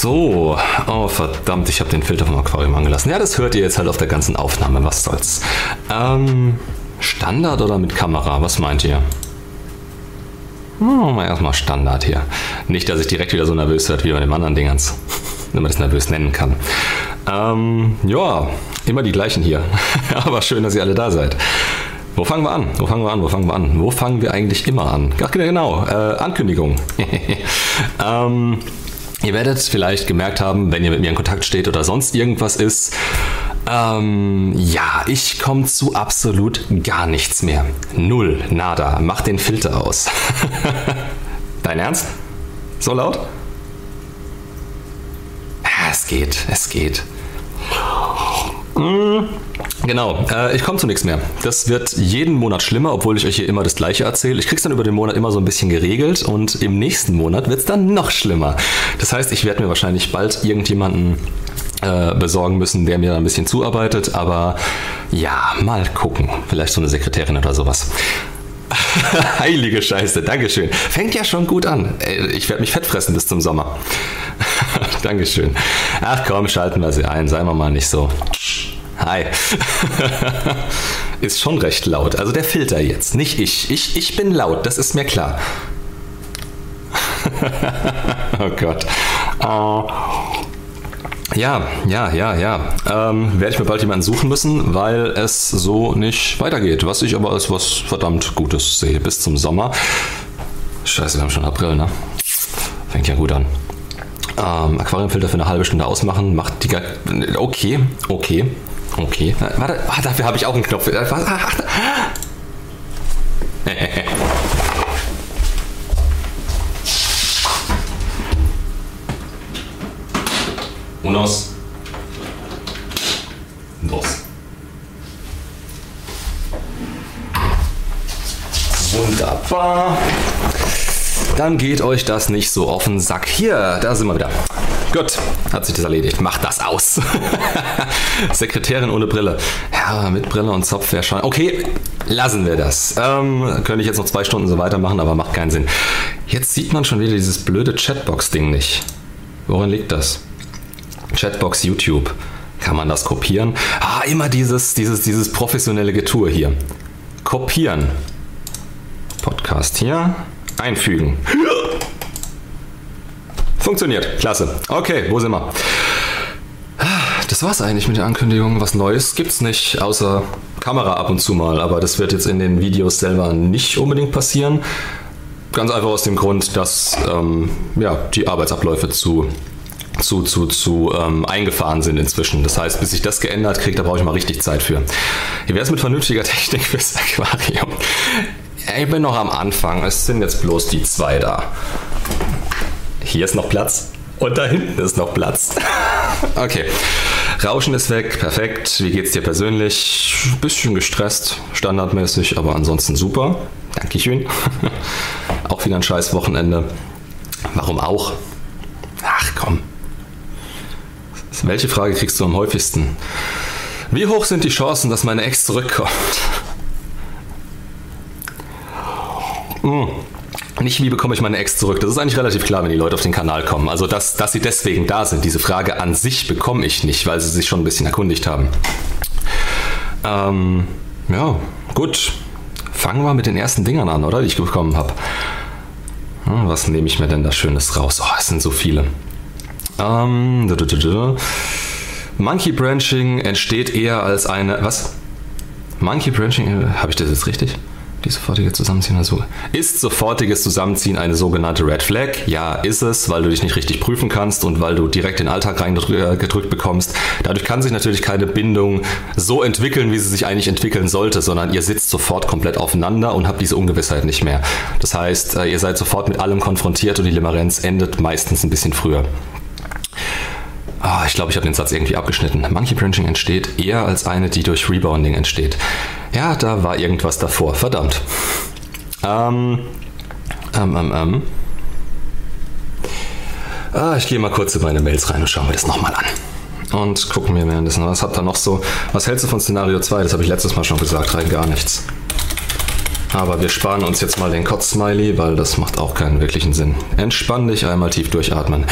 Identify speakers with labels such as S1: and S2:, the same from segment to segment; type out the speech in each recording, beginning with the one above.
S1: So, oh verdammt, ich habe den Filter vom Aquarium angelassen. Ja, das hört ihr jetzt halt auf der ganzen Aufnahme, was soll's. Ähm, Standard oder mit Kamera, was meint ihr? Oh, erstmal Standard hier. Nicht, dass ich direkt wieder so nervös werde wie bei den anderen Dingerns. Wenn man das nervös nennen kann. Ähm, ja, immer die gleichen hier. Aber schön, dass ihr alle da seid. Wo fangen wir an? Wo fangen wir an? Wo fangen wir an? Wo fangen wir eigentlich immer an? Ach, genau, äh, Ankündigung. ähm, ihr werdet vielleicht gemerkt haben, wenn ihr mit mir in Kontakt steht oder sonst irgendwas ist, ähm, ja, ich komme zu absolut gar nichts mehr. Null, nada. Mach den Filter aus. Dein Ernst? So laut? Es geht, es geht. Mm, genau, äh, ich komme zu nichts mehr. Das wird jeden Monat schlimmer, obwohl ich euch hier immer das Gleiche erzähle. Ich krieg's dann über den Monat immer so ein bisschen geregelt und im nächsten Monat wird es dann noch schlimmer. Das heißt, ich werde mir wahrscheinlich bald irgendjemanden äh, besorgen müssen, der mir ein bisschen zuarbeitet. Aber ja, mal gucken. Vielleicht so eine Sekretärin oder sowas. Heilige Scheiße, Dankeschön. Fängt ja schon gut an. Ich werde mich fett fressen bis zum Sommer. Dankeschön. Ach komm, schalten wir sie ein, seien wir mal nicht so. Hi. ist schon recht laut. Also der Filter jetzt, nicht ich. Ich, ich bin laut, das ist mir klar. oh Gott. Uh, ja, ja, ja, ja. Ähm, werde ich mir bald jemanden suchen müssen, weil es so nicht weitergeht. Was ich aber als was verdammt Gutes sehe bis zum Sommer. Scheiße, wir haben schon April, ne? Fängt ja gut an. Ähm, Aquariumfilter für eine halbe Stunde ausmachen, macht die. Okay, okay, okay. Warte, ah, dafür habe ich auch einen Knopf. Unos. Dos. Wunderbar. Dann geht euch das nicht so auf den Sack. Hier, da sind wir wieder. Gut, hat sich das erledigt. Macht das aus. Sekretärin ohne Brille. Ja, mit Brille und Zopf wäre schon. Okay, lassen wir das. Ähm, könnte ich jetzt noch zwei Stunden so weitermachen, aber macht keinen Sinn. Jetzt sieht man schon wieder dieses blöde Chatbox-Ding nicht. Woran liegt das? Chatbox YouTube. Kann man das kopieren? Ah, immer dieses, dieses, dieses professionelle Getue hier. Kopieren. Podcast hier. Einfügen. Funktioniert. Klasse. Okay, wo sind wir? Das war's eigentlich mit der Ankündigung. Was Neues gibt's nicht, außer Kamera ab und zu mal. Aber das wird jetzt in den Videos selber nicht unbedingt passieren. Ganz einfach aus dem Grund, dass ähm, ja, die Arbeitsabläufe zu zu, zu, zu ähm, eingefahren sind inzwischen. Das heißt, bis ich das geändert kriege, da brauche ich mal richtig Zeit für. Wie wäre es mit vernünftiger Technik fürs Aquarium? Ich bin noch am Anfang. Es sind jetzt bloß die zwei da. Hier ist noch Platz. Und da hinten ist noch Platz. okay. Rauschen ist weg, perfekt. Wie geht's dir persönlich? Bisschen gestresst, standardmäßig, aber ansonsten super. Dankeschön. auch wieder ein scheiß Wochenende. Warum auch? Ach komm, welche Frage kriegst du am häufigsten? Wie hoch sind die Chancen, dass meine Ex zurückkommt? Hm. Nicht, wie bekomme ich meine Ex zurück? Das ist eigentlich relativ klar, wenn die Leute auf den Kanal kommen. Also, dass, dass sie deswegen da sind. Diese Frage an sich bekomme ich nicht, weil sie sich schon ein bisschen erkundigt haben. Ähm, ja, gut. Fangen wir mit den ersten Dingern an, oder? Die ich bekommen habe. Hm, was nehme ich mir denn da Schönes raus? Oh, es sind so viele. Ähm, Monkey Branching entsteht eher als eine. Was? Monkey Branching, habe ich das jetzt richtig? Die sofortige Zusammenziehen also ist sofortiges Zusammenziehen eine sogenannte Red Flag? Ja, ist es, weil du dich nicht richtig prüfen kannst und weil du direkt in den Alltag reingedrückt bekommst. Dadurch kann sich natürlich keine Bindung so entwickeln, wie sie sich eigentlich entwickeln sollte, sondern ihr sitzt sofort komplett aufeinander und habt diese Ungewissheit nicht mehr. Das heißt, äh, ihr seid sofort mit allem konfrontiert und die Limerenz endet meistens ein bisschen früher. Oh, ich glaube, ich habe den Satz irgendwie abgeschnitten. Monkey Branching entsteht eher als eine, die durch Rebounding entsteht. Ja, da war irgendwas davor. Verdammt. Ähm, ähm, ähm, ähm. Ah, ich gehe mal kurz in meine Mails rein und schaue mir das nochmal an und gucken wir währenddessen, was habt ihr noch so? Was hältst du von Szenario 2? Das habe ich letztes Mal schon gesagt, rein gar nichts. Aber wir sparen uns jetzt mal den Kotz-Smiley, weil das macht auch keinen wirklichen Sinn. Entspann dich einmal tief durchatmen.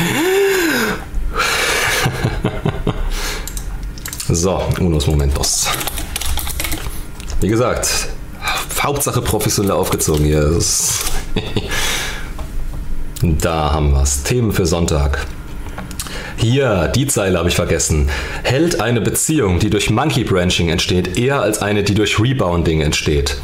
S1: so, Unos Momentos. Wie gesagt, Hauptsache professionell aufgezogen hier. da haben wir es. Themen für Sonntag. Hier, die Zeile habe ich vergessen. Hält eine Beziehung, die durch Monkey Branching entsteht, eher als eine, die durch Rebounding entsteht?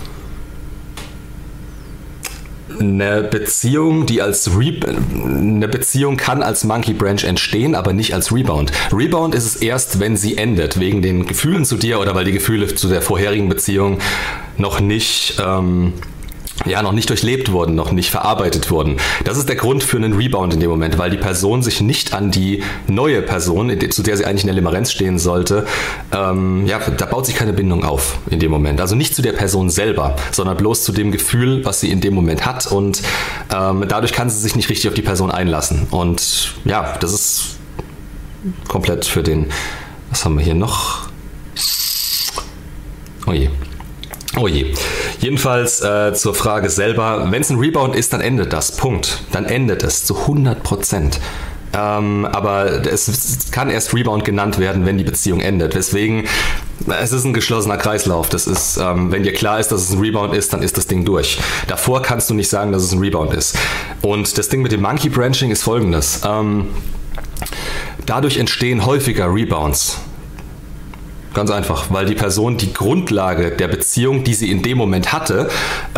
S1: Eine Beziehung, die als Re eine Beziehung kann als Monkey Branch entstehen, aber nicht als Rebound. Rebound ist es erst, wenn sie endet, wegen den Gefühlen zu dir oder weil die Gefühle zu der vorherigen Beziehung noch nicht ähm, ja, noch nicht durchlebt wurden, noch nicht verarbeitet wurden. Das ist der Grund für einen Rebound in dem Moment, weil die Person sich nicht an die neue Person, zu der sie eigentlich in der Limerenz stehen sollte, ähm, ja, da baut sich keine Bindung auf in dem Moment. Also nicht zu der Person selber, sondern bloß zu dem Gefühl, was sie in dem Moment hat und ähm, dadurch kann sie sich nicht richtig auf die Person einlassen. Und ja, das ist komplett für den, was haben wir hier noch? Oh je. Oh je. Jedenfalls äh, zur Frage selber, wenn es ein Rebound ist, dann endet das. Punkt. Dann endet es zu 100 Prozent. Ähm, aber es kann erst Rebound genannt werden, wenn die Beziehung endet. Deswegen, es ist ein geschlossener Kreislauf. Das ist, ähm, wenn dir klar ist, dass es ein Rebound ist, dann ist das Ding durch. Davor kannst du nicht sagen, dass es ein Rebound ist. Und das Ding mit dem Monkey Branching ist folgendes. Ähm, dadurch entstehen häufiger Rebounds. Ganz einfach, weil die Person die Grundlage der Beziehung, die sie in dem Moment hatte,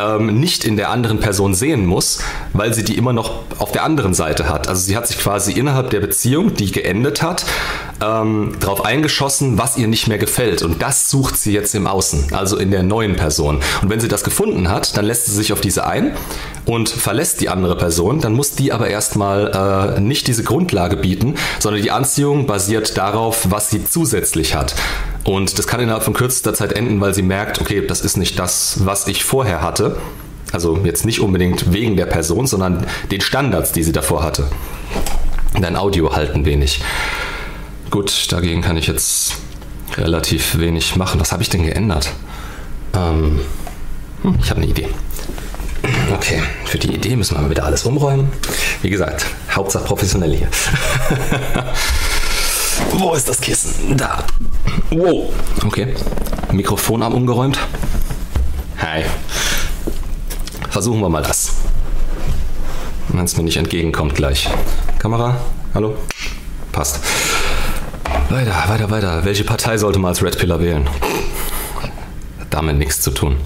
S1: ähm, nicht in der anderen Person sehen muss, weil sie die immer noch auf der anderen Seite hat. Also sie hat sich quasi innerhalb der Beziehung, die geendet hat, ähm, darauf eingeschossen, was ihr nicht mehr gefällt. Und das sucht sie jetzt im Außen, also in der neuen Person. Und wenn sie das gefunden hat, dann lässt sie sich auf diese ein und verlässt die andere Person. Dann muss die aber erstmal äh, nicht diese Grundlage bieten, sondern die Anziehung basiert darauf, was sie zusätzlich hat. Und das kann innerhalb von kürzester Zeit enden, weil sie merkt, okay, das ist nicht das, was ich vorher hatte. Also jetzt nicht unbedingt wegen der Person, sondern den Standards, die sie davor hatte. Dein Audio halten wenig. Gut, dagegen kann ich jetzt relativ wenig machen. Was habe ich denn geändert? Ähm, hm, ich habe eine Idee. Okay, für die Idee müssen wir mal wieder alles umräumen. Wie gesagt, Hauptsache professionell hier. Wo ist das Kissen? Da. Wow. Okay. Mikrofonarm umgeräumt. Hi. Versuchen wir mal das. Wenn es mir nicht entgegenkommt gleich. Kamera? Hallo? Passt. Weiter, weiter, weiter. Welche Partei sollte man als Red Pillar wählen? Damit nichts zu tun.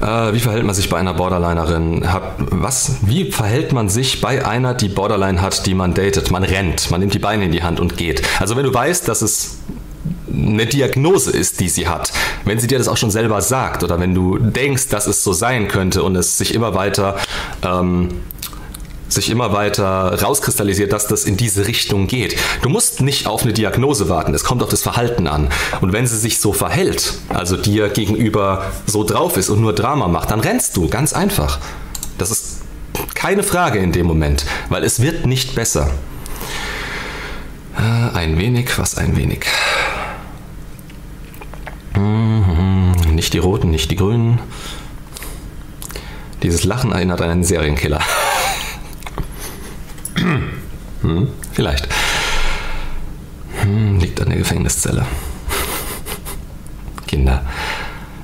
S1: Äh, wie verhält man sich bei einer Borderlinerin? Hat, was? Wie verhält man sich bei einer, die Borderline hat, die man datet? Man rennt, man nimmt die Beine in die Hand und geht. Also wenn du weißt, dass es eine Diagnose ist, die sie hat, wenn sie dir das auch schon selber sagt oder wenn du denkst, dass es so sein könnte und es sich immer weiter ähm, sich immer weiter rauskristallisiert, dass das in diese Richtung geht. Du musst nicht auf eine Diagnose warten, es kommt auf das Verhalten an. Und wenn sie sich so verhält, also dir gegenüber so drauf ist und nur Drama macht, dann rennst du, ganz einfach. Das ist keine Frage in dem Moment, weil es wird nicht besser. Äh, ein wenig, was ein wenig. Mhm, nicht die roten, nicht die grünen. Dieses Lachen erinnert an einen Serienkiller. Hm, vielleicht. Hm, liegt an der Gefängniszelle. Kinder,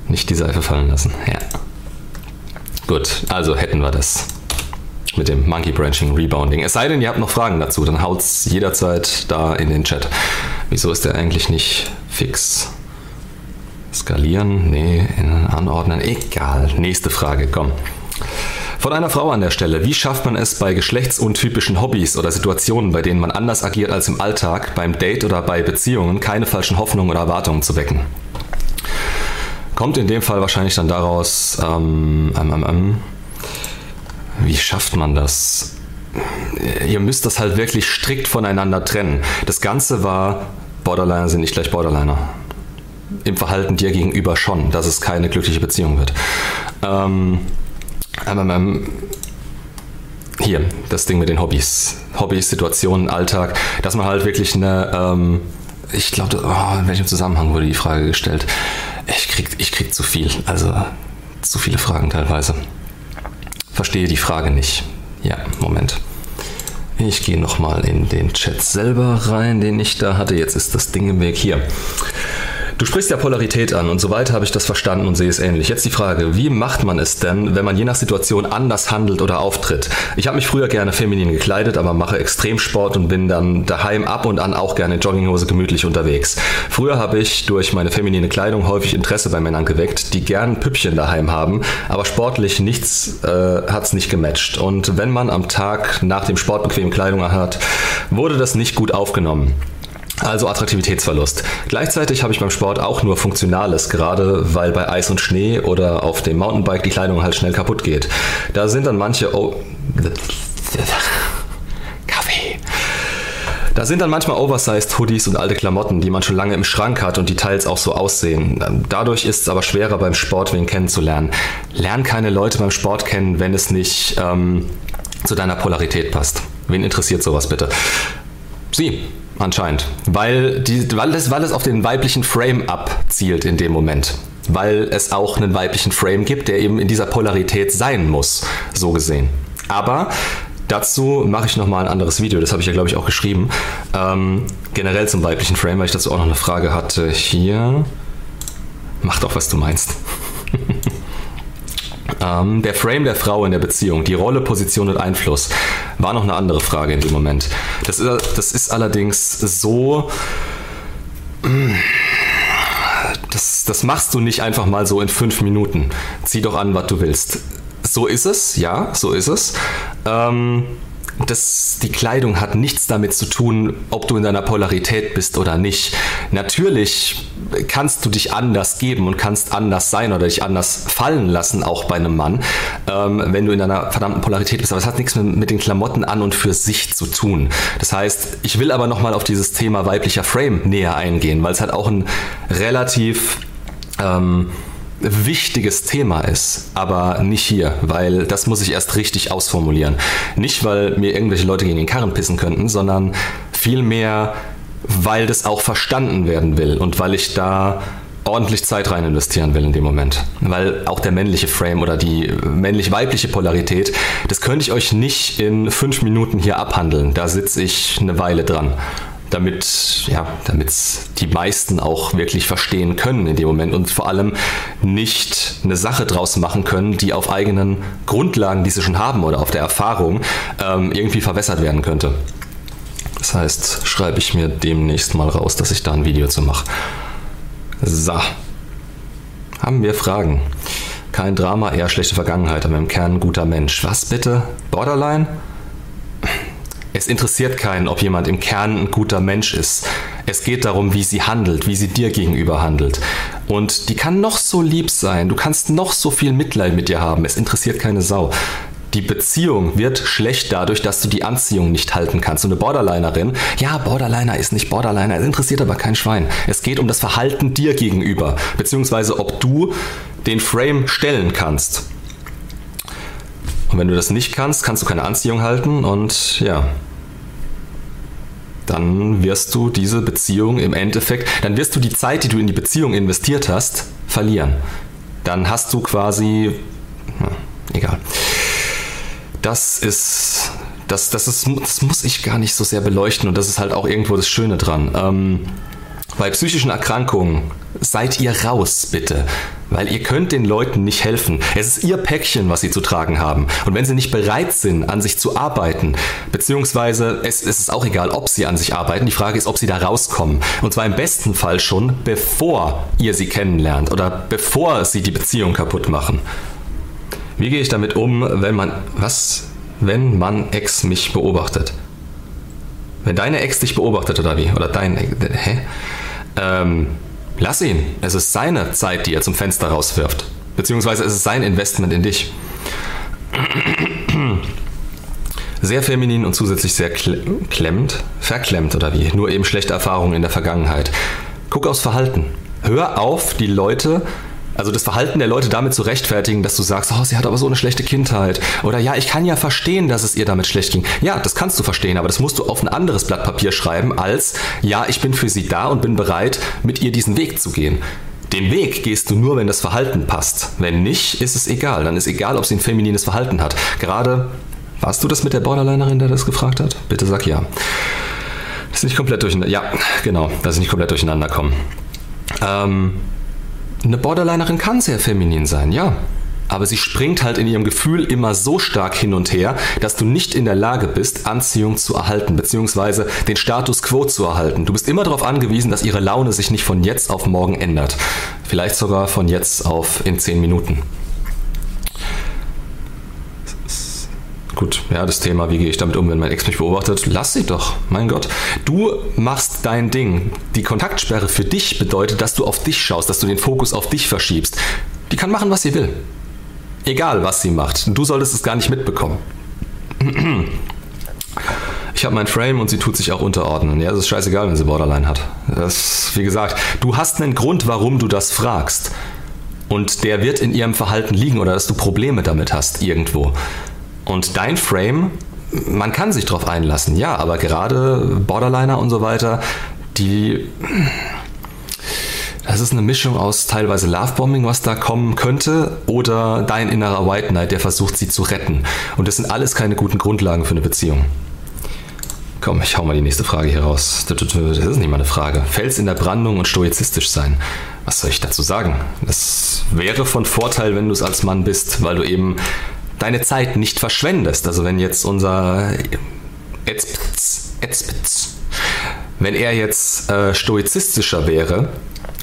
S1: nicht die Seife fallen lassen. Ja. Gut, also hätten wir das mit dem Monkey Branching Rebounding. Es sei denn, ihr habt noch Fragen dazu, dann haut's jederzeit da in den Chat. Wieso ist der eigentlich nicht fix? Skalieren? Nee, anordnen. Egal. Nächste Frage, komm. Von einer Frau an der Stelle. Wie schafft man es bei geschlechtsuntypischen Hobbys oder Situationen, bei denen man anders agiert als im Alltag, beim Date oder bei Beziehungen, keine falschen Hoffnungen oder Erwartungen zu wecken? Kommt in dem Fall wahrscheinlich dann daraus, ähm, ähm, ähm, ähm wie schafft man das? Ihr müsst das halt wirklich strikt voneinander trennen. Das Ganze war, Borderliner sind nicht gleich Borderliner. Im Verhalten dir gegenüber schon, dass es keine glückliche Beziehung wird. Ähm, ähm, hier, das Ding mit den Hobbys. Hobbys, Situationen, Alltag, dass man halt wirklich eine, ähm, ich glaube, oh, in welchem Zusammenhang wurde die Frage gestellt? Ich krieg, ich krieg zu viel, also zu viele Fragen teilweise. Verstehe die Frage nicht. Ja, Moment. Ich gehe nochmal in den Chat selber rein, den ich da hatte. Jetzt ist das Ding im Weg hier. Du sprichst ja Polarität an und soweit habe ich das verstanden und sehe es ähnlich. Jetzt die Frage, wie macht man es denn, wenn man je nach Situation anders handelt oder auftritt? Ich habe mich früher gerne feminin gekleidet, aber mache Extremsport und bin dann daheim ab und an auch gerne in Jogginghose gemütlich unterwegs. Früher habe ich durch meine feminine Kleidung häufig Interesse bei Männern geweckt, die gern Püppchen daheim haben, aber sportlich nichts äh, hat es nicht gematcht. Und wenn man am Tag nach dem Sport bequeme Kleidung hat, wurde das nicht gut aufgenommen. Also Attraktivitätsverlust. Gleichzeitig habe ich beim Sport auch nur Funktionales, gerade weil bei Eis und Schnee oder auf dem Mountainbike die Kleidung halt schnell kaputt geht. Da sind dann manche... Oh, Kaffee. Da sind dann manchmal oversized Hoodies und alte Klamotten, die man schon lange im Schrank hat und die teils auch so aussehen. Dadurch ist es aber schwerer beim Sport wen kennenzulernen. Lern keine Leute beim Sport kennen, wenn es nicht ähm, zu deiner Polarität passt. Wen interessiert sowas bitte? Sie. Anscheinend. Weil, die, weil, es, weil es auf den weiblichen Frame abzielt in dem Moment. Weil es auch einen weiblichen Frame gibt, der eben in dieser Polarität sein muss, so gesehen. Aber dazu mache ich nochmal ein anderes Video, das habe ich ja glaube ich auch geschrieben. Ähm, generell zum weiblichen Frame, weil ich dazu auch noch eine Frage hatte. Hier. Mach doch, was du meinst. Ähm, der Frame der Frau in der Beziehung, die Rolle, Position und Einfluss, war noch eine andere Frage in dem Moment. Das ist, das ist allerdings so. Das, das machst du nicht einfach mal so in fünf Minuten. Zieh doch an, was du willst. So ist es, ja, so ist es. Ähm, das, die Kleidung hat nichts damit zu tun, ob du in deiner Polarität bist oder nicht. Natürlich kannst du dich anders geben und kannst anders sein oder dich anders fallen lassen, auch bei einem Mann, ähm, wenn du in deiner verdammten Polarität bist. Aber es hat nichts mit, mit, den Klamotten an und für sich zu tun. Das heißt, ich will aber nochmal auf dieses Thema weiblicher Frame näher eingehen, weil es halt auch ein relativ... Ähm, wichtiges Thema ist, aber nicht hier, weil das muss ich erst richtig ausformulieren. Nicht, weil mir irgendwelche Leute gegen den Karren pissen könnten, sondern vielmehr, weil das auch verstanden werden will und weil ich da ordentlich Zeit rein investieren will in dem Moment. Weil auch der männliche Frame oder die männlich-weibliche Polarität, das könnte ich euch nicht in fünf Minuten hier abhandeln. Da sitze ich eine Weile dran damit ja, damit's die meisten auch wirklich verstehen können in dem Moment und vor allem nicht eine Sache draus machen können, die auf eigenen Grundlagen, die sie schon haben oder auf der Erfahrung ähm, irgendwie verwässert werden könnte. Das heißt, schreibe ich mir demnächst mal raus, dass ich da ein Video zu mache. So. Haben wir Fragen? Kein Drama, eher schlechte Vergangenheit, aber im Kern guter Mensch. Was bitte? Borderline? Es interessiert keinen, ob jemand im Kern ein guter Mensch ist. Es geht darum, wie sie handelt, wie sie dir gegenüber handelt. Und die kann noch so lieb sein, du kannst noch so viel Mitleid mit ihr haben, es interessiert keine Sau. Die Beziehung wird schlecht dadurch, dass du die Anziehung nicht halten kannst. Und eine Borderlinerin, ja, Borderliner ist nicht Borderliner, es interessiert aber kein Schwein. Es geht um das Verhalten dir gegenüber, beziehungsweise ob du den Frame stellen kannst. Und wenn du das nicht kannst, kannst du keine Anziehung halten und ja, dann wirst du diese Beziehung im Endeffekt, dann wirst du die Zeit, die du in die Beziehung investiert hast, verlieren. Dann hast du quasi, hm, egal. Das ist, das, das ist, das muss ich gar nicht so sehr beleuchten und das ist halt auch irgendwo das Schöne dran. Ähm, bei psychischen Erkrankungen seid ihr raus, bitte. Weil ihr könnt den Leuten nicht helfen. Es ist ihr Päckchen, was sie zu tragen haben. Und wenn sie nicht bereit sind, an sich zu arbeiten, beziehungsweise es, es ist auch egal, ob sie an sich arbeiten, die Frage ist, ob sie da rauskommen. Und zwar im besten Fall schon, bevor ihr sie kennenlernt oder bevor sie die Beziehung kaputt machen. Wie gehe ich damit um, wenn man, was, wenn man Ex mich beobachtet? Wenn deine Ex dich beobachtet oder wie? Oder dein, hä? Ähm, lass ihn. Es ist seine Zeit, die er zum Fenster rauswirft. Beziehungsweise es ist sein Investment in dich. Sehr feminin und zusätzlich sehr klemmt, verklemmt oder wie. Nur eben schlechte Erfahrungen in der Vergangenheit. Guck aufs Verhalten. Hör auf, die Leute also das Verhalten der Leute damit zu rechtfertigen, dass du sagst, oh, sie hat aber so eine schlechte Kindheit. Oder ja, ich kann ja verstehen, dass es ihr damit schlecht ging. Ja, das kannst du verstehen, aber das musst du auf ein anderes Blatt Papier schreiben, als ja, ich bin für sie da und bin bereit, mit ihr diesen Weg zu gehen. Den Weg gehst du nur, wenn das Verhalten passt. Wenn nicht, ist es egal. Dann ist egal, ob sie ein feminines Verhalten hat. Gerade Warst du das mit der Borderlinerin, der das gefragt hat? Bitte sag ja. Das ist nicht komplett durcheinander. Ja, genau, dass ich nicht komplett durcheinander komme. Ähm, eine Borderlinerin kann sehr feminin sein, ja. Aber sie springt halt in ihrem Gefühl immer so stark hin und her, dass du nicht in der Lage bist, Anziehung zu erhalten, beziehungsweise den Status quo zu erhalten. Du bist immer darauf angewiesen, dass ihre Laune sich nicht von jetzt auf morgen ändert. Vielleicht sogar von jetzt auf in 10 Minuten. Gut, ja, das Thema, wie gehe ich damit um, wenn mein Ex mich beobachtet? Lass sie doch, mein Gott. Du machst dein Ding. Die Kontaktsperre für dich bedeutet, dass du auf dich schaust, dass du den Fokus auf dich verschiebst. Die kann machen, was sie will. Egal, was sie macht. Du solltest es gar nicht mitbekommen. Ich habe mein Frame und sie tut sich auch unterordnen. Ja, das ist scheißegal, wenn sie Borderline hat. Das, wie gesagt, du hast einen Grund, warum du das fragst. Und der wird in ihrem Verhalten liegen oder dass du Probleme damit hast irgendwo. Und dein Frame, man kann sich drauf einlassen, ja, aber gerade Borderliner und so weiter, die das ist eine Mischung aus teilweise Lovebombing, was da kommen könnte, oder dein innerer White Knight, der versucht, sie zu retten. Und das sind alles keine guten Grundlagen für eine Beziehung. Komm, ich hau mal die nächste Frage hier raus. Das ist nicht mal eine Frage. Fels in der Brandung und stoizistisch sein. Was soll ich dazu sagen? Das wäre von Vorteil, wenn du es als Mann bist, weil du eben deine Zeit nicht verschwendest. Also wenn jetzt unser Etzpitz, Etzpitz, wenn er jetzt äh, stoizistischer wäre,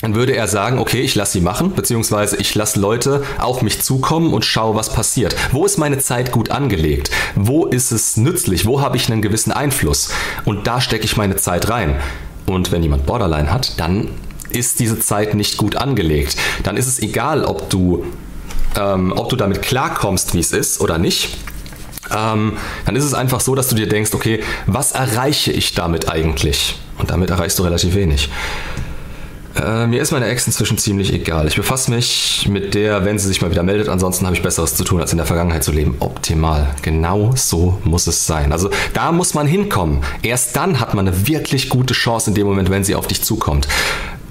S1: dann würde er sagen, okay, ich lasse sie machen, beziehungsweise ich lasse Leute auf mich zukommen und schaue, was passiert. Wo ist meine Zeit gut angelegt? Wo ist es nützlich? Wo habe ich einen gewissen Einfluss? Und da stecke ich meine Zeit rein. Und wenn jemand Borderline hat, dann ist diese Zeit nicht gut angelegt. Dann ist es egal, ob du, ähm, ob du damit klarkommst, wie es ist oder nicht. Ähm, dann ist es einfach so, dass du dir denkst, okay, was erreiche ich damit eigentlich? Und damit erreichst du relativ wenig. Äh, mir ist meine Ex inzwischen ziemlich egal. Ich befasse mich mit der, wenn sie sich mal wieder meldet. Ansonsten habe ich Besseres zu tun, als in der Vergangenheit zu leben. Optimal. Genau so muss es sein. Also da muss man hinkommen. Erst dann hat man eine wirklich gute Chance in dem Moment, wenn sie auf dich zukommt.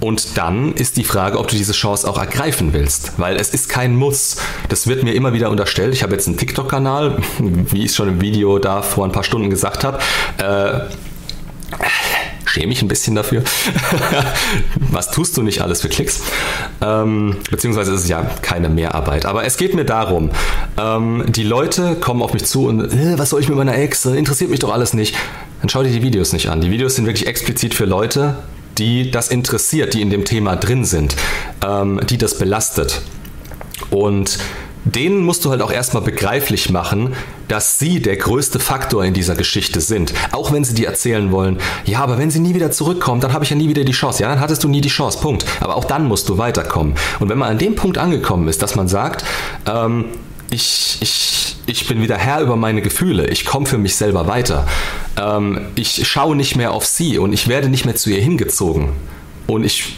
S1: Und dann ist die Frage, ob du diese Chance auch ergreifen willst, weil es ist kein Muss. Das wird mir immer wieder unterstellt. Ich habe jetzt einen TikTok-Kanal, wie ich schon im Video da vor ein paar Stunden gesagt habe. Äh, schäme ich ein bisschen dafür. Was tust du nicht alles für Klicks? Ähm, beziehungsweise ist es ja keine Mehrarbeit. Aber es geht mir darum, ähm, die Leute kommen auf mich zu und äh, was soll ich mit meiner Ex? Interessiert mich doch alles nicht. Dann schau dir die Videos nicht an. Die Videos sind wirklich explizit für Leute, die das interessiert, die in dem Thema drin sind, ähm, die das belastet. Und denen musst du halt auch erstmal begreiflich machen, dass sie der größte Faktor in dieser Geschichte sind. Auch wenn sie dir erzählen wollen, ja, aber wenn sie nie wieder zurückkommt, dann habe ich ja nie wieder die Chance. Ja, dann hattest du nie die Chance, Punkt. Aber auch dann musst du weiterkommen. Und wenn man an dem Punkt angekommen ist, dass man sagt, ähm, ich, ich, ich bin wieder Herr über meine Gefühle, ich komme für mich selber weiter, ähm, ich schaue nicht mehr auf sie und ich werde nicht mehr zu ihr hingezogen. Und ich,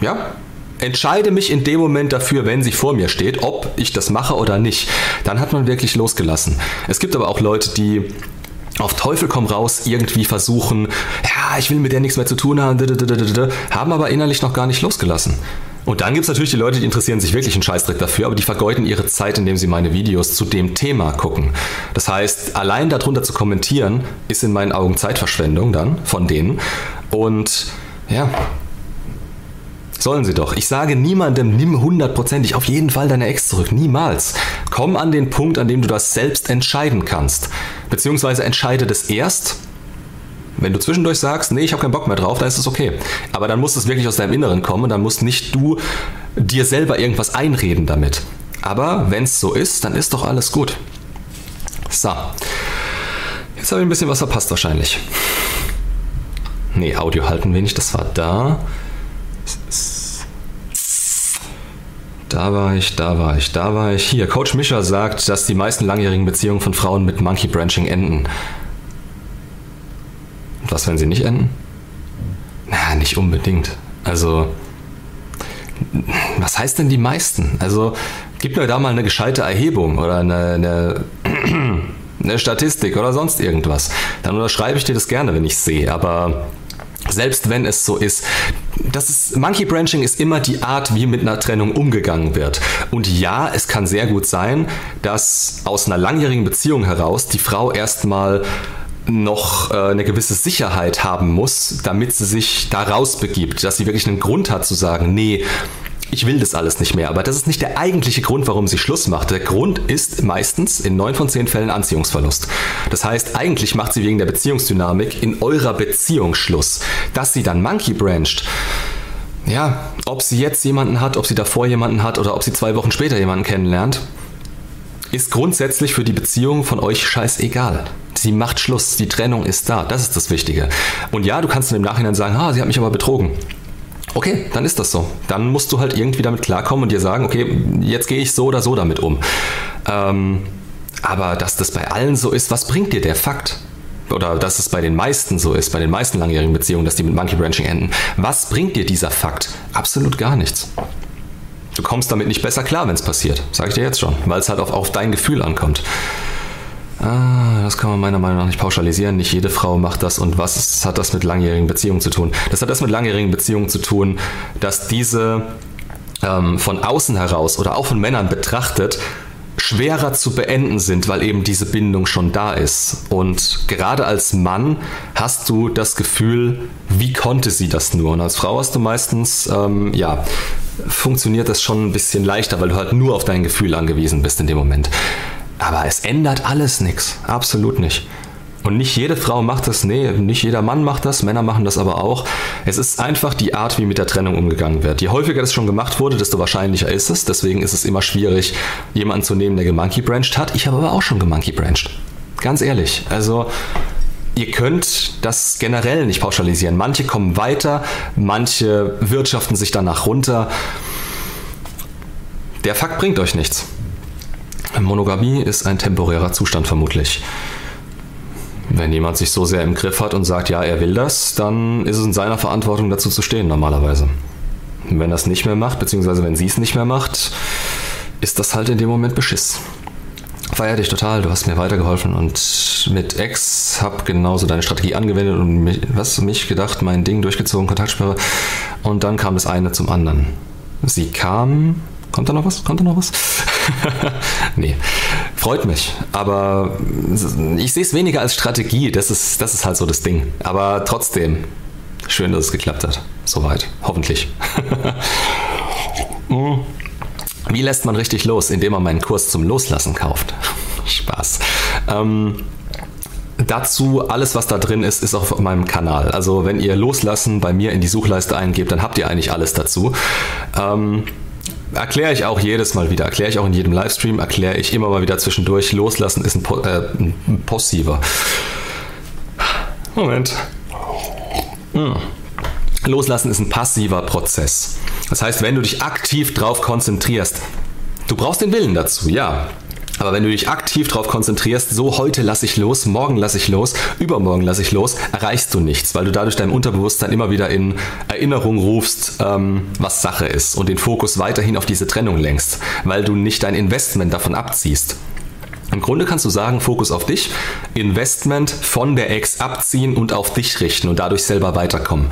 S1: ja, entscheide mich in dem Moment dafür, wenn sie vor mir steht, ob ich das mache oder nicht. Dann hat man wirklich losgelassen. Es gibt aber auch Leute, die auf Teufel komm raus irgendwie versuchen, ja, ich will mit der nichts mehr zu tun haben, haben aber innerlich noch gar nicht losgelassen. Und dann gibt es natürlich die Leute, die interessieren sich wirklich einen Scheißdreck dafür, aber die vergeuden ihre Zeit, indem sie meine Videos zu dem Thema gucken. Das heißt, allein darunter zu kommentieren, ist in meinen Augen Zeitverschwendung dann von denen. Und ja, Sollen sie doch. Ich sage niemandem, nimm hundertprozentig auf jeden Fall deine Ex zurück. Niemals. Komm an den Punkt, an dem du das selbst entscheiden kannst. Beziehungsweise entscheide das erst. Wenn du zwischendurch sagst, nee, ich habe keinen Bock mehr drauf, dann ist es okay. Aber dann muss es wirklich aus deinem Inneren kommen dann musst nicht du dir selber irgendwas einreden damit. Aber wenn es so ist, dann ist doch alles gut. So. Jetzt habe ich ein bisschen was verpasst wahrscheinlich. Nee, Audio halten wenig, das war da. Da war ich, da war ich, da war ich. Hier, Coach Mischer sagt, dass die meisten langjährigen Beziehungen von Frauen mit Monkey Branching enden. Was, wenn sie nicht enden? Na, nicht unbedingt. Also, was heißt denn die meisten? Also, gib mir da mal eine gescheite Erhebung oder eine, eine, eine Statistik oder sonst irgendwas. Dann unterschreibe ich dir das gerne, wenn ich es sehe. Aber Selbst wenn es so ist. Das ist, Monkey Branching ist immer die Art, wie mit einer Trennung umgegangen wird. Und ja, es kann sehr gut sein, dass aus einer langjährigen Beziehung heraus die Frau erstmal noch äh, eine gewisse Sicherheit haben muss, damit sie sich da rausbegibt, dass sie wirklich einen Grund hat zu sagen, nee, ich will das alles nicht mehr. Aber das ist nicht der eigentliche Grund, warum sie Schluss macht. Der Grund ist meistens in neun von zehn Fällen Anziehungsverlust. Das heißt, eigentlich macht sie wegen der Beziehungsdynamik in eurer Beziehung Schluss. Dass sie dann Monkey brancht, ja, ob sie jetzt jemanden hat, ob sie davor jemanden hat oder ob sie zwei Wochen später jemanden kennenlernt, ist grundsätzlich für die Beziehung von euch scheißegal. Sie macht Schluss, die Trennung ist da, das ist das Wichtige. Und ja, du kannst im Nachhinein sagen, ah, sie hat mich aber betrogen. Okay, dann ist das so. Dann musst du halt irgendwie damit klarkommen und dir sagen, okay, jetzt gehe ich so oder so damit um. Ähm, aber dass das bei allen so ist, was bringt dir der Fakt? Oder dass es bei den meisten so ist, bei den meisten langjährigen Beziehungen, dass die mit Monkey Branching enden. Was bringt dir dieser Fakt? Absolut gar nichts. Du kommst damit nicht besser klar, wenn es passiert. Sag ich dir jetzt schon, weil es halt auf, auf dein Gefühl ankommt. Ah, das kann man meiner Meinung nach nicht pauschalisieren. Nicht jede Frau macht das. Und was hat das mit langjährigen Beziehungen zu tun? Das hat das mit langjährigen Beziehungen zu tun, dass diese ähm, von außen heraus oder auch von Männern betrachtet schwerer zu beenden sind, weil eben diese Bindung schon da ist. Und gerade als Mann hast du das Gefühl, wie konnte sie das nur? Und als Frau hast du meistens, ähm, ja, funktioniert das schon ein bisschen leichter, weil du halt nur auf dein Gefühl angewiesen bist in dem Moment. Aber es ändert alles nichts. Absolut nicht. Und nicht jede Frau macht das, nee, nicht jeder Mann macht das, Männer machen das aber auch. Es ist einfach die Art, wie mit der Trennung umgegangen wird. Je häufiger das schon gemacht wurde, desto wahrscheinlicher ist es. Deswegen ist es immer schwierig, jemanden zu nehmen, der gemonkey branched hat. Ich habe aber auch schon gemonkey branched. Ganz ehrlich. Also, ihr könnt das generell nicht pauschalisieren. Manche kommen weiter, manche wirtschaften sich danach runter. Der Fakt bringt euch nichts. Monogamie ist ein temporärer Zustand vermutlich. Wenn jemand sich so sehr im Griff hat und sagt, ja, er will das, dann ist es in seiner Verantwortung dazu zu stehen normalerweise. Wenn er es nicht mehr macht, beziehungsweise wenn sie es nicht mehr macht, ist das halt in dem Moment Beschiss. Feier dich total, du hast mir weitergeholfen und mit Ex hab genauso deine Strategie angewendet und mich, was mich gedacht, mein Ding durchgezogen, Kontaktsperre und dann kam das eine zum anderen. Sie kam, kommt da noch was? Kommt da noch was? nee, freut mich. Aber ich sehe es weniger als Strategie. Das ist, das ist halt so das Ding. Aber trotzdem, schön, dass es geklappt hat. Soweit. Hoffentlich. Wie lässt man richtig los? Indem man meinen Kurs zum Loslassen kauft. Spaß. Ähm, Dazu, alles was da drin ist, ist auf meinem Kanal. Also wenn ihr Loslassen bei mir in die Suchleiste eingebt, dann habt ihr eigentlich alles dazu. Ähm, erkläre ich auch jedes Mal wieder, erkläre ich auch in jedem Livestream, erkläre ich immer mal wieder zwischendurch. Loslassen ist ein, po äh, ein passiver. Moment. Hm. Loslassen ist ein passiver Prozess. Das heißt, wenn du dich aktiv drauf konzentrierst, du brauchst den Willen dazu, ja. Aber wenn du dich aktiv darauf konzentrierst, so heute lasse ich los, morgen lasse ich los, übermorgen lasse ich los, erreichst du nichts, weil du dadurch deinem Unterbewusstsein immer wieder in Erinnerung rufst, ähm, was Sache ist und den Fokus weiterhin auf diese Trennung lenkst, weil du nicht dein Investment davon abziehst. Im Grunde kannst du sagen, Fokus auf dich, Investment von der Ex abziehen und auf dich richten und dadurch selber weiterkommen.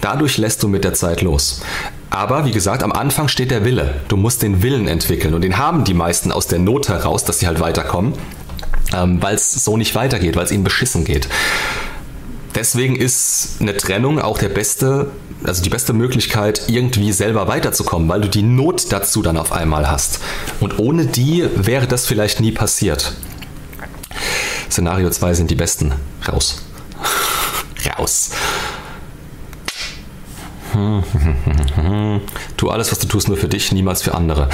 S1: Dadurch lässt du mit der Zeit los. Aber wie gesagt, am Anfang steht der Wille. Du musst den Willen entwickeln und den haben die meisten aus der Not heraus, dass sie halt weiterkommen, ähm, weil es so nicht weitergeht, weil es ihnen beschissen geht. Deswegen ist eine Trennung auch der beste, also die beste Möglichkeit, irgendwie selber weiterzukommen, weil du die Not dazu dann auf einmal hast. Und ohne die wäre das vielleicht nie passiert. Szenario 2 sind die besten. Raus. Raus. tu alles, was du tust, nur für dich, niemals für andere.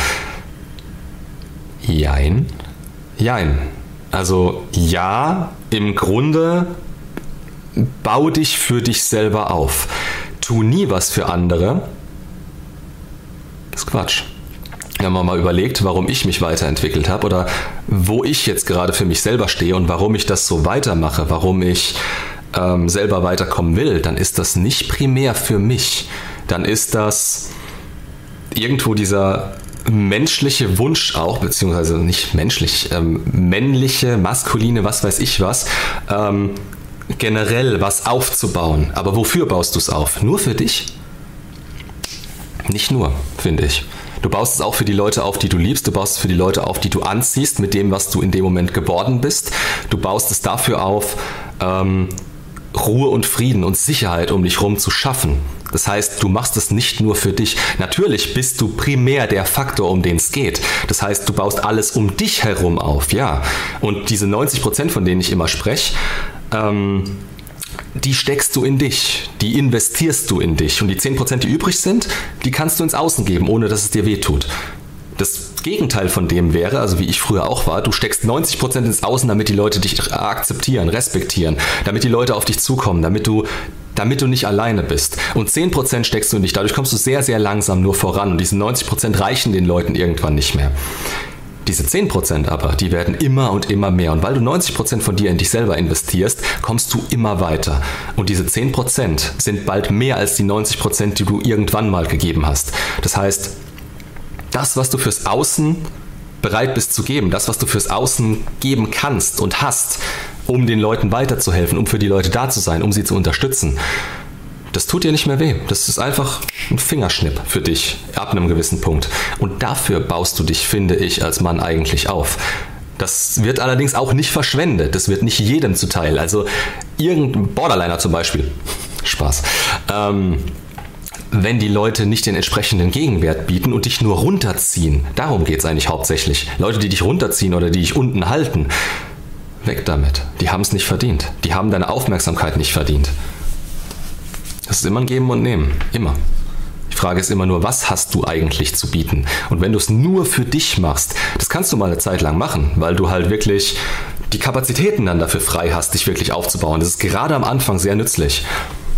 S1: Jein. Jein. Also ja, im Grunde bau dich für dich selber auf. Tu nie was für andere. Das ist Quatsch. Wenn man mal überlegt, warum ich mich weiterentwickelt habe oder wo ich jetzt gerade für mich selber stehe und warum ich das so weitermache, warum ich ähm, selber weiterkommen will, dann ist das nicht primär für mich. Dann ist das irgendwo dieser menschliche Wunsch auch, beziehungsweise nicht menschlich, ähm, männliche, maskuline, was weiß ich was, ähm, generell was aufzubauen. Aber wofür baust du es auf? Nur für dich? Nicht nur, finde ich. Du baust es auch für die Leute auf, die du liebst. Du baust es für die Leute auf, die du anziehst, mit dem, was du in dem Moment geworden bist. Du baust es dafür auf, ähm, Ruhe und Frieden und Sicherheit um dich herum zu schaffen. Das heißt, du machst es nicht nur für dich. Natürlich bist du primär der Faktor, um den es geht. Das heißt, du baust alles um dich herum auf, ja. Und diese 90 Prozent, von denen ich immer spreche, ähm, die steckst du in dich, die investierst du in dich. Und die 10%, die übrig sind, die kannst du ins Außen geben, ohne dass es dir wehtut. Gegenteil von dem wäre, also wie ich früher auch war, du steckst 90% ins Außen, damit die Leute dich akzeptieren, respektieren, damit die Leute auf dich zukommen, damit du damit du nicht alleine bist. Und 10% steckst du in dich. Dadurch kommst du sehr, sehr langsam nur voran. Und diese 90% reichen den Leuten irgendwann nicht mehr. Diese 10% aber, die werden immer und immer mehr. Und weil du 90% von dir in dich selber investierst, kommst du immer weiter. Und diese 10% sind bald mehr als die 90%, die du irgendwann mal gegeben hast. Das heißt, das, was du fürs Außen bereit bist zu geben, das, was du fürs Außen geben kannst und hast, um den Leuten weiterzuhelfen, um für die Leute da zu sein, um sie zu unterstützen, das tut dir nicht mehr weh. Das ist einfach ein Fingerschnipp für dich ab einem gewissen Punkt. Und dafür baust du dich, finde ich, als Mann eigentlich auf. Das wird allerdings auch nicht verschwendet. Das wird nicht jedem zuteil. Also irgendein Borderliner zum Beispiel. Spaß. Ähm, wenn die Leute nicht den entsprechenden Gegenwert bieten und dich nur runterziehen. Darum geht es eigentlich hauptsächlich. Leute, die dich runterziehen oder die dich unten halten. Weg damit. Die haben es nicht verdient. Die haben deine Aufmerksamkeit nicht verdient. Es ist immer ein Geben und Nehmen. Immer. Die Frage ist immer nur, was hast du eigentlich zu bieten? Und wenn du es nur für dich machst, das kannst du mal eine Zeit lang machen, weil du halt wirklich die Kapazitäten dann dafür frei hast, dich wirklich aufzubauen. Das ist gerade am Anfang sehr nützlich.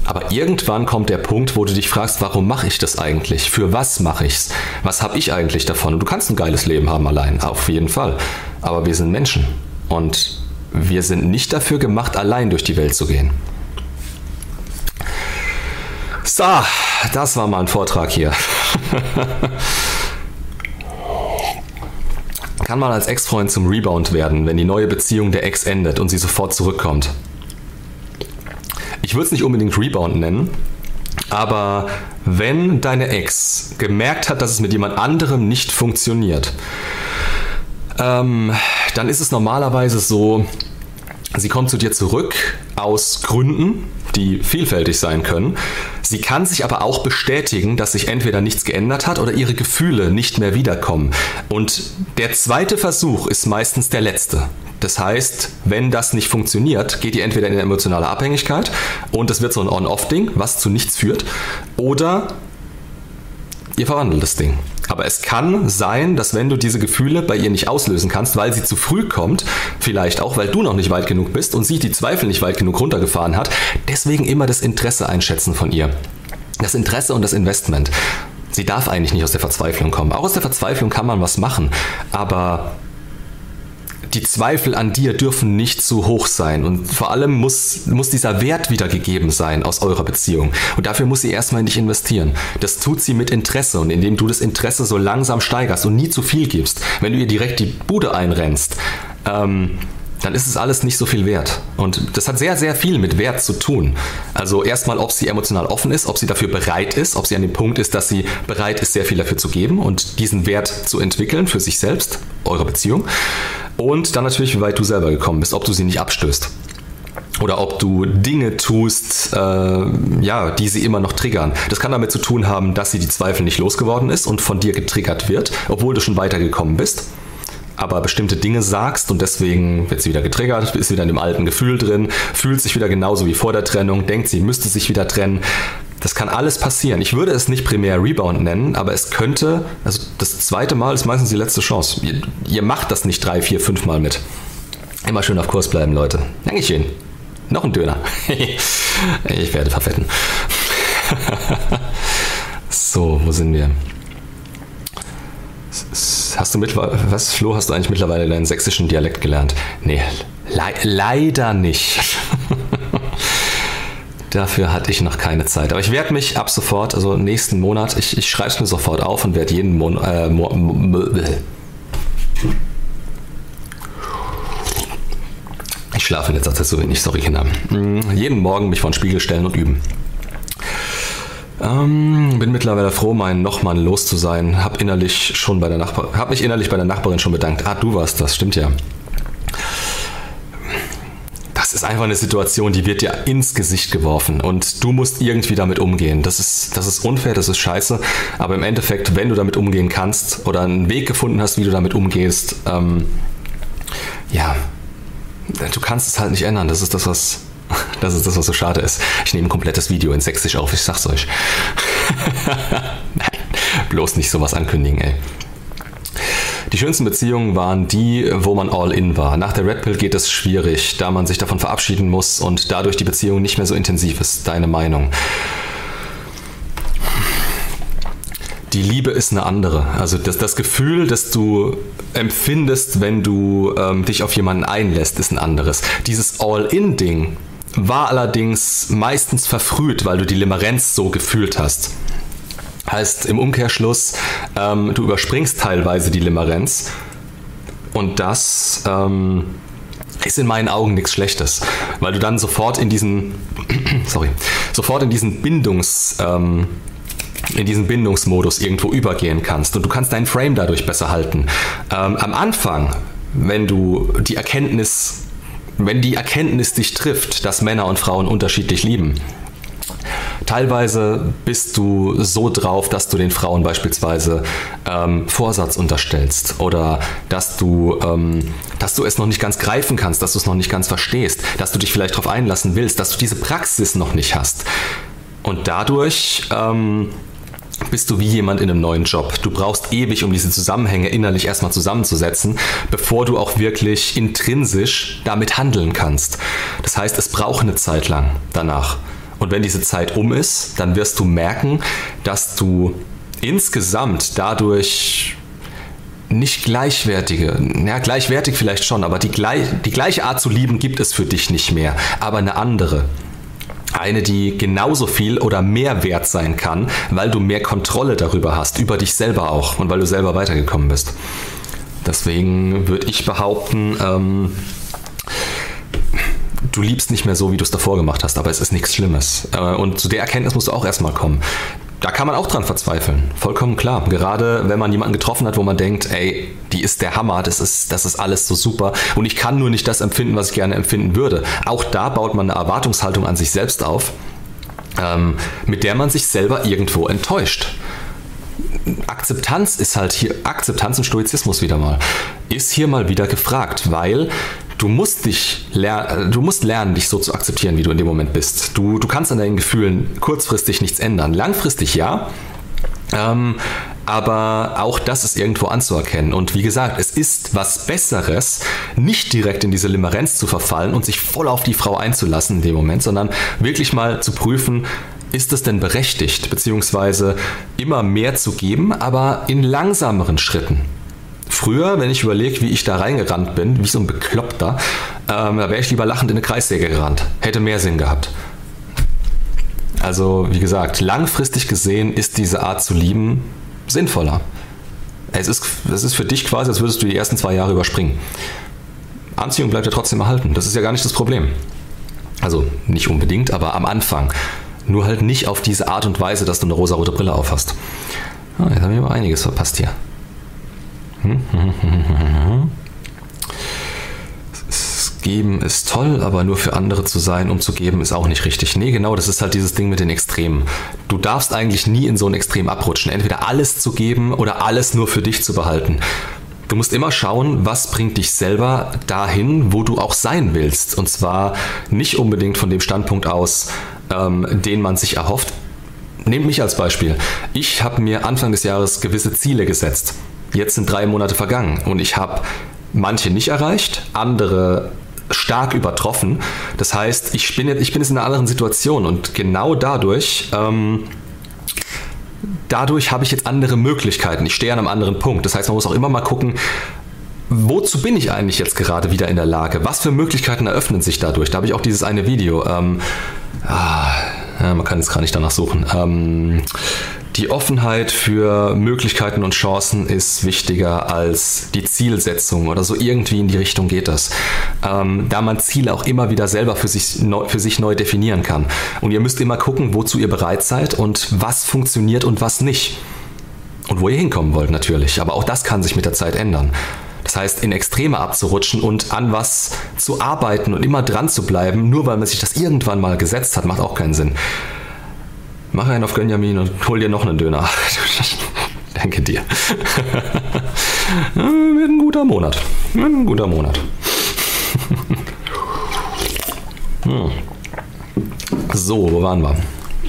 S1: Aber irgendwann kommt der Punkt, wo du dich fragst, warum mache ich das eigentlich? Für was mache ich's? Was habe ich eigentlich davon? Und du kannst ein geiles Leben haben allein, auf jeden Fall. Aber wir sind Menschen und wir sind nicht dafür gemacht, allein durch die Welt zu gehen. So, das war mal ein Vortrag hier. Kann man als Ex-Freund zum Rebound werden, wenn die neue Beziehung der Ex endet und sie sofort zurückkommt? Ich würde es nicht unbedingt Rebound nennen, aber wenn deine Ex gemerkt hat, dass es mit jemand anderem nicht funktioniert, ähm, dann ist es normalerweise so, sie kommt zu dir zurück aus Gründen, die vielfältig sein können. Sie kann sich aber auch bestätigen, dass sich entweder nichts geändert hat oder ihre Gefühle nicht mehr wiederkommen. Und der zweite Versuch ist meistens der letzte. Das heißt, wenn das nicht funktioniert, geht ihr entweder in eine emotionale Abhängigkeit und es wird so ein On-Off-Ding, was zu nichts führt, oder ihr verwandelt das Ding. Aber es kann sein, dass wenn du diese Gefühle bei ihr nicht auslösen kannst, weil sie zu früh kommt, vielleicht auch, weil du noch nicht weit genug bist und sie die Zweifel nicht weit genug runtergefahren hat, deswegen immer das Interesse einschätzen von ihr. Das Interesse und das Investment. Sie darf eigentlich nicht aus der Verzweiflung kommen. Auch aus der Verzweiflung kann man was machen, aber die Zweifel an dir dürfen nicht zu hoch sein und vor allem muss, muss dieser Wert wieder gegeben sein aus eurer Beziehung. Und dafür muss sie erstmal in dich investieren. Das tut sie mit Interesse und indem du das Interesse so langsam steigerst und nie zu viel gibst, wenn du ihr direkt die Bude einrennst, ähm, dann ist es alles nicht so viel wert. Und das hat sehr, sehr viel mit Wert zu tun. Also erstmal, ob sie emotional offen ist, ob sie dafür bereit ist, ob sie an dem Punkt ist, dass sie bereit ist, sehr viel dafür zu geben und diesen Wert zu entwickeln für sich selbst, eure Beziehung. Und dann natürlich, wie weit du selber gekommen bist, ob du sie nicht abstößt. Oder ob du Dinge tust, äh, ja, die sie immer noch triggern. Das kann damit zu tun haben, dass sie die Zweifel nicht losgeworden ist und von dir getriggert wird, obwohl du schon weitergekommen bist aber bestimmte Dinge sagst und deswegen wird sie wieder getriggert, ist wieder in dem alten Gefühl drin, fühlt sich wieder genauso wie vor der Trennung, denkt, sie müsste sich wieder trennen. Das kann alles passieren. Ich würde es nicht primär Rebound nennen, aber es könnte, also das zweite Mal ist meistens die letzte Chance. Ihr, ihr macht das nicht drei, vier, fünf Mal mit. Immer schön auf Kurs bleiben, Leute. Dankeschön. Noch ein Döner. ich werde verfetten. so, wo sind wir? Hast du mittlerweile, was, Flo, hast du eigentlich mittlerweile deinen sächsischen Dialekt gelernt? Nee, le leider nicht. Dafür hatte ich noch keine Zeit. Aber ich werde mich ab sofort, also nächsten Monat, ich, ich schreibe es mir sofort auf und werde jeden Monat. Äh, Mo ich schlafe in letzter Zeit so wenig, sorry Kinder. Mm, jeden Morgen mich vor den Spiegel stellen und üben. Ähm, bin mittlerweile froh, meinen Nochmann los zu sein. Hab innerlich schon bei der Nachbar hab mich innerlich bei der Nachbarin schon bedankt. Ah, du warst das, stimmt ja. Das ist einfach eine Situation, die wird dir ins Gesicht geworfen und du musst irgendwie damit umgehen. Das ist, das ist unfair, das ist scheiße, aber im Endeffekt, wenn du damit umgehen kannst oder einen Weg gefunden hast, wie du damit umgehst, ähm, ja, du kannst es halt nicht ändern. Das ist das, was, das ist das, was so schade ist. Ich nehme ein komplettes Video in Sächsisch auf, ich sag's euch. Nein, bloß nicht sowas ankündigen, ey. Die schönsten Beziehungen waren die, wo man all in war. Nach der Red Pill geht es schwierig, da man sich davon verabschieden muss und dadurch die Beziehung nicht mehr so intensiv ist. Deine Meinung? Die Liebe ist eine andere. Also das, das Gefühl, das du empfindest, wenn du ähm, dich auf jemanden einlässt, ist ein anderes. Dieses All-in-Ding war allerdings meistens verfrüht, weil du die Limerenz so gefühlt hast. Heißt im Umkehrschluss, ähm, du überspringst teilweise die Limerenz und das ähm, ist in meinen Augen nichts Schlechtes, weil du dann sofort in diesen, sorry, sofort in diesen Bindungs, ähm, in diesen Bindungsmodus irgendwo übergehen kannst und du kannst deinen Frame dadurch besser halten. Ähm, am Anfang, wenn du die Erkenntnis, wenn die Erkenntnis dich trifft, dass Männer und Frauen unterschiedlich lieben, Teilweise bist du so drauf, dass du den Frauen beispielsweise ähm, Vorsatz unterstellst oder dass du, ähm, dass du es noch nicht ganz greifen kannst, dass du es noch nicht ganz verstehst, dass du dich vielleicht darauf einlassen willst, dass du diese Praxis noch nicht hast. Und dadurch ähm, bist du wie jemand in einem neuen Job. Du brauchst ewig, um diese Zusammenhänge innerlich erstmal zusammenzusetzen, bevor du auch wirklich intrinsisch damit handeln kannst. Das heißt, es braucht eine Zeit lang danach. Und wenn diese Zeit um ist, dann wirst du merken, dass du insgesamt dadurch nicht gleichwertige, ja, gleichwertig vielleicht schon, aber die, gleich, die gleiche Art zu lieben gibt es für dich nicht mehr, aber eine andere. Eine, die genauso viel oder mehr wert sein kann, weil du mehr Kontrolle darüber hast, über dich selber auch und weil du selber weitergekommen bist. Deswegen würde ich behaupten, ähm, du liebst nicht mehr so, wie du es davor gemacht hast, aber es ist nichts Schlimmes. Äh, und zu der Erkenntnis musst du auch erstmal kommen. Da kann man auch dran verzweifeln, vollkommen klar. Gerade wenn man jemanden getroffen hat, wo man denkt, ey, die ist der Hammer, das ist, das ist alles so super und ich kann nur nicht das empfinden, was ich gerne empfinden würde. Auch da baut man eine Erwartungshaltung an sich selbst auf, ähm, mit der man sich selber irgendwo enttäuscht. Akzeptanz ist halt hier, Akzeptanz und Stoizismus wieder mal, ist hier mal wieder gefragt, weil du musst dich lernen, du musst lernen, dich so zu akzeptieren, wie du in dem Moment bist. Du, du kannst an deinen Gefühlen kurzfristig nichts ändern. Langfristig ja. Ähm, aber auch das ist irgendwo anzuerkennen. Und wie gesagt, es ist was Besseres, nicht direkt in diese Limerenz zu verfallen und sich voll auf die Frau einzulassen in dem Moment, sondern wirklich mal zu prüfen, ist es denn berechtigt, beziehungsweise immer mehr zu geben, aber in langsameren Schritten. Früher, wenn ich überlege, wie ich da reingerannt bin, wie so ein Bekloppter, ähm, da wäre ich lieber lachend in eine Kreissäge gerannt. Hätte mehr Sinn gehabt. Also, wie gesagt, langfristig gesehen ist diese Art zu lieben sinnvoller. Es ist, es ist für dich quasi, als würdest du die ersten zwei Jahre überspringen. Anziehung bleibt ja trotzdem erhalten. Das ist ja gar nicht das Problem. Also nicht unbedingt, aber am Anfang. Nur halt nicht auf diese Art und Weise, dass du eine rosa-rote Brille aufhast. Ah, jetzt haben wir aber einiges verpasst hier. Geben ist toll, aber nur für andere zu sein, um zu geben, ist auch nicht richtig. Nee, genau, das ist halt dieses Ding mit den Extremen. Du darfst eigentlich nie in so ein Extrem abrutschen. Entweder alles zu geben oder alles nur für dich zu behalten. Du musst immer schauen, was bringt dich selber dahin, wo du auch sein willst. Und zwar nicht unbedingt von dem Standpunkt aus, ähm, den man sich erhofft. Nehmt mich als Beispiel. Ich habe mir Anfang des Jahres gewisse Ziele gesetzt. Jetzt sind drei Monate vergangen und ich habe manche nicht erreicht, andere stark übertroffen. Das heißt, ich bin jetzt, ich bin jetzt in einer anderen Situation und genau dadurch, ähm, dadurch habe ich jetzt andere Möglichkeiten. Ich stehe an einem anderen Punkt. Das heißt, man muss auch immer mal gucken, wozu bin ich eigentlich jetzt gerade wieder in der Lage? Was für Möglichkeiten eröffnen sich dadurch? Da habe ich auch dieses eine Video. Ähm, ah, man kann jetzt gar nicht danach suchen. Ähm, die Offenheit für Möglichkeiten und Chancen ist wichtiger als die Zielsetzung oder so irgendwie in die Richtung geht das. Ähm, da man Ziele auch immer wieder selber für sich, neu, für sich neu definieren kann. Und ihr müsst immer gucken, wozu ihr bereit seid und was funktioniert und was nicht. Und wo ihr hinkommen wollt natürlich. Aber auch das kann sich mit der Zeit ändern. Das heißt, in Extreme abzurutschen und an was zu arbeiten und immer dran zu bleiben, nur weil man sich das irgendwann mal gesetzt hat, macht auch keinen Sinn. Mach einen auf Gönjamin und hol dir noch einen Döner. Danke dir. wird ein guter Monat. Wird ein guter Monat. Hm. So, wo waren wir?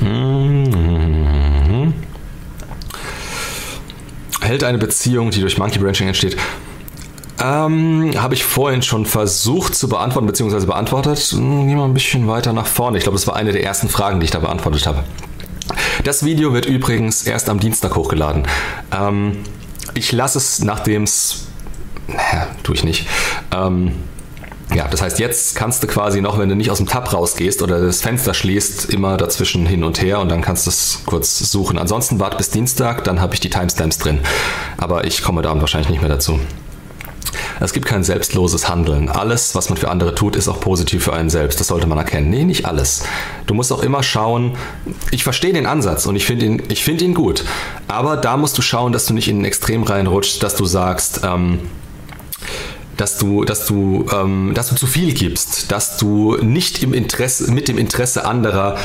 S1: Mhm. Hält eine Beziehung, die durch Monkey Branching entsteht, ähm, Habe ich vorhin schon versucht zu beantworten, beziehungsweise beantwortet. Hm, gehen wir ein bisschen weiter nach vorne. Ich glaube, das war eine der ersten Fragen, die ich da beantwortet habe. Das Video wird übrigens erst am Dienstag hochgeladen. Ähm, ich lasse es, nachdem es. Naja, tue ich nicht. Ähm, ja, das heißt, jetzt kannst du quasi noch, wenn du nicht aus dem Tab rausgehst oder das Fenster schließt, immer dazwischen hin und her und dann kannst du es kurz suchen. Ansonsten wart bis Dienstag, dann habe ich die Timestamps drin. Aber ich komme da wahrscheinlich nicht mehr dazu. Es gibt kein selbstloses Handeln. Alles, was man für andere tut, ist auch positiv für einen selbst. Das sollte man erkennen. Nee, nicht alles. Du musst auch immer schauen, ich verstehe den Ansatz und ich finde ihn, find ihn gut. Aber da musst du schauen, dass du nicht in ein Extrem reinrutschst, dass du sagst, ähm, dass du, dass du, ähm, dass du zu viel gibst, dass du nicht im Interesse, mit dem Interesse anderer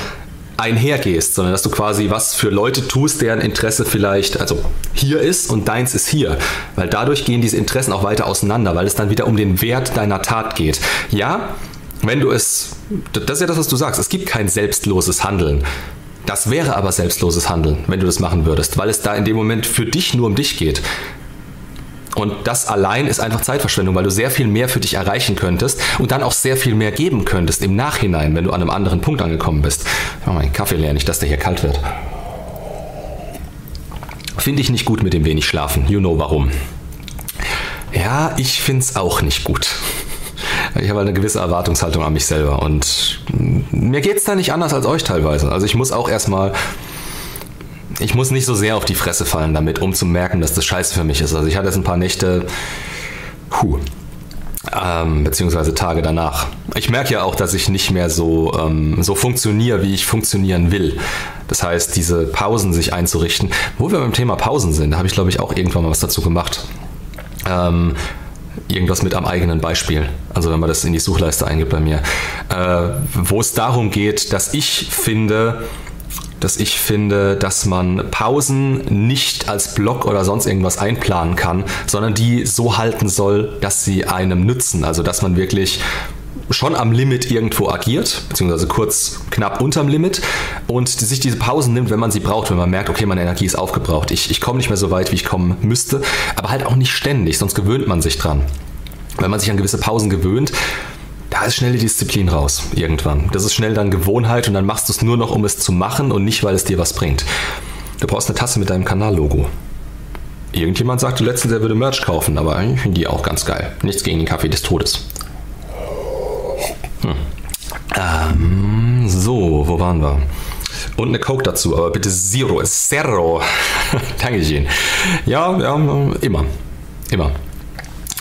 S1: einhergehst, sondern dass du quasi was für Leute tust, deren Interesse vielleicht also hier ist und deins ist hier, weil dadurch gehen diese Interessen auch weiter auseinander, weil es dann wieder um den Wert deiner Tat geht. Ja, wenn du es, das ist ja das, was du sagst, es gibt kein selbstloses Handeln. Das wäre aber selbstloses Handeln, wenn du das machen würdest, weil es da in dem Moment für dich nur um dich geht. Und das allein ist einfach Zeitverschwendung, weil du sehr viel mehr für dich erreichen könntest und dann auch sehr viel mehr geben könntest im Nachhinein, wenn du an einem anderen Punkt angekommen bist. Mache meinen Kaffee leer, nicht, dass der hier kalt wird. Finde ich nicht gut mit dem wenig Schlafen. You know warum. Ja, ich finde es auch nicht gut. Ich habe eine gewisse Erwartungshaltung an mich selber und mir geht es da nicht anders als euch teilweise. Also ich muss auch erstmal ich muss nicht so sehr auf die Fresse fallen damit, um zu merken, dass das scheiße für mich ist. Also ich hatte jetzt ein paar Nächte, puh, ähm, beziehungsweise Tage danach. Ich merke ja auch, dass ich nicht mehr so, ähm, so funktioniere, wie ich funktionieren will. Das heißt, diese Pausen sich einzurichten. Wo wir beim Thema Pausen sind, da habe ich, glaube ich, auch irgendwann mal was dazu gemacht. Ähm, irgendwas mit am eigenen Beispiel. Also wenn man das in die Suchleiste eingibt bei mir. Äh, wo es darum geht, dass ich finde, dass ich finde, dass man Pausen nicht als Block oder sonst irgendwas einplanen kann, sondern die so halten soll, dass sie einem nützen. Also dass man wirklich schon am Limit irgendwo agiert, beziehungsweise kurz knapp unterm Limit und sich diese Pausen nimmt, wenn man sie braucht, wenn man merkt, okay, meine Energie ist aufgebraucht, ich, ich komme nicht mehr so weit, wie ich kommen müsste, aber halt auch nicht ständig, sonst gewöhnt man sich dran. Wenn man sich an gewisse Pausen gewöhnt, da ist schnell die Disziplin raus irgendwann. Das ist schnell dann Gewohnheit und dann machst du es nur noch, um es zu machen und nicht, weil es dir was bringt. Du brauchst eine Tasse mit deinem Kanallogo. Irgendjemand sagte letztens, er würde Merch kaufen, aber ich finde die auch ganz geil. Nichts gegen den Kaffee des Todes. Hm. Ähm, so, wo waren wir? Und eine Coke dazu, aber bitte Zero. Zero. Dankeschön. Ja, ja, immer. Immer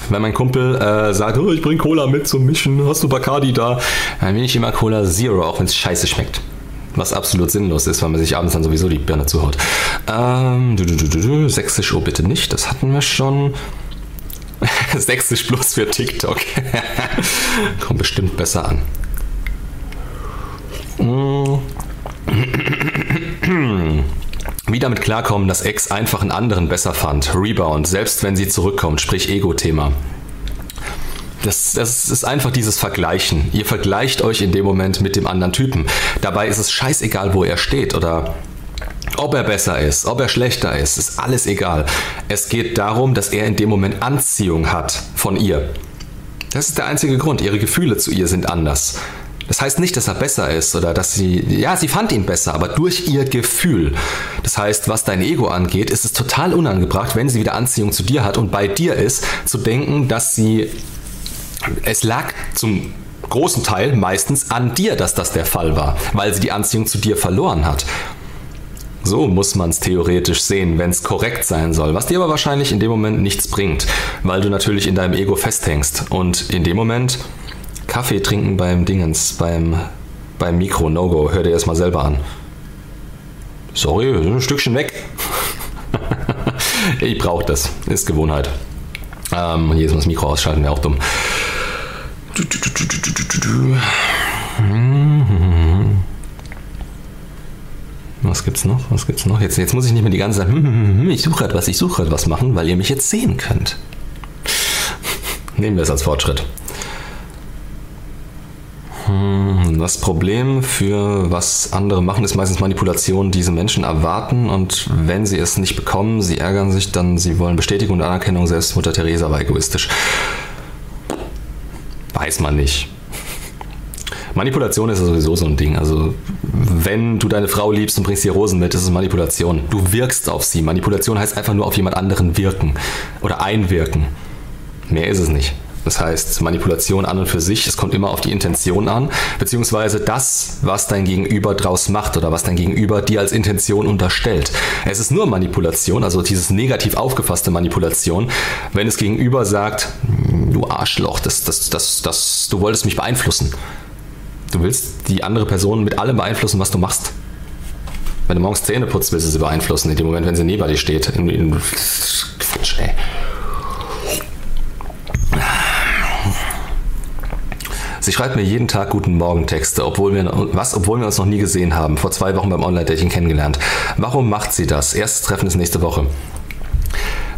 S1: wenn mein Kumpel äh, sagt, oh, ich bring Cola mit zum Mischen, hast du Bacardi da? Dann will ich immer Cola Zero, auch wenn es scheiße schmeckt. Was absolut sinnlos ist, weil man sich abends dann sowieso die Birne zuhaut. Ähm, du, du, du, du, Sächsisch, oh bitte nicht, das hatten wir schon. Sächsisch plus für TikTok. Kommt bestimmt besser an. Wie damit klarkommen, dass Ex einfach einen anderen besser fand. Rebound, selbst wenn sie zurückkommt, sprich Ego-Thema. Das, das, ist einfach dieses Vergleichen. Ihr vergleicht euch in dem Moment mit dem anderen Typen. Dabei ist es scheißegal, wo er steht oder ob er besser ist, ob er schlechter ist, ist alles egal. Es geht darum, dass er in dem Moment Anziehung hat von ihr. Das ist der einzige Grund. Ihre Gefühle zu ihr sind anders. Das heißt nicht, dass er besser ist oder dass sie, ja, sie fand ihn besser, aber durch ihr Gefühl. Das heißt, was dein Ego angeht, ist es total unangebracht, wenn sie wieder Anziehung zu dir hat und bei dir ist, zu denken, dass sie, es lag zum großen Teil meistens an dir, dass das der Fall war, weil sie die Anziehung zu dir verloren hat. So muss man es theoretisch sehen, wenn es korrekt sein soll. Was dir aber wahrscheinlich in dem Moment nichts bringt, weil du natürlich in deinem Ego festhängst. Und in dem Moment Kaffee trinken beim Dingens, beim, beim Mikro, No-Go. Hör dir das mal selber an. Sorry, ein Stückchen weg. ich brauche das. Ist Gewohnheit. Ähm, jedes Mal das Mikro ausschalten wäre auch dumm. Was gibt's noch? Was gibt's noch? Jetzt, jetzt muss ich nicht mehr die ganze Zeit, hm, hm, hm, ich suche etwas, ich suche etwas machen, weil ihr mich jetzt sehen könnt. Nehmen wir es als Fortschritt. Das Problem für was andere machen, ist meistens Manipulation. Diese Menschen erwarten und wenn sie es nicht bekommen, sie ärgern sich, dann sie wollen Bestätigung und Anerkennung. Selbst Mutter Teresa war egoistisch. Weiß man nicht. Manipulation ist sowieso so ein Ding. Also, wenn du deine Frau liebst und bringst ihr Rosen mit, ist es Manipulation. Du wirkst auf sie. Manipulation heißt einfach nur auf jemand anderen wirken oder einwirken. Mehr ist es nicht. Das heißt, Manipulation an und für sich, es kommt immer auf die Intention an, beziehungsweise das, was dein Gegenüber draus macht oder was dein Gegenüber dir als Intention unterstellt. Es ist nur Manipulation, also dieses negativ aufgefasste Manipulation, wenn es Gegenüber sagt, du Arschloch, das, das, das, das, du wolltest mich beeinflussen. Du willst die andere Person mit allem beeinflussen, was du machst. Wenn du morgens Zähne putzt, willst du sie beeinflussen, in dem Moment, wenn sie neben dir steht. Quatsch, ey. Sie schreibt mir jeden Tag guten Morgen Texte, obwohl wir, was, obwohl wir uns noch nie gesehen haben. Vor zwei Wochen beim Online-Dating kennengelernt. Warum macht sie das? Erstes Treffen ist nächste Woche.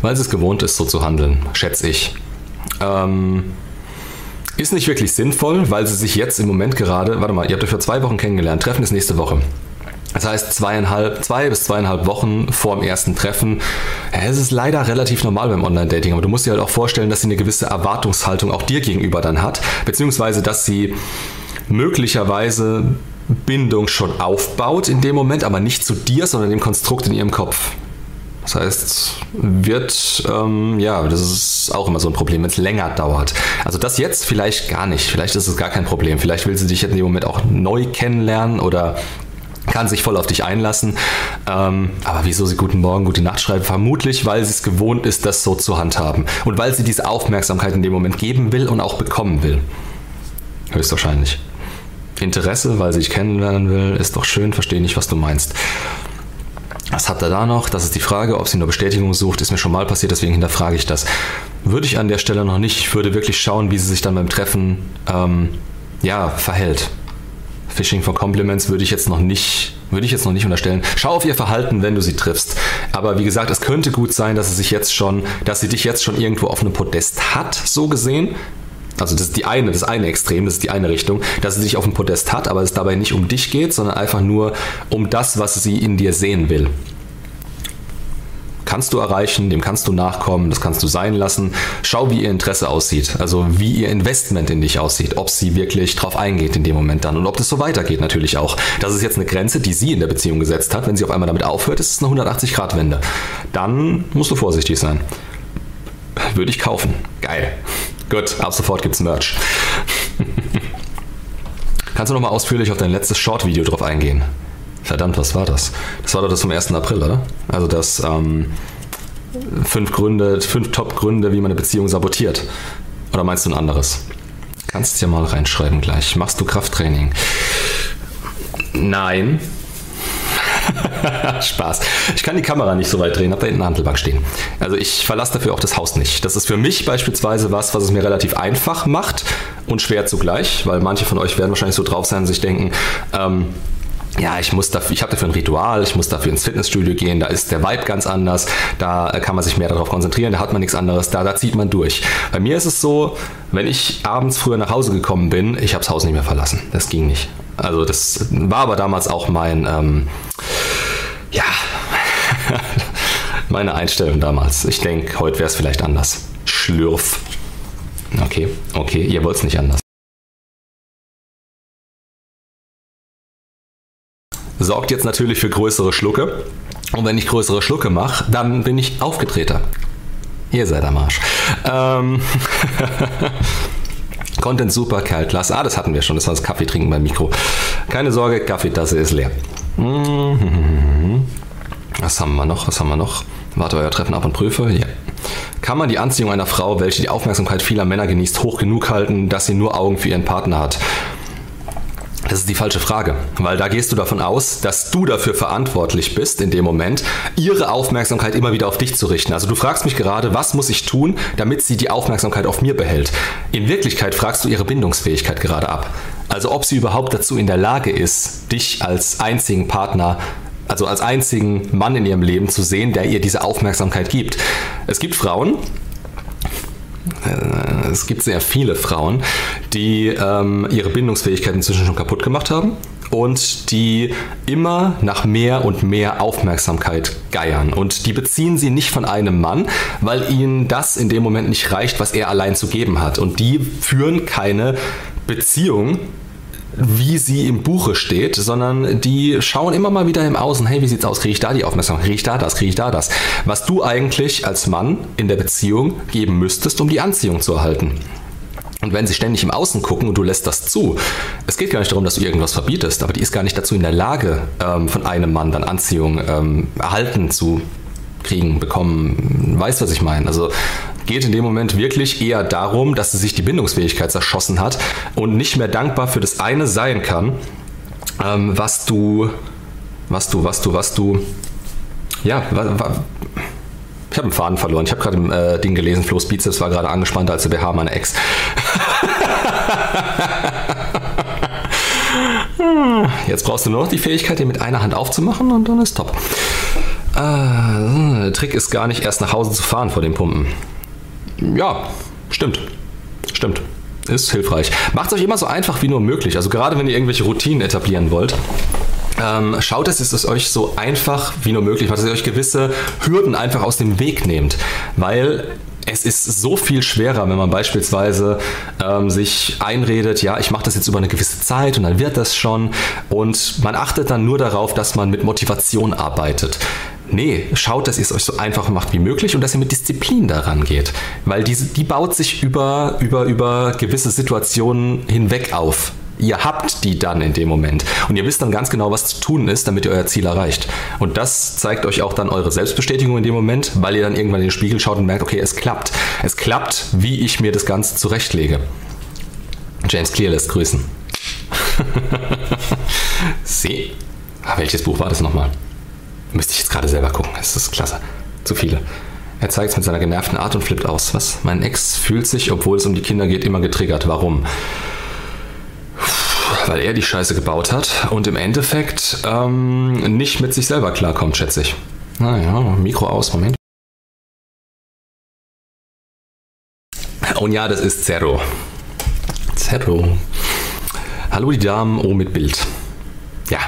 S1: Weil sie es gewohnt ist, so zu handeln, schätze ich. Ähm, ist nicht wirklich sinnvoll, weil sie sich jetzt im Moment gerade, warte mal, ihr habt euch vor zwei Wochen kennengelernt, Treffen ist nächste Woche. Das heißt, zweieinhalb, zwei bis zweieinhalb Wochen vor dem ersten Treffen. Es ist leider relativ normal beim Online-Dating, aber du musst dir halt auch vorstellen, dass sie eine gewisse Erwartungshaltung auch dir gegenüber dann hat, beziehungsweise dass sie möglicherweise Bindung schon aufbaut in dem Moment, aber nicht zu dir, sondern dem Konstrukt in ihrem Kopf. Das heißt, wird, ähm, ja, das ist auch immer so ein Problem, wenn es länger dauert. Also das jetzt vielleicht gar nicht. Vielleicht ist es gar kein Problem. Vielleicht will sie dich in dem Moment auch neu kennenlernen oder kann sich voll auf dich einlassen. Ähm, aber wieso sie Guten Morgen, Gute Nacht schreibt? Vermutlich, weil sie es gewohnt ist, das so zu handhaben. Und weil sie diese Aufmerksamkeit in dem Moment geben will und auch bekommen will. Höchstwahrscheinlich. Interesse, weil sie dich kennenlernen will, ist doch schön, verstehe nicht, was du meinst. Was hat er da noch? Das ist die Frage, ob sie nur Bestätigung sucht. Ist mir schon mal passiert, deswegen hinterfrage ich das. Würde ich an der Stelle noch nicht. Ich würde wirklich schauen, wie sie sich dann beim Treffen ähm, ja, verhält. Phishing for Compliments würde ich jetzt noch nicht würde ich jetzt noch nicht unterstellen. Schau auf ihr Verhalten, wenn du sie triffst. Aber wie gesagt, es könnte gut sein, dass sie sich jetzt schon, dass sie dich jetzt schon irgendwo auf einem Podest hat, so gesehen. Also das ist die eine, das eine Extrem, das ist die eine Richtung, dass sie dich auf dem Podest hat, aber es dabei nicht um dich geht, sondern einfach nur um das, was sie in dir sehen will kannst du erreichen, dem kannst du nachkommen, das kannst du sein lassen. Schau, wie ihr Interesse aussieht, also wie ihr Investment in dich aussieht, ob sie wirklich drauf eingeht in dem Moment dann und ob das so weitergeht natürlich auch. Das ist jetzt eine Grenze, die sie in der Beziehung gesetzt hat. Wenn sie auf einmal damit aufhört, ist es eine 180-Grad-Wende. Dann musst du vorsichtig sein. Würde ich kaufen. Geil. Gut, ab sofort gibt's Merch. Kannst du nochmal ausführlich auf dein letztes Short-Video drauf eingehen? Verdammt, was war das? Das war doch das vom 1. April, oder? Also das ähm, fünf Gründe, fünf Top-Gründe, wie man eine Beziehung sabotiert. Oder meinst du ein anderes? Kannst du ja mal reinschreiben gleich. Machst du Krafttraining? Nein. Spaß. Ich kann die Kamera nicht so weit drehen, habe da hinten eine Handelbank stehen. Also ich verlasse dafür auch das Haus nicht. Das ist für mich beispielsweise was, was es mir relativ einfach macht und schwer zugleich, weil manche von euch werden wahrscheinlich so drauf sein und sich denken, ähm, ja, ich muss dafür, ich habe dafür ein Ritual, ich muss dafür ins Fitnessstudio gehen, da ist der Vibe ganz anders, da kann man sich mehr darauf konzentrieren, da hat man nichts anderes, da, da zieht man durch. Bei mir ist es so, wenn ich abends früher nach Hause gekommen bin, ich habe das Haus nicht mehr verlassen. Das ging nicht. Also das war aber damals auch mein, ähm, ja, meine Einstellung damals. Ich denke, heute wäre es vielleicht anders. Schlürf. Okay, okay, ihr wollt es nicht anders. Sorgt jetzt natürlich für größere Schlucke. Und wenn ich größere Schlucke mache, dann bin ich aufgetreter. Ihr seid am Arsch. Ähm Content super, kalt, klasse. Ah, das hatten wir schon. Das war das Kaffee trinken beim Mikro. Keine Sorge, Kaffeetasse ist leer. Was haben wir noch? Was haben wir noch? Warte euer Treffen ab und prüfe. Ja. Kann man die Anziehung einer Frau, welche die Aufmerksamkeit vieler Männer genießt, hoch genug halten, dass sie nur Augen für ihren Partner hat? Das ist die falsche Frage, weil da gehst du davon aus, dass du dafür verantwortlich bist, in dem Moment ihre Aufmerksamkeit immer wieder auf dich zu richten. Also du fragst mich gerade, was muss ich tun, damit sie die Aufmerksamkeit auf mir behält. In Wirklichkeit fragst du ihre Bindungsfähigkeit gerade ab. Also ob sie überhaupt dazu in der Lage ist, dich als einzigen Partner also als einzigen Mann in ihrem Leben zu sehen, der ihr diese Aufmerksamkeit gibt. Es gibt Frauen, es gibt sehr viele Frauen, die ähm, ihre Bindungsfähigkeit inzwischen schon kaputt gemacht haben und die immer nach mehr und mehr Aufmerksamkeit geiern. Und die beziehen sie nicht von einem Mann, weil ihnen das in dem Moment nicht reicht, was er allein zu geben hat. Und die führen keine Beziehung wie sie im Buche steht, sondern die schauen immer mal wieder im Außen, hey, wie sieht's aus? Kriege ich da die Aufmerksamkeit? Kriege ich da das? Kriege ich da das? Was du eigentlich als Mann in der Beziehung geben müsstest, um die Anziehung zu erhalten. Und wenn sie ständig im Außen gucken und du lässt das zu, es geht gar nicht darum, dass du irgendwas verbietest, aber die ist gar nicht dazu in der Lage, ähm, von einem Mann dann Anziehung ähm, erhalten zu kriegen, bekommen. Weißt, was ich meine? Also geht in dem Moment wirklich eher darum, dass sie sich die Bindungsfähigkeit zerschossen hat und nicht mehr dankbar für das eine sein kann, ähm, was du, was du, was du, was du, ja, wa, wa, ich habe einen Faden verloren. Ich habe gerade im äh, Ding gelesen, Flo's Bizeps war gerade angespannt als der BH meiner Ex. Jetzt brauchst du nur noch die Fähigkeit, den mit einer Hand aufzumachen und dann ist top. Äh, der Trick ist gar nicht erst nach Hause zu fahren vor dem Pumpen. Ja, stimmt. Stimmt. Ist hilfreich. Macht es euch immer so einfach wie nur möglich. Also gerade wenn ihr irgendwelche Routinen etablieren wollt, ähm, schaut, dass es euch so einfach wie nur möglich macht, dass ihr euch gewisse Hürden einfach aus dem Weg nehmt. Weil es ist so viel schwerer, wenn man beispielsweise ähm, sich einredet, ja, ich mache das jetzt über eine gewisse Zeit und dann wird das schon. Und man achtet dann nur darauf, dass man mit Motivation arbeitet. Nee, schaut, dass ihr es euch so einfach macht wie möglich und dass ihr mit Disziplin daran geht. Weil diese, die baut sich über, über, über gewisse Situationen hinweg auf. Ihr habt die dann in dem Moment. Und ihr wisst dann ganz genau, was zu tun ist, damit ihr euer Ziel erreicht. Und das zeigt euch auch dann eure Selbstbestätigung in dem Moment, weil ihr dann irgendwann in den Spiegel schaut und merkt, okay, es klappt. Es klappt, wie ich mir das Ganze zurechtlege. James Clear lässt grüßen. See. Ah, welches Buch war das nochmal? Müsste ich jetzt gerade selber gucken. Es ist klasse. Zu viele. Er zeigt es mit seiner genervten Art und flippt aus. Was? Mein Ex fühlt sich, obwohl es um die Kinder geht, immer getriggert. Warum? Weil er die Scheiße gebaut hat und im Endeffekt ähm, nicht mit sich selber klarkommt, schätze ich. Naja, Mikro aus, Moment. Und ja, das ist Zero. Zero. Hallo die Damen, oh mit Bild. Ja,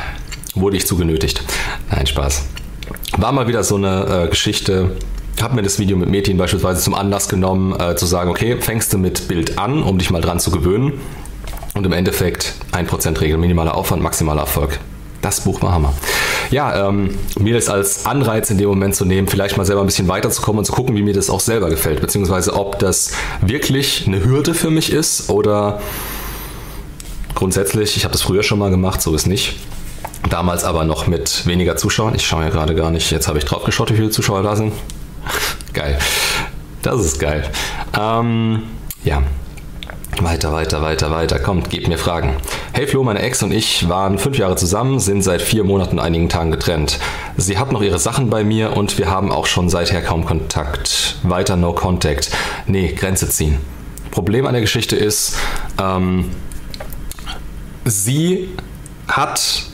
S1: wurde ich zu genötigt. Nein, Spaß. War mal wieder so eine äh, Geschichte. Habe mir das Video mit Metin beispielsweise zum Anlass genommen, äh, zu sagen, okay, fängst du mit Bild an, um dich mal dran zu gewöhnen. Und im Endeffekt 1% Regel, minimaler Aufwand, maximaler Erfolg. Das Buch war Hammer. Ja, ähm, mir das als Anreiz in dem Moment zu nehmen, vielleicht mal selber ein bisschen weiterzukommen und zu gucken, wie mir das auch selber gefällt, beziehungsweise ob das wirklich eine Hürde für mich ist oder grundsätzlich, ich habe das früher schon mal gemacht, so ist nicht. Damals aber noch mit weniger Zuschauern. Ich schaue ja gerade gar nicht. Jetzt habe ich drauf geschaut, wie viele Zuschauer da sind. geil. Das ist geil. Ähm, ja. Weiter, weiter, weiter, weiter. Kommt, gebt mir Fragen. Hey Flo, meine Ex und ich waren fünf Jahre zusammen, sind seit vier Monaten und einigen Tagen getrennt. Sie hat noch ihre Sachen bei mir und wir haben auch schon seither kaum Kontakt. Weiter no contact. Nee, Grenze ziehen. Problem an der Geschichte ist, ähm, sie hat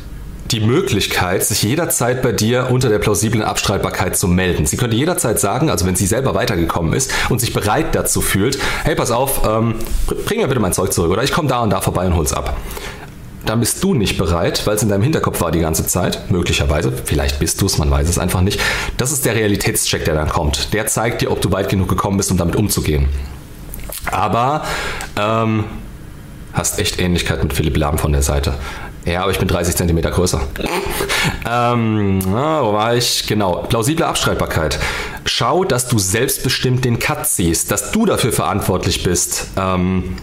S1: die Möglichkeit, sich jederzeit bei dir unter der plausiblen Abstreitbarkeit zu melden. Sie könnte jederzeit sagen, also wenn sie selber weitergekommen ist und sich bereit dazu fühlt, hey, pass auf, ähm, bring mir bitte mein Zeug zurück oder ich komme da und da vorbei und hol's ab. Dann bist du nicht bereit, weil es in deinem Hinterkopf war die ganze Zeit, möglicherweise, vielleicht bist du es, man weiß es einfach nicht. Das ist der Realitätscheck, der dann kommt. Der zeigt dir, ob du weit genug gekommen bist, um damit umzugehen. Aber ähm, hast echt Ähnlichkeit mit Philipp Lahm von der Seite. Ja, aber ich bin 30 cm größer. ähm, na, wo war ich? Genau. Plausible Abstreitbarkeit. Schau, dass du selbstbestimmt den Cut ziehst, dass du dafür verantwortlich bist, ähm,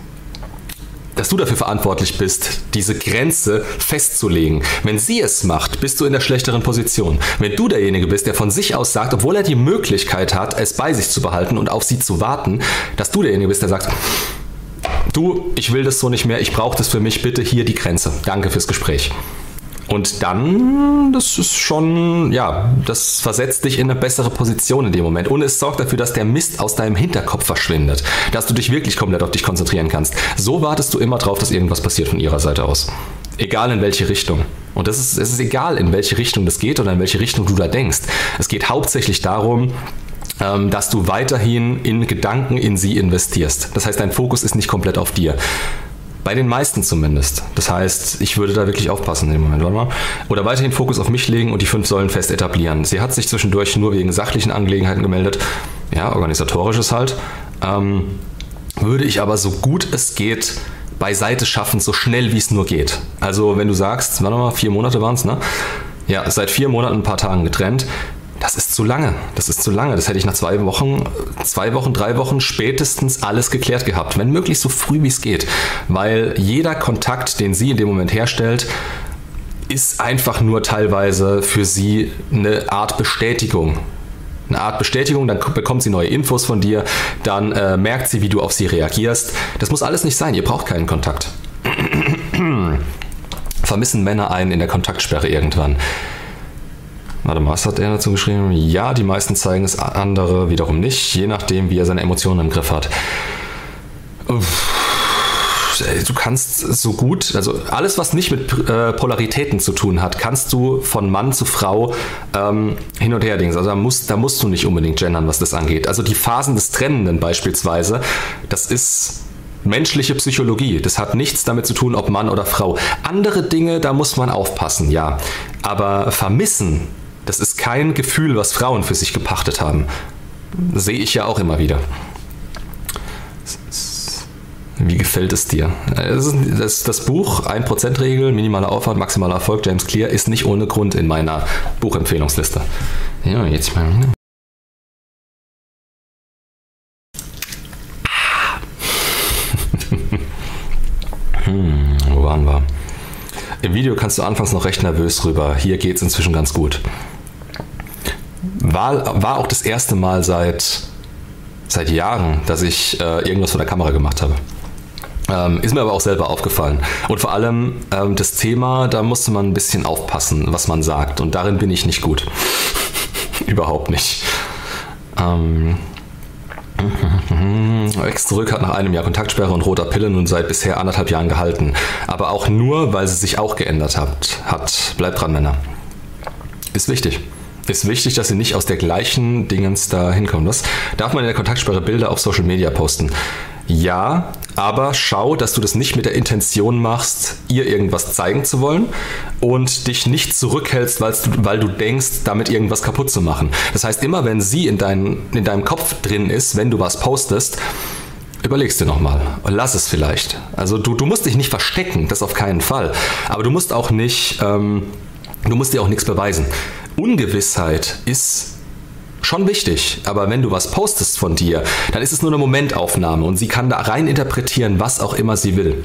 S1: dass du dafür verantwortlich bist, diese Grenze festzulegen. Wenn sie es macht, bist du in der schlechteren Position. Wenn du derjenige bist, der von sich aus sagt, obwohl er die Möglichkeit hat, es bei sich zu behalten und auf sie zu warten, dass du derjenige bist, der sagt, du, ich will das so nicht mehr, ich brauche das für mich, bitte hier die Grenze. Danke fürs Gespräch. Und dann, das ist schon, ja, das versetzt dich in eine bessere Position in dem Moment. Und es sorgt dafür, dass der Mist aus deinem Hinterkopf verschwindet. Dass du dich wirklich komplett auf dich konzentrieren kannst. So wartest du immer drauf, dass irgendwas passiert von ihrer Seite aus. Egal in welche Richtung. Und das ist, es ist egal, in welche Richtung das geht oder in welche Richtung du da denkst. Es geht hauptsächlich darum, dass du weiterhin in Gedanken in sie investierst. Das heißt, dein Fokus ist nicht komplett auf dir. Bei den meisten zumindest. Das heißt, ich würde da wirklich aufpassen in dem Moment. Mal. Oder weiterhin Fokus auf mich legen und die fünf Säulen fest etablieren. Sie hat sich zwischendurch nur wegen sachlichen Angelegenheiten gemeldet. Ja, organisatorisches halt. Ähm, würde ich aber so gut es geht beiseite schaffen, so schnell wie es nur geht. Also wenn du sagst, warte mal, vier Monate waren es, ne? Ja, seit vier Monaten ein paar Tagen getrennt das ist zu lange. Das ist zu lange. Das hätte ich nach zwei Wochen, zwei Wochen, drei Wochen spätestens alles geklärt gehabt. Wenn möglich so früh wie es geht. Weil jeder Kontakt, den sie in dem Moment herstellt, ist einfach nur teilweise für sie eine Art Bestätigung. Eine Art Bestätigung, dann bekommt sie neue Infos von dir, dann äh, merkt sie, wie du auf sie reagierst. Das muss alles nicht sein, ihr braucht keinen Kontakt. Vermissen Männer einen in der Kontaktsperre irgendwann? Mal, was hat er dazu geschrieben? Ja, die meisten zeigen es, andere wiederum nicht, je nachdem, wie er seine Emotionen im Griff hat. Du kannst so gut, also alles, was nicht mit äh, Polaritäten zu tun hat, kannst du von Mann zu Frau ähm, hin und her dingen. Also da musst, da musst du nicht unbedingt gendern, was das angeht. Also die Phasen des Trennenden beispielsweise, das ist menschliche Psychologie. Das hat nichts damit zu tun, ob Mann oder Frau. Andere Dinge, da muss man aufpassen, ja. Aber vermissen das ist kein Gefühl, was Frauen für sich gepachtet haben. Sehe ich ja auch immer wieder. Wie gefällt es dir? Das, das Buch 1%-Regel, minimaler Aufwand, maximaler Erfolg, James Clear, ist nicht ohne Grund in meiner Buchempfehlungsliste. Ja, jetzt mal. Ne? hm, wo waren wir? Im Video kannst du anfangs noch recht nervös rüber. Hier geht es inzwischen ganz gut. War, war auch das erste Mal seit, seit Jahren, dass ich äh, irgendwas vor der Kamera gemacht habe. Ähm, ist mir aber auch selber aufgefallen. Und vor allem ähm, das Thema, da musste man ein bisschen aufpassen, was man sagt. Und darin bin ich nicht gut. Überhaupt nicht. Ähm, Ex zurück hat nach einem Jahr Kontaktsperre und roter Pille nun seit bisher anderthalb Jahren gehalten. Aber auch nur, weil sie sich auch geändert hat. hat. Bleibt dran, Männer. Ist wichtig ist wichtig, dass sie nicht aus der gleichen Dingens da hinkommen. Das darf man in der Kontaktsperre Bilder auf Social Media posten. Ja, aber schau, dass du das nicht mit der Intention machst, ihr irgendwas zeigen zu wollen und dich nicht zurückhältst, weil du, denkst, damit irgendwas kaputt zu machen. Das heißt, immer wenn sie in, dein, in deinem Kopf drin ist, wenn du was postest, überlegst du nochmal und lass es vielleicht. Also du, du musst dich nicht verstecken, das auf keinen Fall. Aber du musst auch nicht, ähm, du musst dir auch nichts beweisen. Ungewissheit ist schon wichtig, aber wenn du was postest von dir, dann ist es nur eine Momentaufnahme und sie kann da rein interpretieren, was auch immer sie will.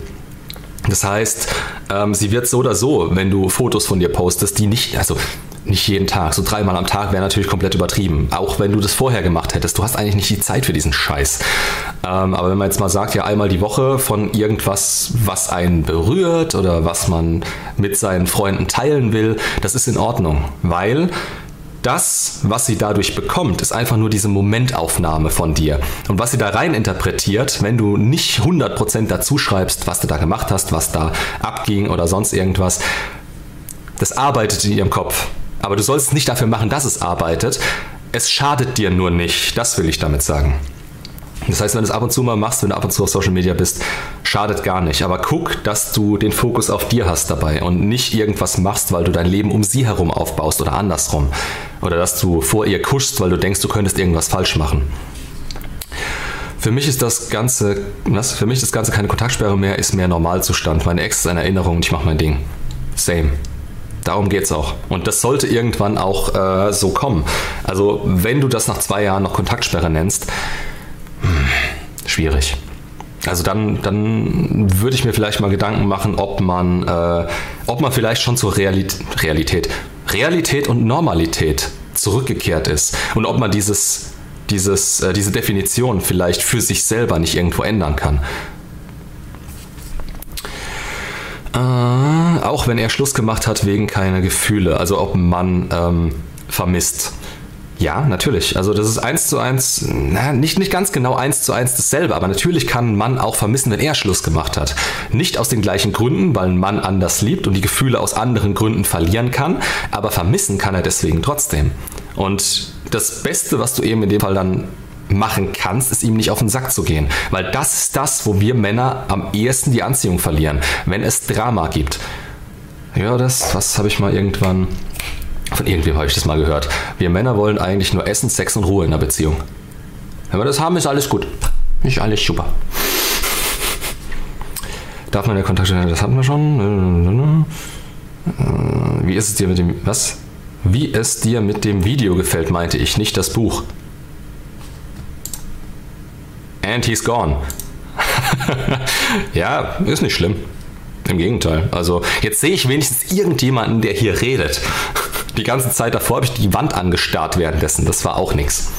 S1: Das heißt, ähm, sie wird so oder so, wenn du Fotos von dir postest, die nicht, also nicht jeden Tag, so dreimal am Tag wäre natürlich komplett übertrieben. Auch wenn du das vorher gemacht hättest. Du hast eigentlich nicht die Zeit für diesen Scheiß. Ähm, aber wenn man jetzt mal sagt, ja, einmal die Woche von irgendwas, was einen berührt oder was man mit seinen Freunden teilen will, das ist in Ordnung. Weil das, was sie dadurch bekommt, ist einfach nur diese Momentaufnahme von dir. Und was sie da rein interpretiert, wenn du nicht 100% dazu schreibst, was du da gemacht hast, was da abging oder sonst irgendwas, das arbeitet in ihrem Kopf. Aber du sollst es nicht dafür machen, dass es arbeitet. Es schadet dir nur nicht. Das will ich damit sagen. Das heißt, wenn du es ab und zu mal machst, wenn du ab und zu auf Social Media bist, schadet gar nicht. Aber guck, dass du den Fokus auf dir hast dabei und nicht irgendwas machst, weil du dein Leben um sie herum aufbaust oder andersrum. Oder dass du vor ihr kuschst, weil du denkst, du könntest irgendwas falsch machen. Für mich ist das Ganze, was? Für mich das Ganze keine Kontaktsperre mehr, ist mehr Normalzustand. Meine Ex ist eine Erinnerung und ich mache mein Ding. Same. Darum geht es auch. Und das sollte irgendwann auch äh, so kommen. Also, wenn du das nach zwei Jahren noch Kontaktsperre nennst, hm, schwierig. Also dann, dann würde ich mir vielleicht mal Gedanken machen, ob man, äh, ob man vielleicht schon zur Realität, Realität, Realität und Normalität zurückgekehrt ist und ob man dieses, dieses, äh, diese Definition vielleicht für sich selber nicht irgendwo ändern kann. Äh, auch wenn er Schluss gemacht hat wegen keiner Gefühle, also ob ein Mann ähm, vermisst. Ja, natürlich. Also das ist eins zu eins, na, nicht, nicht ganz genau eins zu eins dasselbe, aber natürlich kann ein Mann auch vermissen, wenn er Schluss gemacht hat. Nicht aus den gleichen Gründen, weil ein Mann anders liebt und die Gefühle aus anderen Gründen verlieren kann, aber vermissen kann er deswegen trotzdem. Und das Beste, was du eben in dem Fall dann machen kannst, ist ihm nicht auf den Sack zu gehen. Weil das ist das, wo wir Männer am ehesten die Anziehung verlieren, wenn es Drama gibt. Ja, das, was habe ich mal irgendwann von irgendwem habe ich das mal gehört. Wir Männer wollen eigentlich nur Essen, Sex und Ruhe in einer Beziehung. Wenn wir das haben, ist alles gut. Ist alles super. Darf man der Kontakt Das hatten wir schon. Wie ist es dir mit dem. Was? Wie es dir mit dem Video gefällt, meinte ich, nicht das Buch. And he's gone. ja, ist nicht schlimm. Im Gegenteil. Also jetzt sehe ich wenigstens irgendjemanden, der hier redet. Die ganze Zeit davor habe ich die Wand angestarrt währenddessen. Das war auch nichts.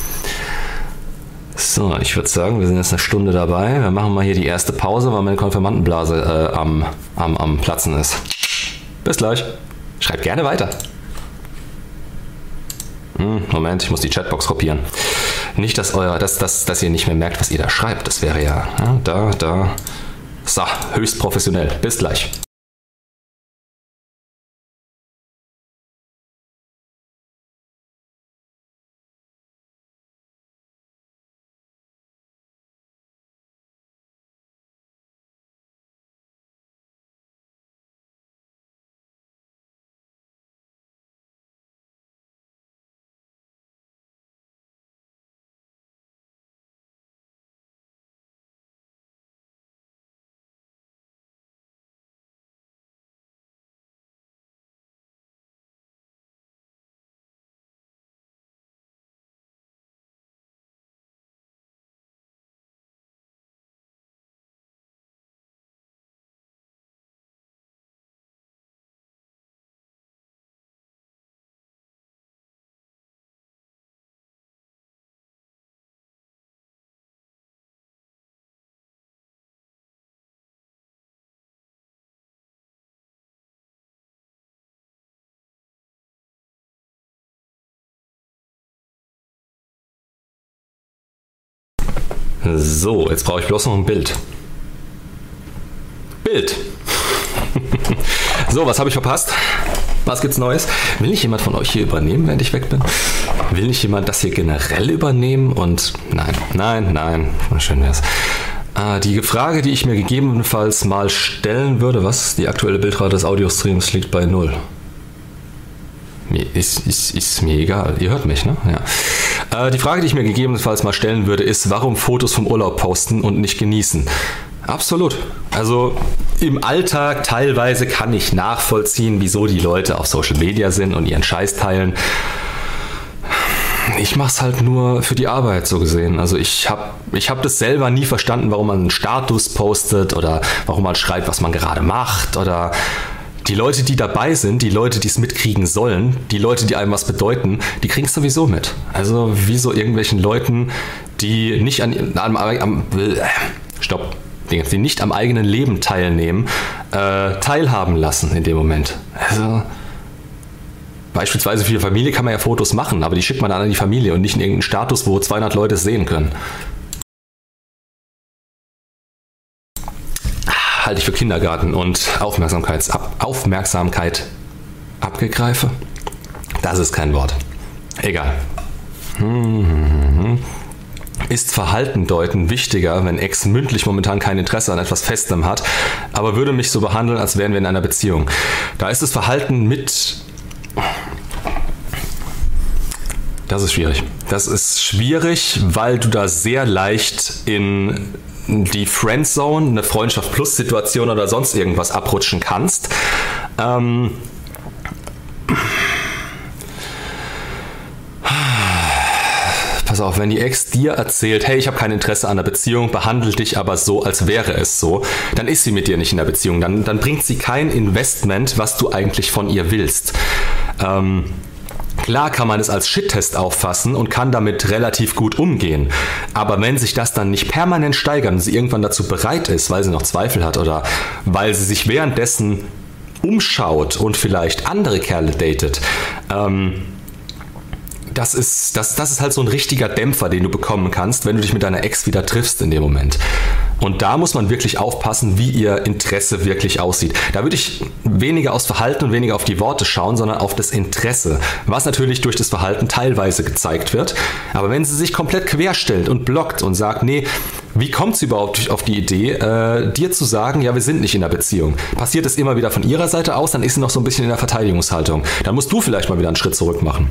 S1: So, ich würde sagen, wir sind jetzt eine Stunde dabei. Wir machen mal hier die erste Pause, weil meine Konfirmandenblase äh, am, am, am Platzen ist. Bis gleich. Schreibt gerne weiter. Hm, Moment, ich muss die Chatbox kopieren. Nicht, dass, euer, dass, dass, dass ihr nicht mehr merkt, was ihr da schreibt. Das wäre ja, ja da, da. So, höchst professionell. Bis gleich. So, jetzt brauche ich bloß noch ein Bild. Bild. so, was habe ich verpasst? Was gibt's Neues? Will nicht jemand von euch hier übernehmen, während ich weg bin? Will nicht jemand das hier generell übernehmen? Und nein, nein, nein. Schön wär's. Ah, die Frage, die ich mir gegebenenfalls mal stellen würde, was? Die aktuelle Bildrate des Audiostreams liegt bei null. Ist, ist, ist mir egal. Ihr hört mich, ne? Ja. Äh, die Frage, die ich mir gegebenenfalls mal stellen würde, ist, warum Fotos vom Urlaub posten und nicht genießen? Absolut. Also im Alltag teilweise kann ich nachvollziehen, wieso die Leute auf Social Media sind und ihren Scheiß teilen. Ich mache es halt nur für die Arbeit so gesehen. Also ich habe ich hab das selber nie verstanden, warum man einen Status postet oder warum man schreibt, was man gerade macht oder die Leute, die dabei sind, die Leute, die es mitkriegen sollen, die Leute, die einem was bedeuten, die kriegen es sowieso mit. Also wie so irgendwelchen Leuten, die nicht an, am, am äh, Stopp, die nicht am eigenen Leben teilnehmen, äh, teilhaben lassen in dem Moment. Also beispielsweise für die Familie kann man ja Fotos machen, aber die schickt man dann an die Familie und nicht in irgendeinen Status, wo 200 Leute es sehen können. Halte ich für Kindergarten und Aufmerksamkeitsab Aufmerksamkeit abgegreife. Das ist kein Wort. Egal. Ist Verhalten deuten wichtiger, wenn Ex mündlich momentan kein Interesse an etwas Festem hat, aber würde mich so behandeln, als wären wir in einer Beziehung. Da ist das Verhalten mit das ist schwierig. Das ist schwierig, weil du da sehr leicht in die Friendzone, eine Freundschaft plus Situation oder sonst irgendwas abrutschen kannst. Ähm, pass auf, wenn die Ex dir erzählt, hey, ich habe kein Interesse an der Beziehung, behandle dich aber so, als wäre es so, dann ist sie mit dir nicht in der Beziehung. Dann, dann bringt sie kein Investment, was du eigentlich von ihr willst. Ähm, Klar kann man es als Shit-Test auffassen und kann damit relativ gut umgehen. Aber wenn sich das dann nicht permanent steigert und sie irgendwann dazu bereit ist, weil sie noch Zweifel hat oder weil sie sich währenddessen umschaut und vielleicht andere Kerle datet, ähm, das ist, das, das ist halt so ein richtiger Dämpfer, den du bekommen kannst, wenn du dich mit deiner Ex wieder triffst in dem Moment. Und da muss man wirklich aufpassen, wie ihr Interesse wirklich aussieht. Da würde ich weniger aufs Verhalten und weniger auf die Worte schauen, sondern auf das Interesse, was natürlich durch das Verhalten teilweise gezeigt wird. Aber wenn sie sich komplett querstellt und blockt und sagt, nee, wie kommt sie überhaupt auf die Idee, äh, dir zu sagen, ja, wir sind nicht in der Beziehung? Passiert es immer wieder von ihrer Seite aus, dann ist sie noch so ein bisschen in der Verteidigungshaltung. Dann musst du vielleicht mal wieder einen Schritt zurück machen.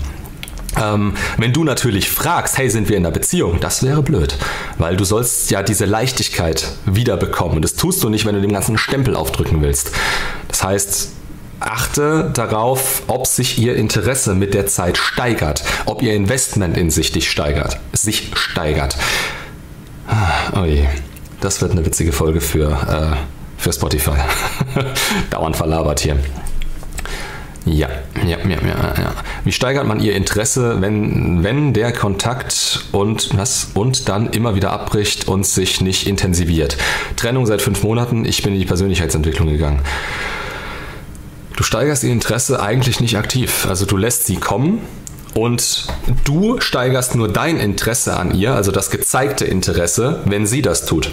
S1: Ähm, wenn du natürlich fragst, hey, sind wir in einer Beziehung, das wäre blöd, weil du sollst ja diese Leichtigkeit wiederbekommen und das tust du nicht, wenn du dem ganzen Stempel aufdrücken willst. Das heißt, achte darauf, ob sich ihr Interesse mit der Zeit steigert, ob ihr Investment in sich dich steigert, sich steigert. Ah, oh je, das wird eine witzige Folge für, äh, für Spotify. Dauernd verlabert hier. Ja, ja, ja, ja, ja. Wie steigert man ihr Interesse, wenn, wenn der Kontakt und was und dann immer wieder abbricht und sich nicht intensiviert? Trennung seit fünf Monaten, ich bin in die Persönlichkeitsentwicklung gegangen. Du steigerst ihr Interesse eigentlich nicht aktiv. Also du lässt sie kommen, und du steigerst nur dein Interesse an ihr, also das gezeigte Interesse, wenn sie das tut.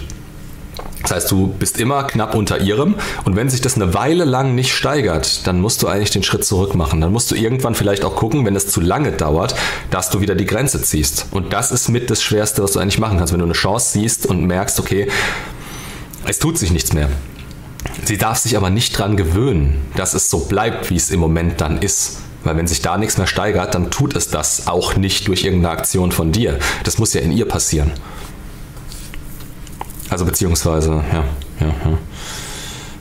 S1: Das heißt, du bist immer knapp unter ihrem und wenn sich das eine Weile lang nicht steigert, dann musst du eigentlich den Schritt zurück machen. Dann musst du irgendwann vielleicht auch gucken, wenn es zu lange dauert, dass du wieder die Grenze ziehst. Und das ist mit das Schwerste, was du eigentlich machen kannst, wenn du eine Chance siehst und merkst, okay, es tut sich nichts mehr. Sie darf sich aber nicht dran gewöhnen, dass es so bleibt, wie es im Moment dann ist. Weil wenn sich da nichts mehr steigert, dann tut es das auch nicht durch irgendeine Aktion von dir. Das muss ja in ihr passieren. Also beziehungsweise, ja, ja, ja.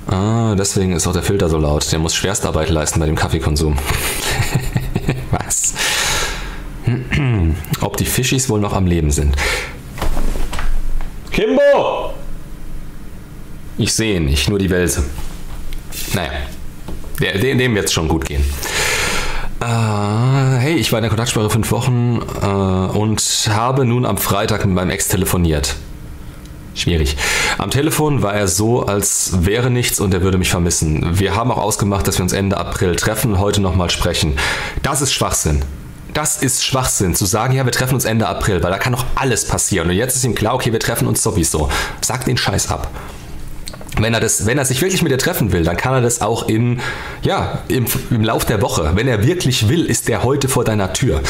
S1: Ah, deswegen ist auch der Filter so laut. Der muss Schwerstarbeit leisten bei dem Kaffeekonsum. Was? Ob die Fischis wohl noch am Leben sind. Kimbo! Ich sehe ihn nicht, nur die Welse. Naja, dem, dem wird es schon gut gehen. Uh, hey, ich war in der Kontaktsperre fünf Wochen uh, und habe nun am Freitag mit meinem Ex telefoniert. Schwierig. Am Telefon war er so, als wäre nichts und er würde mich vermissen. Wir haben auch ausgemacht, dass wir uns Ende April treffen und heute nochmal sprechen. Das ist Schwachsinn. Das ist Schwachsinn, zu sagen, ja, wir treffen uns Ende April, weil da kann doch alles passieren. Und jetzt ist ihm klar, okay, wir treffen uns sowieso. Sag den Scheiß ab wenn er, das, wenn er sich wirklich mit dir treffen will, dann kann er das auch in, ja, im, im Lauf der Woche. Wenn er wirklich will, ist der heute vor deiner Tür.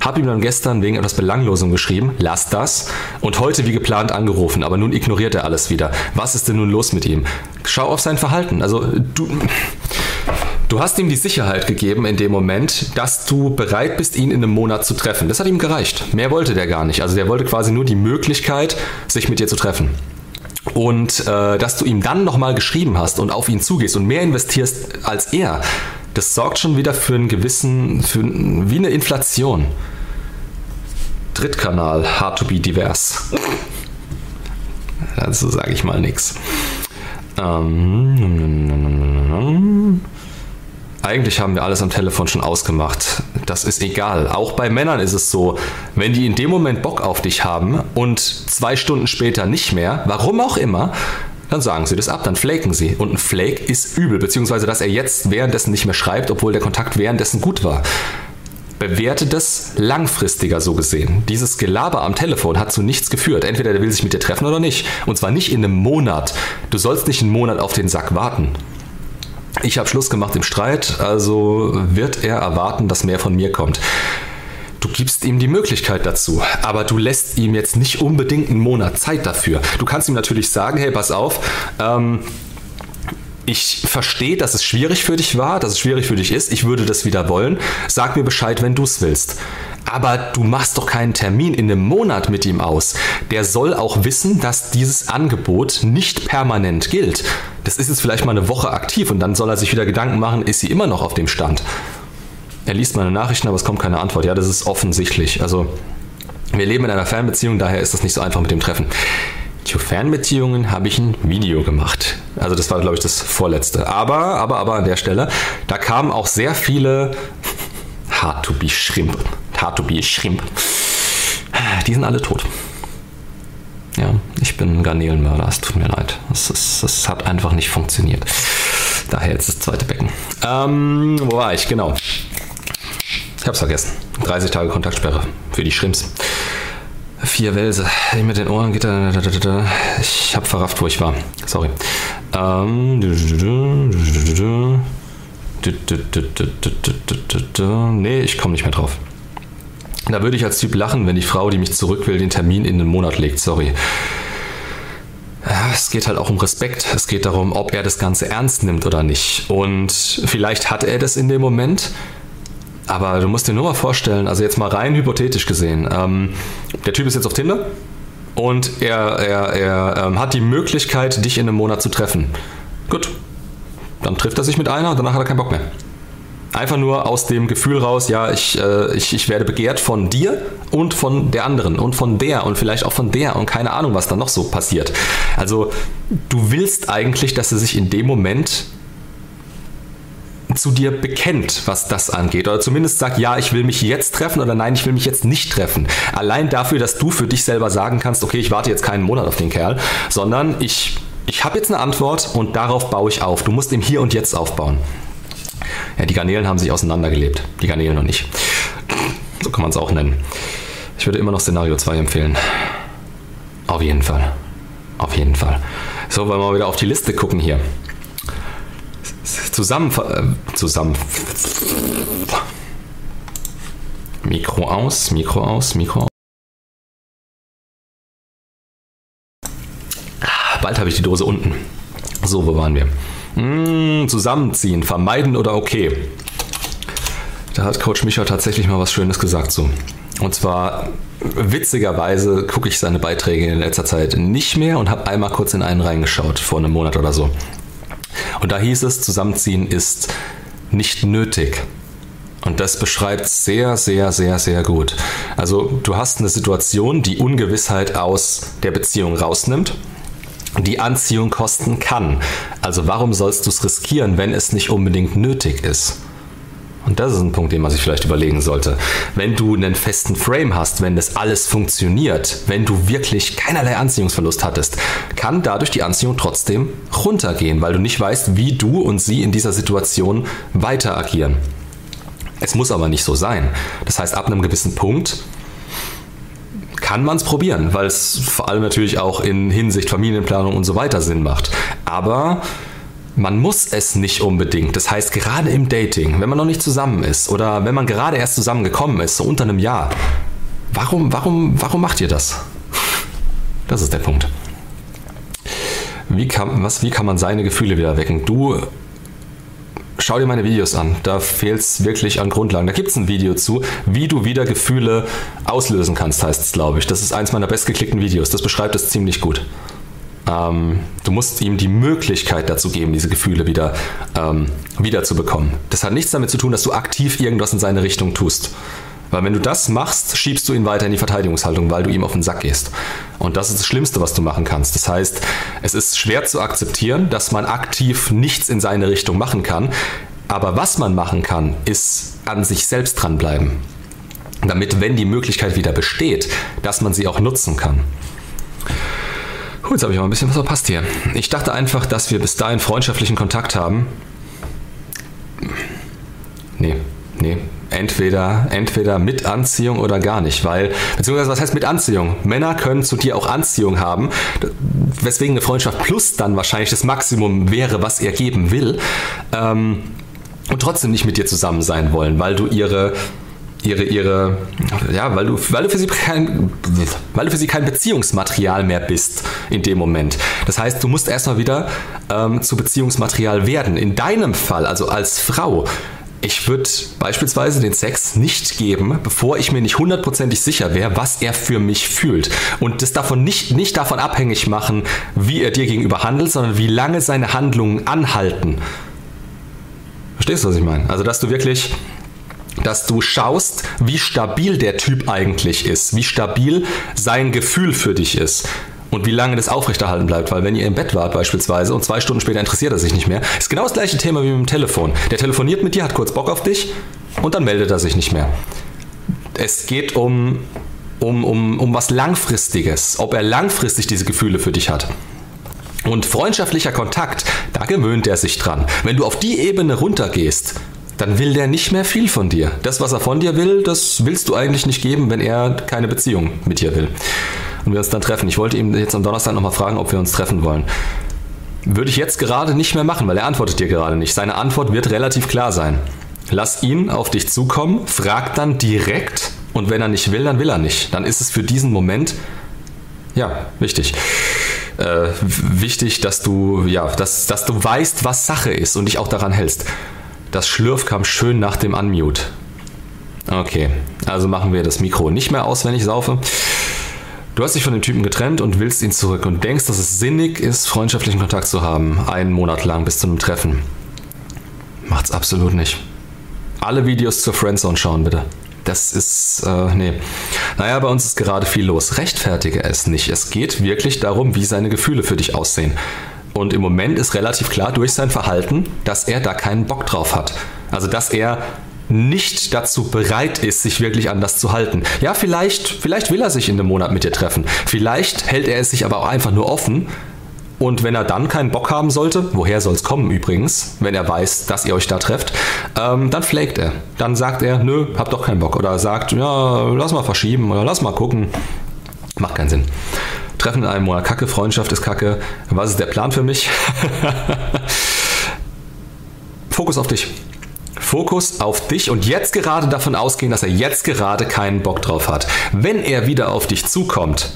S1: Hab ihm dann gestern wegen etwas Belanglosem geschrieben, lass das. Und heute wie geplant angerufen, aber nun ignoriert er alles wieder. Was ist denn nun los mit ihm? Schau auf sein Verhalten. Also du, du hast ihm die Sicherheit gegeben in dem Moment, dass du bereit bist, ihn in einem Monat zu treffen. Das hat ihm gereicht. Mehr wollte der gar nicht. Also der wollte quasi nur die Möglichkeit, sich mit dir zu treffen. Und äh, dass du ihm dann nochmal geschrieben hast und auf ihn zugehst und mehr investierst als er, das sorgt schon wieder für einen gewissen, für wie eine Inflation. Drittkanal, hard to be divers. Dazu sage ich mal nichts. Ähm, eigentlich haben wir alles am Telefon schon ausgemacht. Das ist egal. Auch bei Männern ist es so, wenn die in dem Moment Bock auf dich haben und zwei Stunden später nicht mehr, warum auch immer, dann sagen sie das ab, dann flaken sie. Und ein Flake ist übel, beziehungsweise dass er jetzt währenddessen nicht mehr schreibt, obwohl der Kontakt währenddessen gut war. Bewerte das langfristiger so gesehen. Dieses Gelaber am Telefon hat zu nichts geführt. Entweder der will sich mit dir treffen oder nicht. Und zwar nicht in einem Monat. Du sollst nicht einen Monat auf den Sack warten. Ich habe Schluss gemacht im Streit, also wird er erwarten, dass mehr von mir kommt. Du gibst ihm die Möglichkeit dazu, aber du lässt ihm jetzt nicht unbedingt einen Monat Zeit dafür. Du kannst ihm natürlich sagen, hey, pass auf, ähm, ich verstehe, dass es schwierig für dich war, dass es schwierig für dich ist. Ich würde das wieder wollen. Sag mir Bescheid, wenn du es willst. Aber du machst doch keinen Termin in einem Monat mit ihm aus. Der soll auch wissen, dass dieses Angebot nicht permanent gilt. Das ist jetzt vielleicht mal eine Woche aktiv und dann soll er sich wieder Gedanken machen, ist sie immer noch auf dem Stand. Er liest meine Nachrichten, aber es kommt keine Antwort. Ja, das ist offensichtlich. Also Wir leben in einer Fernbeziehung, daher ist das nicht so einfach mit dem Treffen. Zu Fernbeziehungen habe ich ein Video gemacht. Also das war, glaube ich, das vorletzte. Aber, aber, aber an der Stelle, da kamen auch sehr viele Hard to be Shrimp. Hard to be Shrimp. Die sind alle tot. Ja, ich bin Garnelenmörder, es tut mir leid. Es, hat einfach nicht funktioniert. Daher jetzt das zweite Becken. Ähm, wo war ich? Genau. Ich hab's vergessen. 30 Tage Kontaktsperre für die Schrimps. Vier Wälse. Mit den Ohren geht er. Ich hab verrafft, wo ich war. Sorry. Ähm. Nee, ich komme nicht mehr drauf. Da würde ich als Typ lachen, wenn die Frau, die mich zurück will, den Termin in den Monat legt. Sorry. Es geht halt auch um Respekt. Es geht darum, ob er das Ganze ernst nimmt oder nicht. Und vielleicht hat er das in dem Moment. Aber du musst dir nur mal vorstellen, also jetzt mal rein hypothetisch gesehen, ähm, der Typ ist jetzt auf Tinder und er, er, er ähm, hat die Möglichkeit, dich in einem Monat zu treffen. Gut, dann trifft er sich mit einer und danach hat er keinen Bock mehr. Einfach nur aus dem Gefühl raus, ja, ich, äh, ich, ich werde begehrt von dir und von der anderen und von der und vielleicht auch von der und keine Ahnung, was da noch so passiert. Also du willst eigentlich, dass er sich in dem Moment zu dir bekennt, was das angeht. Oder zumindest sagt, ja, ich will mich jetzt treffen oder nein, ich will mich jetzt nicht treffen. Allein dafür, dass du für dich selber sagen kannst, okay, ich warte jetzt keinen Monat auf den Kerl, sondern ich, ich habe jetzt eine Antwort und darauf baue ich auf. Du musst im Hier und Jetzt aufbauen. Ja, die Garnelen haben sich auseinandergelebt. Die Garnelen noch nicht. So kann man es auch nennen. Ich würde immer noch Szenario 2 empfehlen. Auf jeden Fall. Auf jeden Fall. So, wollen wir mal wieder auf die Liste gucken hier. Zusammen. Äh, zusammen. Mikro aus, Mikro aus, Mikro aus. Bald habe ich die Dose unten. So, wo waren wir? Mmh, zusammenziehen, vermeiden oder okay? Da hat Coach Micha tatsächlich mal was Schönes gesagt zu. Und zwar, witzigerweise gucke ich seine Beiträge in letzter Zeit nicht mehr und habe einmal kurz in einen reingeschaut, vor einem Monat oder so. Und da hieß es, Zusammenziehen ist nicht nötig. Und das beschreibt sehr, sehr, sehr, sehr gut. Also du hast eine Situation, die Ungewissheit aus der Beziehung rausnimmt die Anziehung kosten kann. Also warum sollst du es riskieren, wenn es nicht unbedingt nötig ist? Und das ist ein Punkt, den man sich vielleicht überlegen sollte. Wenn du einen festen Frame hast, wenn das alles funktioniert, wenn du wirklich keinerlei Anziehungsverlust hattest, kann dadurch die Anziehung trotzdem runtergehen, weil du nicht weißt, wie du und sie in dieser Situation weiter agieren. Es muss aber nicht so sein. Das heißt, ab einem gewissen Punkt kann man es probieren, weil es vor allem natürlich auch in Hinsicht Familienplanung und so weiter Sinn macht. Aber man muss es nicht unbedingt. Das heißt, gerade im Dating, wenn man noch nicht zusammen ist oder wenn man gerade erst zusammengekommen ist, so unter einem Jahr, warum, warum, warum macht ihr das? Das ist der Punkt. Wie kann, was, wie kann man seine Gefühle wieder wecken? Du schau dir meine Videos an. Da fehlt es wirklich an Grundlagen. Da gibt es ein Video zu, wie du wieder Gefühle auslösen kannst, heißt es, glaube ich. Das ist eins meiner bestgeklickten Videos. Das beschreibt es ziemlich gut. Ähm, du musst ihm die Möglichkeit dazu geben, diese Gefühle wieder ähm, wiederzubekommen. Das hat nichts damit zu tun, dass du aktiv irgendwas in seine Richtung tust. Weil wenn du das machst, schiebst du ihn weiter in die Verteidigungshaltung, weil du ihm auf den Sack gehst. Und das ist das Schlimmste, was du machen kannst. Das heißt, es ist schwer zu akzeptieren, dass man aktiv nichts in seine Richtung machen kann. Aber was man machen kann, ist an sich selbst dranbleiben. Damit, wenn die Möglichkeit wieder besteht, dass man sie auch nutzen kann. Gut, jetzt habe ich mal ein bisschen was verpasst hier. Ich dachte einfach, dass wir bis dahin freundschaftlichen Kontakt haben. Nee, nee, entweder, entweder mit Anziehung oder gar nicht, weil, beziehungsweise was heißt mit Anziehung? Männer können zu dir auch Anziehung haben, weswegen eine Freundschaft plus dann wahrscheinlich das Maximum wäre, was er geben will, ähm, und trotzdem nicht mit dir zusammen sein wollen, weil du ihre ihre, ihre, ja, weil du, weil du für sie kein, weil du für sie kein Beziehungsmaterial mehr bist in dem Moment. Das heißt, du musst erstmal wieder ähm, zu Beziehungsmaterial werden. In deinem Fall, also als Frau, ich würde beispielsweise den Sex nicht geben, bevor ich mir nicht hundertprozentig sicher wäre, was er für mich fühlt. Und das davon nicht, nicht davon abhängig machen, wie er dir gegenüber handelt, sondern wie lange seine Handlungen anhalten. Verstehst du, was ich meine? Also, dass du wirklich dass du schaust, wie stabil der Typ eigentlich ist, wie stabil sein Gefühl für dich ist und wie lange das aufrechterhalten bleibt. Weil wenn ihr im Bett wart beispielsweise und zwei Stunden später interessiert er sich nicht mehr, ist genau das gleiche Thema wie mit dem Telefon. Der telefoniert mit dir, hat kurz Bock auf dich und dann meldet er sich nicht mehr. Es geht um, um, um, um was Langfristiges, ob er langfristig diese Gefühle für dich hat. Und freundschaftlicher Kontakt, da gewöhnt er sich dran. Wenn du auf die Ebene runtergehst, dann will der nicht mehr viel von dir. Das, was er von dir will, das willst du eigentlich nicht geben, wenn er keine Beziehung mit dir will. Und wir uns dann treffen. Ich wollte ihm jetzt am Donnerstag nochmal fragen, ob wir uns treffen wollen. Würde ich jetzt gerade nicht mehr machen, weil er antwortet dir gerade nicht. Seine Antwort wird relativ klar sein. Lass ihn auf dich zukommen, frag dann direkt und wenn er nicht will, dann will er nicht. Dann ist es für diesen Moment, ja, wichtig. Äh, wichtig, dass du, ja, dass, dass du weißt, was Sache ist und dich auch daran hältst. Das Schlürf kam schön nach dem Unmute. Okay, also machen wir das Mikro nicht mehr aus, wenn ich saufe. Du hast dich von dem Typen getrennt und willst ihn zurück und denkst, dass es sinnig ist, freundschaftlichen Kontakt zu haben, einen Monat lang bis zu einem Treffen. Macht's absolut nicht. Alle Videos zur Friendzone schauen, bitte. Das ist, äh, nee. Naja, bei uns ist gerade viel los. Rechtfertige es nicht. Es geht wirklich darum, wie seine Gefühle für dich aussehen. Und im Moment ist relativ klar durch sein Verhalten, dass er da keinen Bock drauf hat. Also, dass er nicht dazu bereit ist, sich wirklich an das zu halten. Ja, vielleicht, vielleicht will er sich in einem Monat mit dir treffen. Vielleicht hält er es sich aber auch einfach nur offen. Und wenn er dann keinen Bock haben sollte, woher soll es kommen übrigens, wenn er weiß, dass ihr euch da trefft, ähm, dann flaked er. Dann sagt er, nö, hab doch keinen Bock. Oder sagt, ja, lass mal verschieben oder lass mal gucken. Macht keinen Sinn. Treffen in einem Monat Kacke, Freundschaft ist Kacke. Was ist der Plan für mich? Fokus auf dich. Fokus auf dich und jetzt gerade davon ausgehen, dass er jetzt gerade keinen Bock drauf hat. Wenn er wieder auf dich zukommt,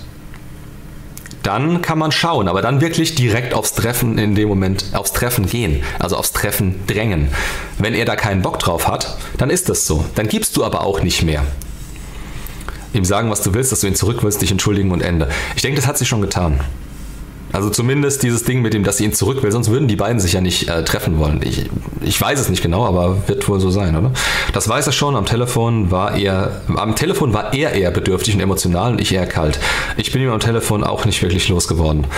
S1: dann kann man schauen, aber dann wirklich direkt aufs Treffen in dem Moment, aufs Treffen gehen, also aufs Treffen drängen. Wenn er da keinen Bock drauf hat, dann ist das so. Dann gibst du aber auch nicht mehr ihm sagen, was du willst, dass du ihn zurück willst, dich entschuldigen und Ende. Ich denke, das hat sie schon getan. Also zumindest dieses Ding mit dem, dass sie ihn zurück will, sonst würden die beiden sich ja nicht äh, treffen wollen. Ich, ich weiß es nicht genau, aber wird wohl so sein, oder? Das weiß er schon, am Telefon war er, am Telefon war er eher bedürftig und emotional und ich eher kalt. Ich bin ihm am Telefon auch nicht wirklich losgeworden.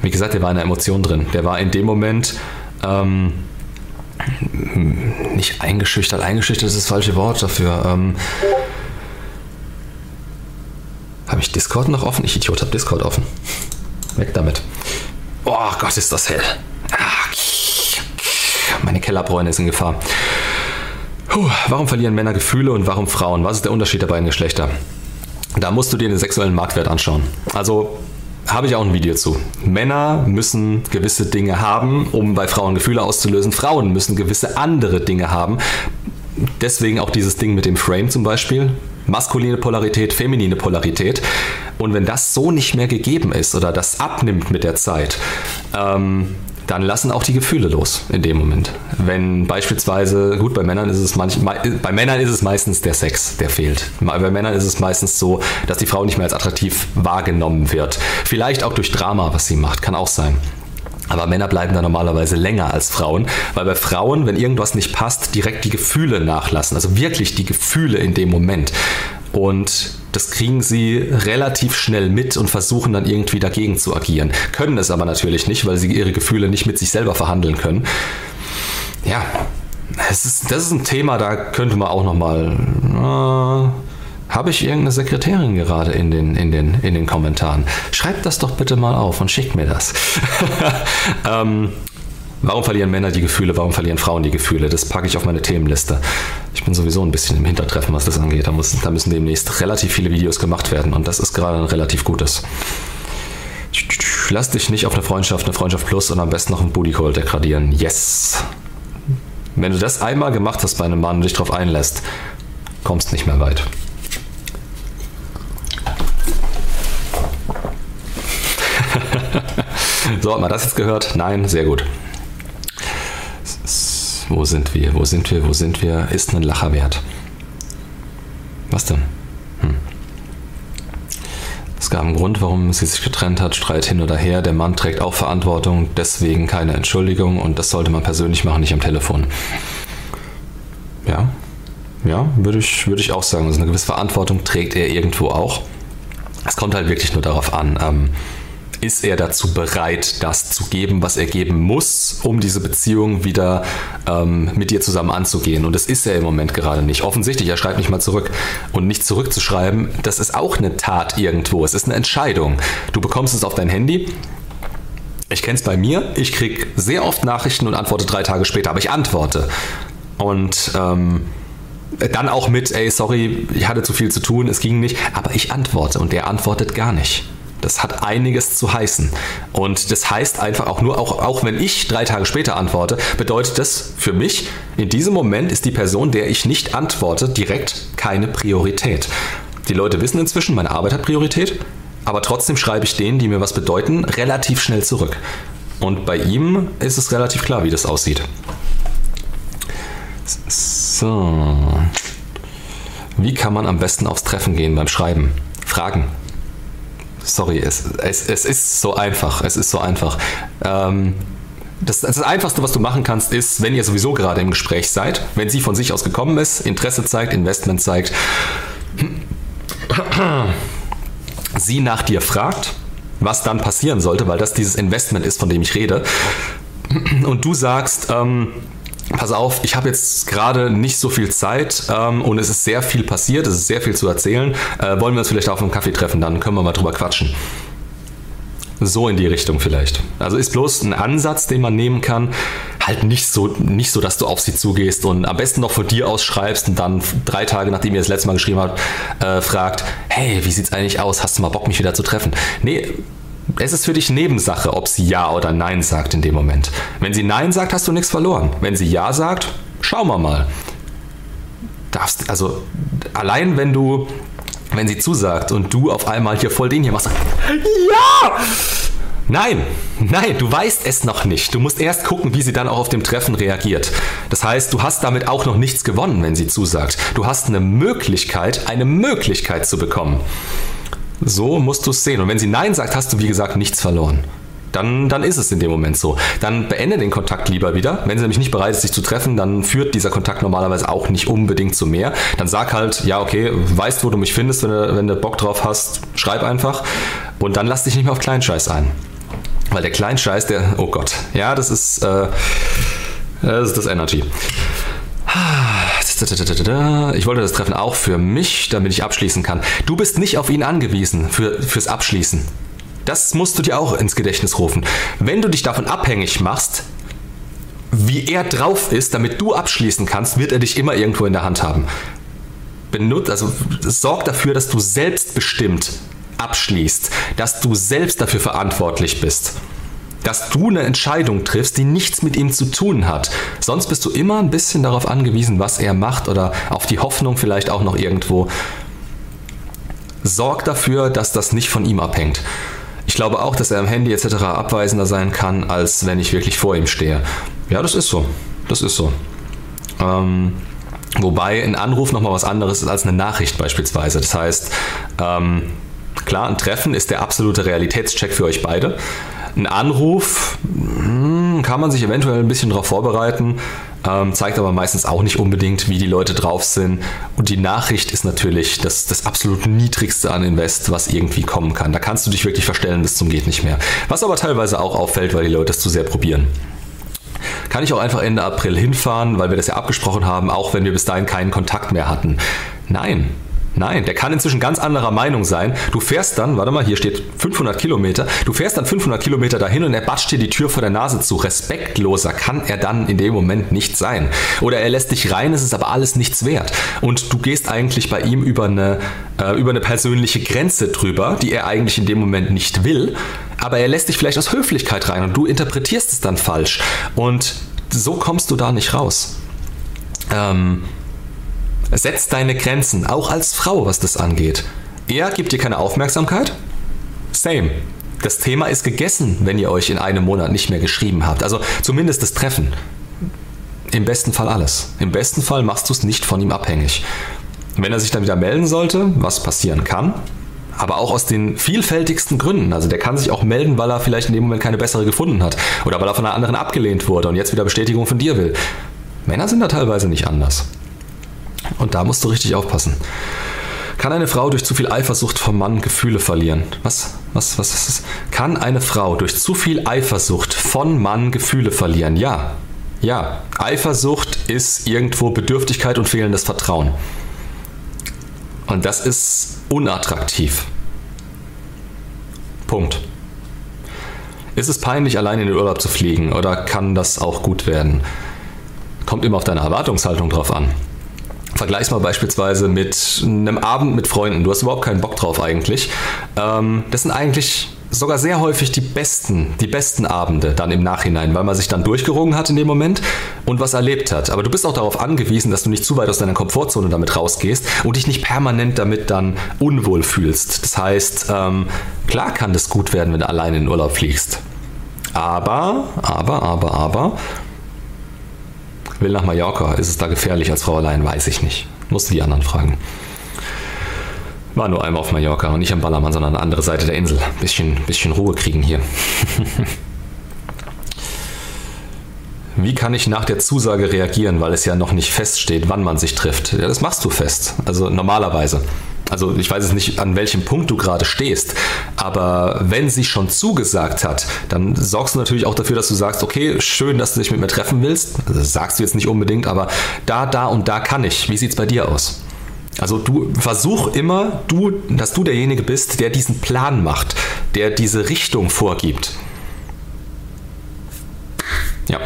S1: Wie gesagt, der war in einer Emotion drin. Der war in dem Moment ähm, nicht eingeschüchtert, eingeschüchtert ist das falsche Wort dafür. Ähm, habe ich Discord noch offen? Ich Idiot, habe Discord offen. Weg damit. Oh Gott, ist das hell. Meine Kellerbräune ist in Gefahr. Puh, warum verlieren Männer Gefühle und warum Frauen? Was ist der Unterschied der beiden Geschlechter? Da musst du dir den sexuellen Marktwert anschauen. Also habe ich auch ein Video zu. Männer müssen gewisse Dinge haben, um bei Frauen Gefühle auszulösen. Frauen müssen gewisse andere Dinge haben. Deswegen auch dieses Ding mit dem Frame zum Beispiel maskuline Polarität, feminine Polarität. Und wenn das so nicht mehr gegeben ist oder das abnimmt mit der Zeit, ähm, dann lassen auch die Gefühle los in dem Moment. Wenn beispielsweise, gut, bei Männern ist es manchmal, bei Männern ist es meistens der Sex, der fehlt. Bei Männern ist es meistens so, dass die Frau nicht mehr als attraktiv wahrgenommen wird. Vielleicht auch durch Drama, was sie macht, kann auch sein. Aber Männer bleiben da normalerweise länger als Frauen, weil bei Frauen, wenn irgendwas nicht passt, direkt die Gefühle nachlassen. Also wirklich die Gefühle in dem Moment. Und das kriegen sie relativ schnell mit und versuchen dann irgendwie dagegen zu agieren. Können es aber natürlich nicht, weil sie ihre Gefühle nicht mit sich selber verhandeln können. Ja, ist, das ist ein Thema, da könnte man auch nochmal. Äh, habe ich irgendeine Sekretärin gerade in den, in, den, in den Kommentaren? Schreibt das doch bitte mal auf und schickt mir das. ähm, warum verlieren Männer die Gefühle? Warum verlieren Frauen die Gefühle? Das packe ich auf meine Themenliste. Ich bin sowieso ein bisschen im Hintertreffen, was das angeht. Da, muss, da müssen demnächst relativ viele Videos gemacht werden und das ist gerade ein relativ gutes. Lass dich nicht auf eine Freundschaft, eine Freundschaft plus und am besten noch einen Booty Call degradieren. Yes! Wenn du das einmal gemacht hast bei einem Mann und dich darauf einlässt, kommst nicht mehr weit. so, hat man das jetzt gehört? Nein, sehr gut. Wo sind wir? Wo sind wir? Wo sind wir? Ist ein Lacher wert. Was denn? Hm. Es gab einen Grund, warum sie sich getrennt hat, Streit hin oder her. Der Mann trägt auch Verantwortung, deswegen keine Entschuldigung und das sollte man persönlich machen, nicht am Telefon. Ja, Ja, würde ich, würde ich auch sagen. Also eine gewisse Verantwortung trägt er irgendwo auch. Es kommt halt wirklich nur darauf an, ähm, ist er dazu bereit, das zu geben, was er geben muss, um diese Beziehung wieder ähm, mit dir zusammen anzugehen. Und das ist er im Moment gerade nicht. Offensichtlich, er schreibt nicht mal zurück. Und nicht zurückzuschreiben, das ist auch eine Tat irgendwo. Es ist eine Entscheidung. Du bekommst es auf dein Handy. Ich kenne es bei mir. Ich kriege sehr oft Nachrichten und antworte drei Tage später, aber ich antworte. Und ähm, dann auch mit, ey, sorry, ich hatte zu viel zu tun, es ging nicht, aber ich antworte und der antwortet gar nicht. Das hat einiges zu heißen. Und das heißt einfach auch nur, auch, auch wenn ich drei Tage später antworte, bedeutet das für mich, in diesem Moment ist die Person, der ich nicht antworte, direkt keine Priorität. Die Leute wissen inzwischen, meine Arbeit hat Priorität, aber trotzdem schreibe ich denen, die mir was bedeuten, relativ schnell zurück. Und bei ihm ist es relativ klar, wie das aussieht. So. Wie kann man am besten aufs Treffen gehen beim Schreiben? Fragen. Sorry, es, es, es ist so einfach. Es ist so einfach. Ähm, das, das, Einfachste, was du machen kannst, ist, wenn ihr sowieso gerade im Gespräch seid, wenn sie von sich aus gekommen ist, Interesse zeigt, Investment zeigt, sie nach dir fragt, was dann passieren sollte, weil das dieses Investment ist, von dem ich rede, und du sagst, ähm, pass auf, ich habe jetzt gerade nicht so viel Zeit ähm, und es ist sehr viel passiert, es ist sehr viel zu erzählen. Äh, wollen wir uns vielleicht auf einem Kaffee treffen, dann können wir mal drüber quatschen. So in die Richtung vielleicht. Also ist bloß ein Ansatz, den man nehmen kann. Halt nicht so, nicht so, dass du auf sie zugehst und am besten noch von dir aus schreibst und dann drei Tage, nachdem ihr das letzte Mal geschrieben habt, äh, fragt, hey, wie sieht's eigentlich aus? Hast du mal Bock, mich wieder zu treffen? Nee, es ist für dich Nebensache, ob sie Ja oder Nein sagt in dem Moment. Wenn sie Nein sagt, hast du nichts verloren. Wenn sie Ja sagt, schauen wir mal. Darfst, also allein wenn du, wenn sie zusagt und du auf einmal hier voll den hier machst, ja! Nein, nein, du weißt es noch nicht. Du musst erst gucken, wie sie dann auch auf dem Treffen reagiert. Das heißt, du hast damit auch noch nichts gewonnen, wenn sie zusagt. Du hast eine Möglichkeit, eine Möglichkeit zu bekommen. So musst du es sehen. Und wenn sie Nein sagt, hast du, wie gesagt, nichts verloren. Dann, dann ist es in dem Moment so. Dann beende den Kontakt lieber wieder. Wenn sie nämlich nicht bereit ist, sich zu treffen, dann führt dieser Kontakt normalerweise auch nicht unbedingt zu mehr. Dann sag halt, ja, okay, weißt, wo du mich findest, wenn du, wenn du Bock drauf hast, schreib einfach. Und dann lass dich nicht mehr auf Kleinscheiß ein. Weil der Kleinscheiß, der, oh Gott, ja, das ist, äh, das ist das Energy. Ich wollte das Treffen auch für mich, damit ich abschließen kann. Du bist nicht auf ihn angewiesen für, fürs Abschließen. Das musst du dir auch ins Gedächtnis rufen. Wenn du dich davon abhängig machst, wie er drauf ist, damit du abschließen kannst, wird er dich immer irgendwo in der Hand haben. Benut, also sorg dafür, dass du selbstbestimmt abschließt, dass du selbst dafür verantwortlich bist dass du eine Entscheidung triffst, die nichts mit ihm zu tun hat. Sonst bist du immer ein bisschen darauf angewiesen, was er macht oder auf die Hoffnung vielleicht auch noch irgendwo. Sorg dafür, dass das nicht von ihm abhängt. Ich glaube auch, dass er am Handy etc. abweisender sein kann, als wenn ich wirklich vor ihm stehe. Ja, das ist so. Das ist so. Ähm, wobei ein Anruf nochmal was anderes ist als eine Nachricht beispielsweise. Das heißt, ähm, klar, ein Treffen ist der absolute Realitätscheck für euch beide. Ein Anruf hm, kann man sich eventuell ein bisschen darauf vorbereiten, ähm, zeigt aber meistens auch nicht unbedingt, wie die Leute drauf sind. Und die Nachricht ist natürlich das, das absolut niedrigste an Invest, was irgendwie kommen kann. Da kannst du dich wirklich verstellen bis zum geht nicht mehr. Was aber teilweise auch auffällt, weil die Leute es zu sehr probieren. Kann ich auch einfach Ende April hinfahren, weil wir das ja abgesprochen haben, auch wenn wir bis dahin keinen Kontakt mehr hatten? Nein, Nein, der kann inzwischen ganz anderer Meinung sein. Du fährst dann, warte mal, hier steht 500 Kilometer, du fährst dann 500 Kilometer dahin und er batscht dir die Tür vor der Nase zu. Respektloser kann er dann in dem Moment nicht sein. Oder er lässt dich rein, es ist aber alles nichts wert. Und du gehst eigentlich bei ihm über eine, äh, über eine persönliche Grenze drüber, die er eigentlich in dem Moment nicht will. Aber er lässt dich vielleicht aus Höflichkeit rein und du interpretierst es dann falsch. Und so kommst du da nicht raus. Ähm, Setz deine Grenzen, auch als Frau, was das angeht. Er gibt dir keine Aufmerksamkeit? Same. Das Thema ist gegessen, wenn ihr euch in einem Monat nicht mehr geschrieben habt. Also zumindest das Treffen. Im besten Fall alles. Im besten Fall machst du es nicht von ihm abhängig. Wenn er sich dann wieder melden sollte, was passieren kann, aber auch aus den vielfältigsten Gründen. Also der kann sich auch melden, weil er vielleicht in dem Moment keine bessere gefunden hat oder weil er von einer anderen abgelehnt wurde und jetzt wieder Bestätigung von dir will. Männer sind da teilweise nicht anders. Und da musst du richtig aufpassen. Kann eine Frau durch zu viel Eifersucht vom Mann Gefühle verlieren? Was? Was? Was ist das? Kann eine Frau durch zu viel Eifersucht von Mann Gefühle verlieren? Ja. Ja. Eifersucht ist irgendwo Bedürftigkeit und fehlendes Vertrauen. Und das ist unattraktiv. Punkt. Ist es peinlich, allein in den Urlaub zu fliegen oder kann das auch gut werden? Kommt immer auf deine Erwartungshaltung drauf an. Vergleich's mal beispielsweise mit einem Abend mit Freunden. Du hast überhaupt keinen Bock drauf eigentlich. Ähm, das sind eigentlich sogar sehr häufig die besten, die besten Abende dann im Nachhinein, weil man sich dann durchgerungen hat in dem Moment und was erlebt hat. Aber du bist auch darauf angewiesen, dass du nicht zu weit aus deiner Komfortzone damit rausgehst und dich nicht permanent damit dann unwohl fühlst. Das heißt, ähm, klar kann das gut werden, wenn du alleine in den Urlaub fliegst. Aber, aber, aber, aber, will nach Mallorca. Ist es da gefährlich als Frau allein? Weiß ich nicht. Musste die anderen fragen. War nur einmal auf Mallorca und nicht am Ballermann, sondern an der andere Seite der Insel. Bisschen, bisschen Ruhe kriegen hier. Wie kann ich nach der Zusage reagieren, weil es ja noch nicht feststeht, wann man sich trifft? Ja, das machst du fest. Also normalerweise. Also ich weiß es nicht, an welchem Punkt du gerade stehst, aber wenn sie schon zugesagt hat, dann sorgst du natürlich auch dafür, dass du sagst, okay, schön, dass du dich mit mir treffen willst. Das sagst du jetzt nicht unbedingt, aber da, da und da kann ich. Wie sieht es bei dir aus? Also du versuch immer, du, dass du derjenige bist, der diesen Plan macht, der diese Richtung vorgibt. Ja.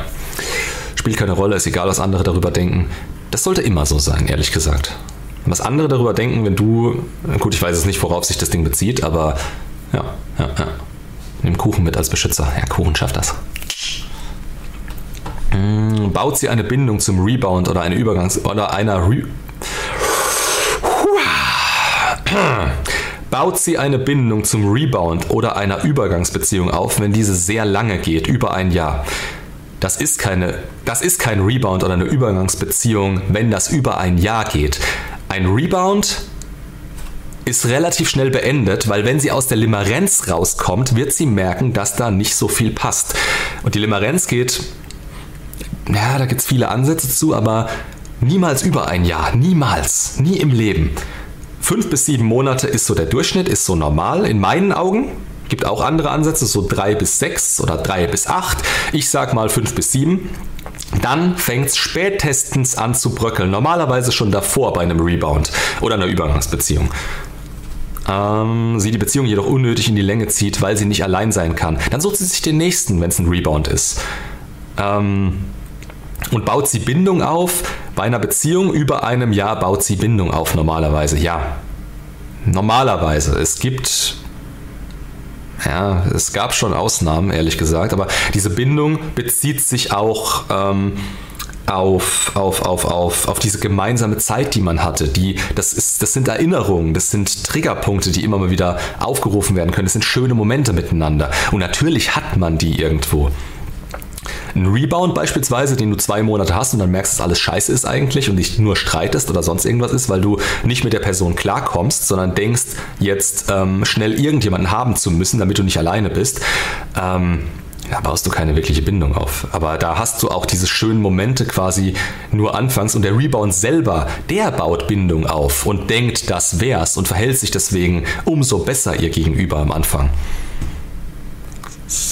S1: Spielt keine Rolle, ist egal, was andere darüber denken. Das sollte immer so sein, ehrlich gesagt. Was andere darüber denken, wenn du, gut, ich weiß es nicht, worauf sich das Ding bezieht, aber ja, ja, ja. Nimm Kuchen mit als Beschützer. Ja, Kuchen schafft das. Hm, baut sie eine Bindung zum Rebound oder eine Übergangs- oder einer Re Baut sie eine Bindung zum Rebound oder einer Übergangsbeziehung auf, wenn diese sehr lange geht, über ein Jahr? Das ist, keine, das ist kein Rebound oder eine Übergangsbeziehung, wenn das über ein Jahr geht. Ein Rebound ist relativ schnell beendet, weil wenn sie aus der Limerenz rauskommt, wird sie merken, dass da nicht so viel passt. Und die Limerenz geht, ja, da gibt es viele Ansätze zu, aber niemals über ein Jahr, niemals, nie im Leben. Fünf bis sieben Monate ist so der Durchschnitt, ist so normal in meinen Augen. Gibt auch andere Ansätze, so drei bis sechs oder drei bis acht. Ich sag mal fünf bis sieben dann fängt es spätestens an zu bröckeln. Normalerweise schon davor bei einem Rebound oder einer Übergangsbeziehung. Ähm, sie die Beziehung jedoch unnötig in die Länge zieht, weil sie nicht allein sein kann. Dann sucht sie sich den nächsten, wenn es ein Rebound ist. Ähm, und baut sie Bindung auf. Bei einer Beziehung über einem Jahr baut sie Bindung auf, normalerweise. Ja. Normalerweise. Es gibt ja, es gab schon Ausnahmen, ehrlich gesagt, aber diese Bindung bezieht sich auch ähm, auf, auf, auf, auf, auf diese gemeinsame Zeit, die man hatte. Die, das, ist, das sind Erinnerungen, das sind Triggerpunkte, die immer mal wieder aufgerufen werden können. Das sind schöne Momente miteinander. Und natürlich hat man die irgendwo. Ein Rebound beispielsweise, den du zwei Monate hast und dann merkst, dass alles scheiße ist eigentlich und dich nur streitest oder sonst irgendwas ist, weil du nicht mit der Person klarkommst, sondern denkst, jetzt ähm, schnell irgendjemanden haben zu müssen, damit du nicht alleine bist. Ähm, da baust du keine wirkliche Bindung auf. Aber da hast du auch diese schönen Momente quasi nur anfangs und der Rebound selber, der baut Bindung auf und denkt, das wär's und verhält sich deswegen umso besser ihr gegenüber am Anfang.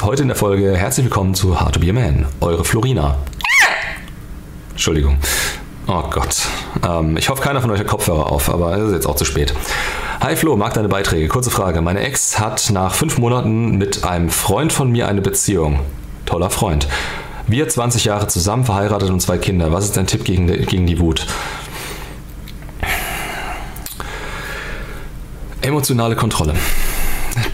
S1: Heute in der Folge herzlich willkommen zu Hard to Be a Man, eure Florina. Entschuldigung. Oh Gott. Ähm, ich hoffe, keiner von euch hat Kopfhörer auf, aber es ist jetzt auch zu spät. Hi Flo, mag deine Beiträge. Kurze Frage. Meine Ex hat nach fünf Monaten mit einem Freund von mir eine Beziehung. Toller Freund. Wir 20 Jahre zusammen, verheiratet und zwei Kinder. Was ist dein Tipp gegen, gegen die Wut? Emotionale Kontrolle.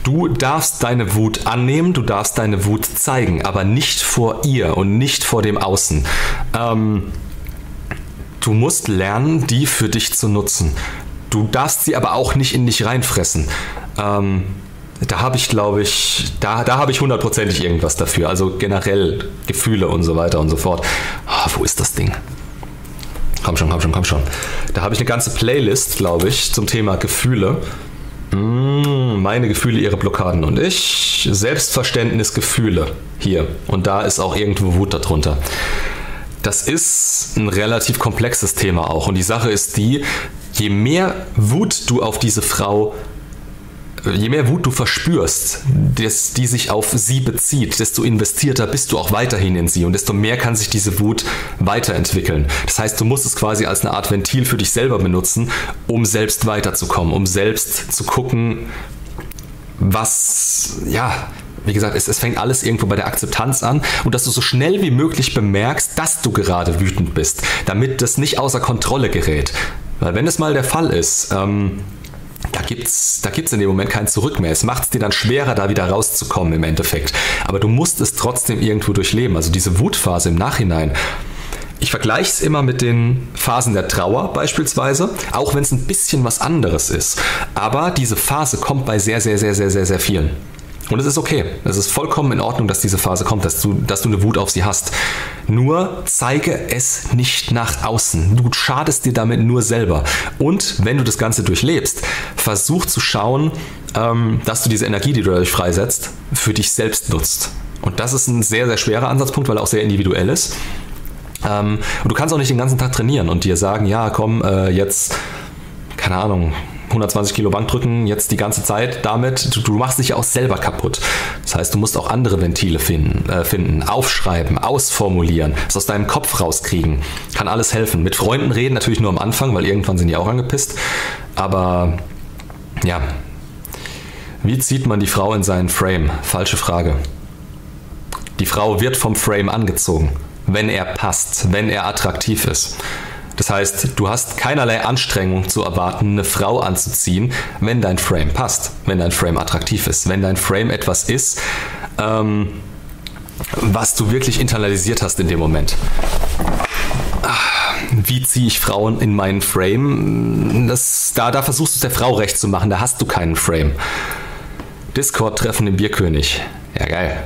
S1: Du darfst deine Wut annehmen, du darfst deine Wut zeigen, aber nicht vor ihr und nicht vor dem Außen. Ähm, du musst lernen, die für dich zu nutzen. Du darfst sie aber auch nicht in dich reinfressen. Ähm, da habe ich, glaube ich, da, da habe ich hundertprozentig irgendwas dafür. Also generell Gefühle und so weiter und so fort. Oh, wo ist das Ding? Komm schon, komm schon, komm schon. Da habe ich eine ganze Playlist, glaube ich, zum Thema Gefühle. Mm, meine Gefühle, ihre Blockaden und ich. Selbstverständnis, Gefühle. Hier. Und da ist auch irgendwo Wut darunter. das ist ein relativ komplexes Thema auch. Und die Sache ist die, je mehr Wut du auf diese Frau je mehr Wut du verspürst, dass die sich auf sie bezieht, desto investierter bist du auch weiterhin in sie und desto mehr kann sich diese Wut weiterentwickeln. Das heißt, du musst es quasi als eine Art Ventil für dich selber benutzen, um selbst weiterzukommen, um selbst zu gucken, was, ja, wie gesagt, es, es, fängt alles irgendwo bei der Akzeptanz an und dass du so schnell wie möglich bemerkst, dass du gerade wütend bist, damit das nicht außer Kontrolle gerät. Weil wenn es mal der Fall ist, ähm, gibt's, da gibt's in dem Moment kein Zurück mehr. Es macht es dir dann schwerer, da wieder rauszukommen im Endeffekt. Aber du musst es trotzdem irgendwo durchleben. Also diese Wutphase im Nachhinein. Ich vergleiche es immer mit den Phasen der Trauer beispielsweise, auch wenn es ein bisschen was anderes ist. Aber diese Phase kommt bei sehr, sehr, sehr, sehr, sehr, sehr vielen. Und es ist okay. Es ist vollkommen in Ordnung, dass diese Phase kommt, dass du, dass du eine Wut auf sie hast. Nur zeige es nicht nach außen. Du schadest dir damit nur selber. Und wenn du das Ganze durchlebst, versuch zu schauen, ähm, dass du diese Energie, die du dadurch freisetzt, für dich selbst nutzt. Und das ist ein sehr, sehr schwerer Ansatzpunkt, weil er auch sehr individuell ist. Ähm, und du kannst auch nicht den ganzen Tag trainieren und dir sagen, ja, komm, äh, jetzt, keine Ahnung, 120 Kilo Bankdrücken jetzt die ganze Zeit damit, du, du, machst dich auch selber kaputt. Das heißt, du musst auch andere Ventile finden, äh, finden, aufschreiben, ausformulieren, es aus deinem Kopf rauskriegen. Kann alles helfen. Mit Freunden reden natürlich nur am Anfang, weil irgendwann sind die auch angepisst. Aber ja, wie zieht man die Frau in seinen Frame? Falsche Frage. Die Frau wird vom Frame angezogen, wenn er passt, wenn er attraktiv ist. Das heißt, du hast keinerlei Anstrengung zu erwarten, eine Frau anzuziehen, wenn dein Frame passt, wenn dein Frame attraktiv ist, wenn dein Frame etwas ist, ähm, was du wirklich internalisiert hast in dem Moment. Wie ziehe ich Frauen in meinen Frame? Das, da, da versuchst du es der Frau recht zu machen, da hast du keinen Frame. Discord-Treffen im Bierkönig. Ja, geil.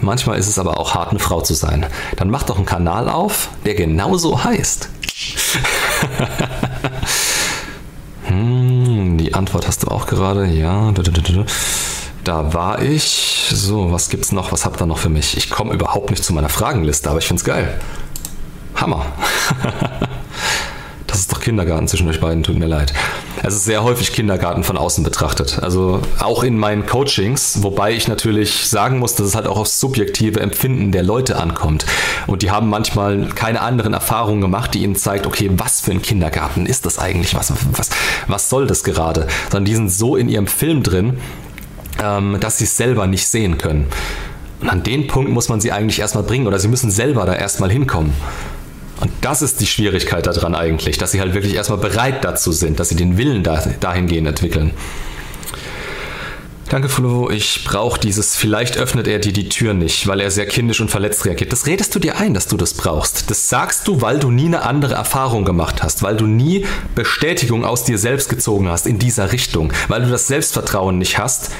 S1: Manchmal ist es aber auch hart, eine Frau zu sein. Dann mach doch einen Kanal auf, der genauso heißt. hm, die Antwort hast du auch gerade. Ja. Da war ich. So, was gibt's noch? Was habt ihr noch für mich? Ich komme überhaupt nicht zu meiner Fragenliste, aber ich find's geil. Hammer. ist doch Kindergarten zwischen euch beiden, tut mir leid. Es ist sehr häufig Kindergarten von außen betrachtet. Also auch in meinen Coachings, wobei ich natürlich sagen muss, dass es halt auch aufs subjektive Empfinden der Leute ankommt. Und die haben manchmal keine anderen Erfahrungen gemacht, die ihnen zeigt, okay, was für ein Kindergarten ist das eigentlich? Was, was, was soll das gerade? Sondern die sind so in ihrem Film drin, ähm, dass sie es selber nicht sehen können. Und an den Punkt muss man sie eigentlich erstmal bringen oder sie müssen selber da erstmal hinkommen. Und das ist die Schwierigkeit daran eigentlich, dass sie halt wirklich erstmal bereit dazu sind, dass sie den Willen dahingehend entwickeln. Danke, Flo. Ich brauche dieses, vielleicht öffnet er dir die Tür nicht, weil er sehr kindisch und verletzt reagiert. Das redest du dir ein, dass du das brauchst. Das sagst du, weil du nie eine andere Erfahrung gemacht hast, weil du nie Bestätigung aus dir selbst gezogen hast in dieser Richtung, weil du das Selbstvertrauen nicht hast,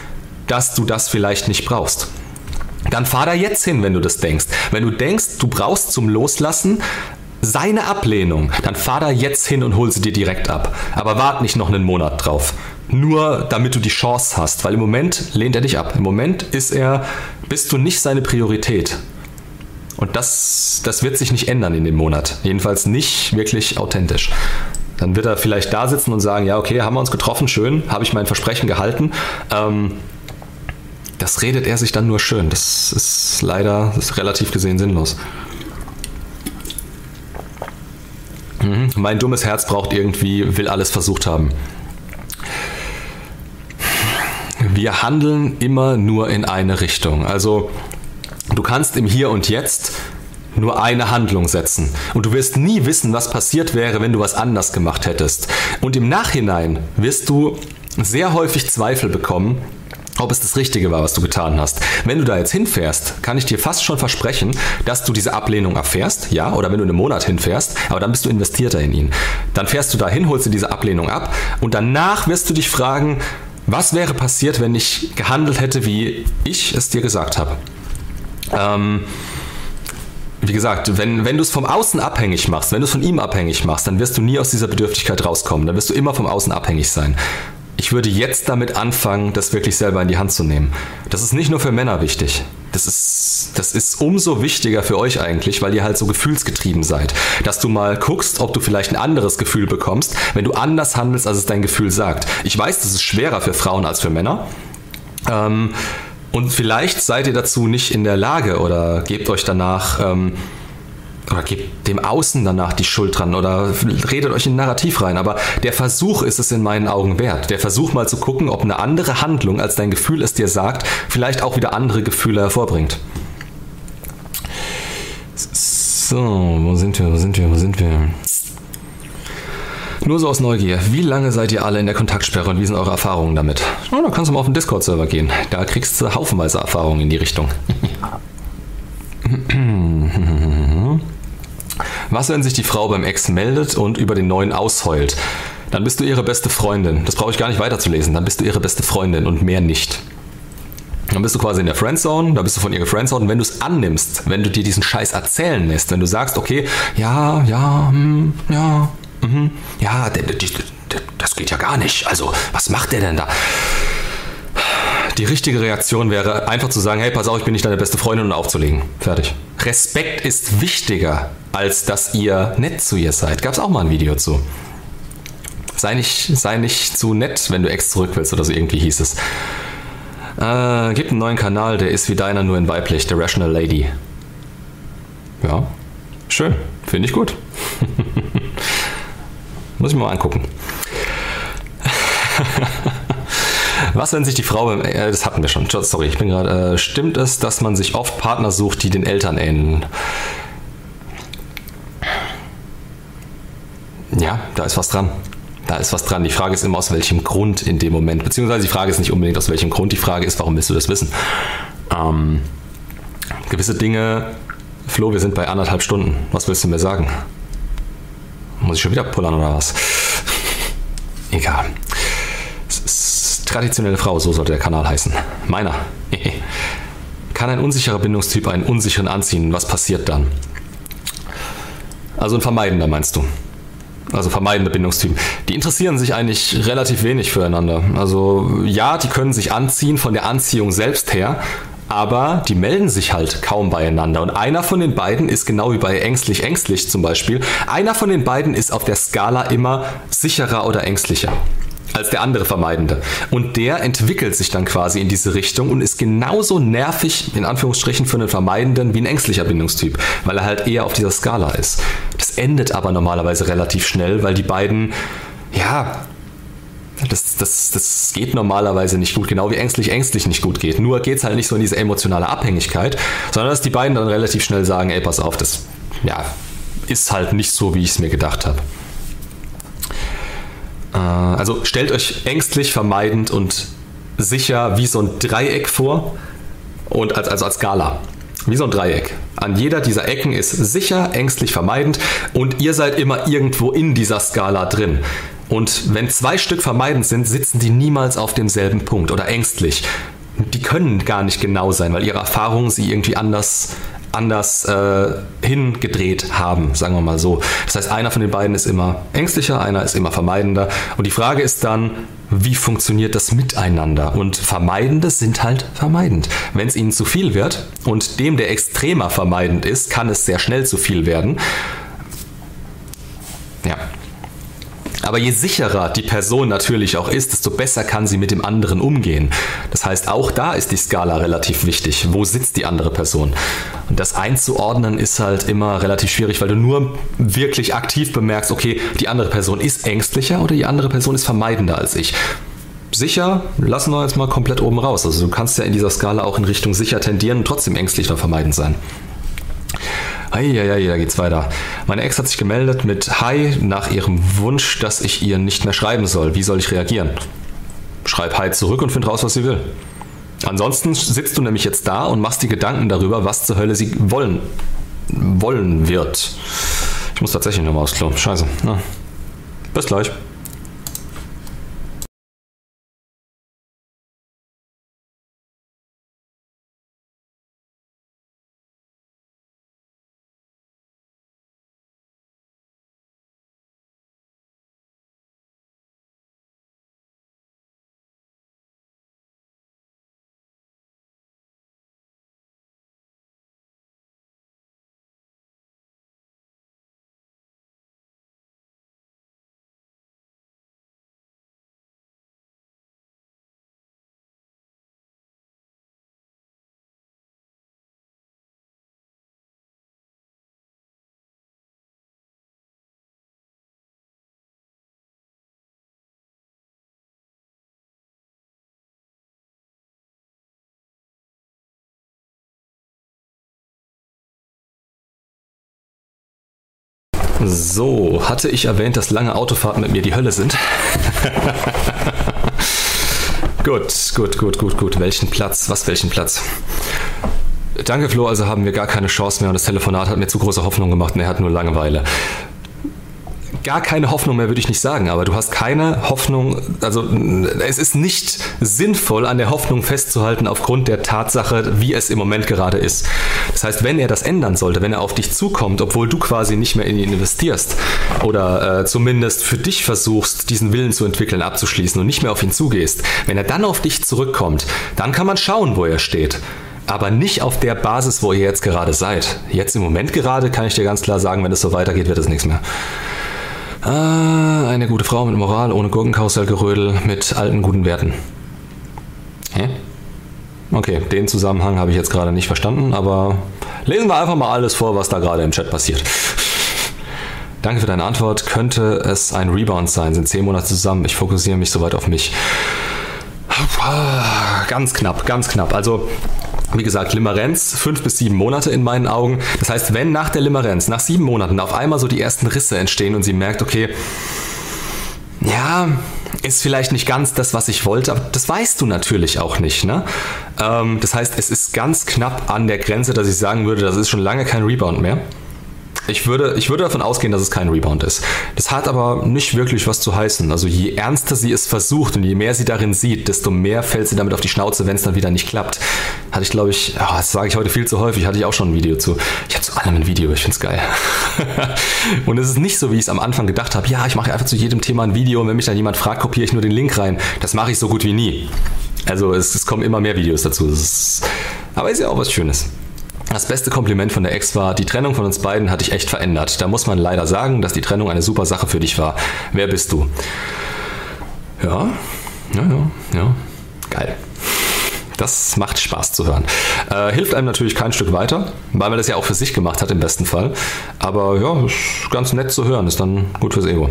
S1: dass du das vielleicht nicht brauchst. Dann fahr da jetzt hin, wenn du das denkst. Wenn du denkst, du brauchst zum Loslassen seine Ablehnung, dann fahr da jetzt hin und hol sie dir direkt ab. Aber wart nicht noch einen Monat drauf. Nur damit du die Chance hast, weil im Moment lehnt er dich ab. Im Moment ist er, bist du nicht seine Priorität. Und das, das wird sich nicht ändern in dem Monat. Jedenfalls nicht wirklich authentisch. Dann wird er vielleicht da sitzen und sagen, ja, okay, haben wir uns getroffen, schön, habe ich mein Versprechen gehalten. Ähm, das redet er sich dann nur schön. Das ist leider das ist relativ gesehen sinnlos. Mhm. Mein dummes Herz braucht irgendwie, will alles versucht haben. Wir handeln immer nur in eine Richtung. Also du kannst im Hier und Jetzt nur eine Handlung setzen. Und du wirst nie wissen, was passiert wäre, wenn du was anders gemacht hättest. Und im Nachhinein wirst du sehr häufig Zweifel bekommen, ob es das Richtige war, was du getan hast. Wenn du da jetzt hinfährst, kann ich dir fast schon versprechen, dass du diese Ablehnung erfährst, ja, oder wenn du einen Monat hinfährst, aber dann bist du investierter in ihn. Dann fährst du dahin, holst dir diese Ablehnung ab und danach wirst du dich fragen, was wäre passiert, wenn ich gehandelt hätte, wie ich es dir gesagt habe. Ähm, wie gesagt, wenn, wenn du es vom Außen abhängig machst, wenn du es von ihm abhängig machst, dann wirst du nie aus dieser Bedürftigkeit rauskommen. Dann wirst du immer vom Außen abhängig sein ich würde jetzt damit anfangen, das wirklich selber in die Hand zu nehmen. Das ist nicht nur für Männer wichtig. Das ist das ist umso wichtiger für euch eigentlich, weil ihr halt so gefühlsgetrieben seid. Dass du mal guckst, ob du vielleicht ein anderes Gefühl bekommst, wenn du anders handelst, als es dein Gefühl sagt. Ich weiß, das ist schwerer für Frauen als für Männer. Ähm, und vielleicht seid ihr dazu nicht in der Lage oder gebt euch danach ähm, oder gebt dem Außen danach die Schuld dran oder redet euch in ein Narrativ rein. Aber der Versuch ist es in meinen Augen wert. Der Versuch mal zu gucken, ob eine andere Handlung, als dein Gefühl es dir sagt, vielleicht auch wieder andere Gefühle hervorbringt. So, wo sind wir, wo sind wir, wo sind wir? Nur so aus Neugier, wie lange seid ihr alle in der Kontaktsperre und wie sind eure Erfahrungen damit? Oh, da kannst du mal auf den Discord-Server gehen. Da kriegst du haufenweise Erfahrungen in die Richtung. Was, wenn sich die Frau beim Ex meldet und über den neuen ausheult? Dann bist du ihre beste Freundin. Das brauche ich gar nicht weiterzulesen. Dann bist du ihre beste Freundin und mehr nicht. Dann bist du quasi in der Friendzone, da bist du von ihr gefriendzone und wenn du es annimmst, wenn du dir diesen Scheiß erzählen lässt, wenn du sagst, okay, ja, ja, hm, ja, mhm, ja, das geht ja gar nicht. Also, was macht der denn da? Die richtige Reaktion wäre einfach zu sagen, hey, pass auf, ich bin nicht deine beste Freundin und aufzulegen. Fertig. Respekt ist wichtiger, als dass ihr nett zu ihr seid. Gab es auch mal ein Video zu. Sei nicht, sei nicht zu nett, wenn du Ex zurück willst oder so irgendwie hieß es. Äh, gibt einen neuen Kanal, der ist wie deiner, nur in weiblich, The Rational Lady. Ja, schön, finde ich gut. Muss ich mir mal angucken. Was, wenn sich die Frau, äh, das hatten wir schon, sorry, ich bin gerade, äh, stimmt es, dass man sich oft Partner sucht, die den Eltern ähneln? Ja, da ist was dran. Da ist was dran. Die Frage ist immer, aus welchem Grund in dem Moment. Beziehungsweise die Frage ist nicht unbedingt, aus welchem Grund. Die Frage ist, warum willst du das wissen? Ähm, gewisse Dinge, Flo, wir sind bei anderthalb Stunden. Was willst du mir sagen? Muss ich schon wieder pullern oder was? Egal. Traditionelle Frau, so sollte der Kanal heißen. Meiner. Kann ein unsicherer Bindungstyp einen unsicheren anziehen? Was passiert dann? Also ein vermeidender meinst du? also vermeidende Bindungstypen, die interessieren sich eigentlich relativ wenig füreinander. Also ja, die können sich anziehen von der Anziehung selbst her, aber die melden sich halt kaum beieinander. Und einer von den beiden ist genau wie bei ängstlich ängstlich zum Beispiel, einer von den beiden ist auf der Skala immer sicherer oder ängstlicher als der andere Vermeidende. Und der entwickelt sich dann quasi in diese Richtung und ist genauso nervig, in Anführungsstrichen, für einen Vermeidenden wie ein ängstlicher Bindungstyp, weil er halt eher auf dieser Skala ist. Das endet aber normalerweise relativ schnell, weil die beiden, ja, das, das, das geht normalerweise nicht gut, genau wie ängstlich ängstlich nicht gut geht. Nur geht es halt nicht so in diese emotionale Abhängigkeit, sondern dass die beiden dann relativ schnell sagen, ey, pass auf, das ja, ist halt nicht so, wie ich es mir gedacht habe. Äh, also stellt euch ängstlich, vermeidend und sicher wie so ein Dreieck vor und als, also als Skala. Wie so ein Dreieck. An jeder dieser Ecken ist sicher, ängstlich, vermeidend und ihr seid immer irgendwo in dieser Skala drin. Und wenn zwei Stück vermeidend sind, sitzen die niemals auf demselben Punkt oder ängstlich. Die können gar nicht genau sein, weil ihre Erfahrungen sie irgendwie anders anders äh, hingedreht haben, sagen wir mal so. Das heißt, einer von den beiden ist immer ängstlicher, einer ist immer vermeidender. Und die Frage ist dann, wie funktioniert das miteinander? Und Vermeidende sind halt vermeidend. Wenn es ihnen zu viel wird und dem, der extremer vermeidend ist, kann es sehr schnell zu viel werden. Ja, aber je sicherer die Person natürlich auch ist, desto besser kann sie mit dem anderen umgehen. Das heißt, auch da ist die Skala relativ wichtig. Wo sitzt die andere Person? Und das einzuordnen ist halt immer relativ schwierig, weil du nur wirklich aktiv bemerkst, okay, die andere Person ist ängstlicher oder die andere Person ist vermeidender als ich sicher lassen wir jetzt mal komplett oben raus. Also du kannst ja in dieser Skala auch in Richtung sicher tendieren und trotzdem ängstlich oder vermeidend sein. Eieiei, da geht's weiter. Meine Ex hat sich gemeldet mit Hi nach ihrem Wunsch, dass ich ihr nicht mehr schreiben soll. Wie soll ich reagieren? Schreib Hi zurück und find raus, was sie will. Ansonsten sitzt du nämlich jetzt da und machst dir Gedanken darüber, was zur Hölle sie wollen, wollen wird. Ich muss tatsächlich nochmal aufs Klo. Scheiße. Na. Bis gleich. So, hatte ich erwähnt, dass lange Autofahrten mit mir die Hölle sind? gut, gut, gut, gut, gut. Welchen Platz? Was welchen Platz? Danke, Flo. Also haben wir gar keine Chance mehr und das Telefonat hat mir zu große Hoffnung gemacht und er hat nur Langeweile gar keine Hoffnung mehr, würde ich nicht sagen, aber du hast keine Hoffnung, also es ist nicht sinnvoll, an der Hoffnung festzuhalten aufgrund der Tatsache, wie es im Moment gerade ist. Das heißt, wenn er das ändern sollte, wenn er auf dich zukommt, obwohl du quasi nicht mehr in ihn investierst oder äh, zumindest für dich versuchst, diesen Willen zu entwickeln, abzuschließen und nicht mehr auf ihn zugehst, wenn er dann auf dich zurückkommt, dann kann man schauen, wo er steht aber nicht auf der Basis, wo ihr jetzt gerade seid. Jetzt im Moment gerade kann ich dir ganz klar sagen, wenn es so weitergeht, wird es nichts mehr. Ah, eine gute Frau mit Moral, ohne Gurkenkarussellgerödel, mit alten guten Werten. Hä? Okay, den Zusammenhang habe ich jetzt gerade nicht verstanden, aber lesen wir einfach mal alles vor, was da gerade im Chat passiert. Danke für deine Antwort. Könnte es ein Rebound sein? Sind zehn Monate zusammen. Ich fokussiere mich soweit auf mich. Ganz knapp, ganz knapp. Also wie gesagt, Limerenz, fünf bis sieben Monate in meinen Augen. Das heißt, wenn nach der Limerenz, nach sieben Monaten auf einmal so die ersten Risse entstehen und sie merkt, okay, ja, ist vielleicht nicht ganz das, was ich wollte, aber das weißt du natürlich auch nicht. Ne? Ähm, das heißt, es ist ganz knapp an der Grenze, dass ich sagen würde, das ist schon lange kein Rebound mehr. Ich würde, ich würde davon ausgehen, dass es kein Rebound ist. Das hat aber nicht wirklich was zu heißen. Also je ernster sie es versucht und je mehr sie darin sieht, desto mehr fällt sie damit auf die Schnauze, wenn es dann wieder nicht klappt. Hatte ich, glaube ich, oh, das sage ich heute viel zu häufig, hatte ich auch schon ein Video zu. Ich habe zu allem ein Video, ich finde es geil. und es ist nicht so, wie ich es am Anfang gedacht habe. Ja, ich mache einfach zu jedem Thema ein Video und wenn mich dann jemand fragt, kopiere ich nur den Link rein. Das mache ich so gut wie nie. Also es, es kommen immer mehr Videos dazu. Ist, aber ist ja auch was Schönes. Das beste Kompliment von der Ex war, die Trennung von uns beiden hat dich echt verändert. Da muss man leider sagen, dass die Trennung eine super Sache für dich war. Wer bist du? Ja, ja, ja, ja. Geil. Das macht Spaß zu hören. Äh, hilft einem natürlich kein Stück weiter, weil man das ja auch für sich gemacht hat im besten Fall. Aber ja, ist ganz nett zu hören, ist dann gut fürs Ego.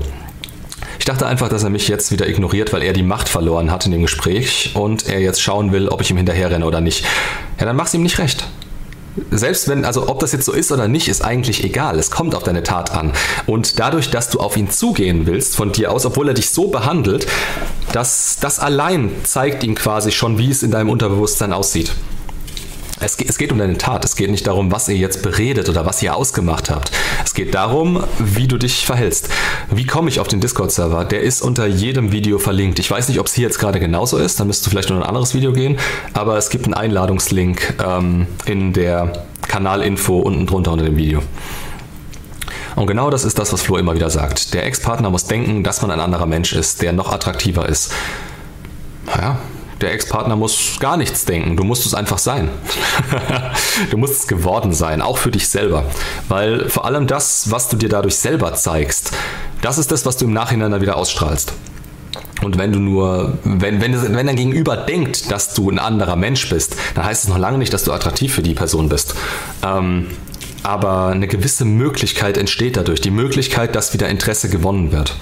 S1: Ich dachte einfach, dass er mich jetzt wieder ignoriert, weil er die Macht verloren hat in dem Gespräch und er jetzt schauen will, ob ich ihm hinterherrenne oder nicht. Ja, dann mach's ihm nicht recht selbst wenn, also ob das jetzt so ist oder nicht, ist eigentlich egal. Es kommt auf deine Tat an. Und dadurch, dass du auf ihn zugehen willst von dir aus, obwohl er dich so behandelt, das, das allein zeigt ihm quasi schon, wie es in deinem Unterbewusstsein aussieht. Es, es, geht um deine Tat. Es geht nicht darum, was ihr jetzt beredet oder was ihr ausgemacht habt. Es geht darum, wie du dich verhältst. Wie komme ich auf den Discord-Server? Der ist unter jedem Video verlinkt. Ich weiß nicht, ob es hier jetzt gerade genauso ist. Da müsstest du vielleicht noch ein anderes Video gehen. Aber es gibt einen Einladungslink ähm, in der Kanalinfo unten drunter unter dem Video. Und genau das ist das, was Flo immer wieder sagt. Der Ex-Partner muss denken, dass man ein anderer Mensch ist, der noch attraktiver ist. Naja, der Ex-Partner muss gar nichts denken. Du musst es einfach sein. du musst es geworden sein, auch für dich selber. Weil vor allem das, was du dir dadurch selber zeigst, das ist das, was du im Nachhinein dann wieder ausstrahlst. Und wenn du nur, wenn, wenn, wenn dein Gegenüber denkt, dass du ein anderer Mensch bist, dann heißt es noch lange nicht, dass du attraktiv für die Person bist. Ähm, aber eine gewisse Möglichkeit entsteht dadurch. Die Möglichkeit, dass wieder Interesse gewonnen wird.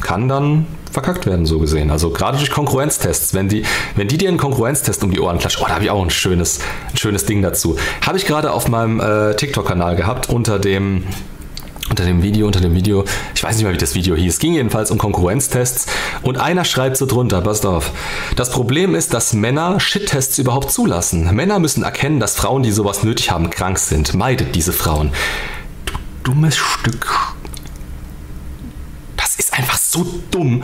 S1: Kann dann verkackt werden, so gesehen. Also gerade durch Konkurrenztests, wenn die, wenn die dir einen Konkurrenztest um die Ohren klatschen, oh, da habe ich auch ein schönes, ein schönes Ding dazu. Habe ich gerade auf meinem äh, TikTok-Kanal gehabt unter dem unter dem Video, unter dem Video, ich weiß nicht mal, wie das Video hieß, ging jedenfalls um Konkurrenztests und einer schreibt so drunter, passt auf. Das Problem ist, dass Männer Shit-Tests überhaupt zulassen. Männer müssen erkennen, dass Frauen, die sowas nötig haben, krank sind. Meidet diese Frauen. Du dummes Stück so dumm.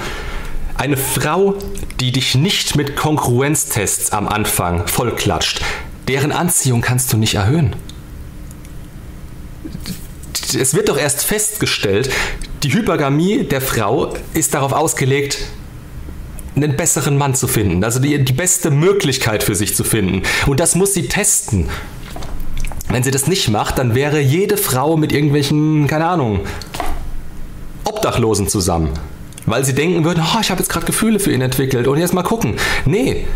S1: Eine Frau, die dich nicht mit Konkurrenztests am Anfang vollklatscht, deren Anziehung kannst du nicht erhöhen. Es wird doch erst festgestellt, die Hypergamie der Frau ist darauf ausgelegt, einen besseren Mann zu finden, also die, die beste Möglichkeit für sich zu finden. Und das muss sie testen. Wenn sie das nicht macht, dann wäre jede Frau mit irgendwelchen, keine Ahnung, Obdachlosen zusammen. Weil sie denken würden, oh, ich habe jetzt gerade Gefühle für ihn entwickelt und jetzt mal gucken. Nee,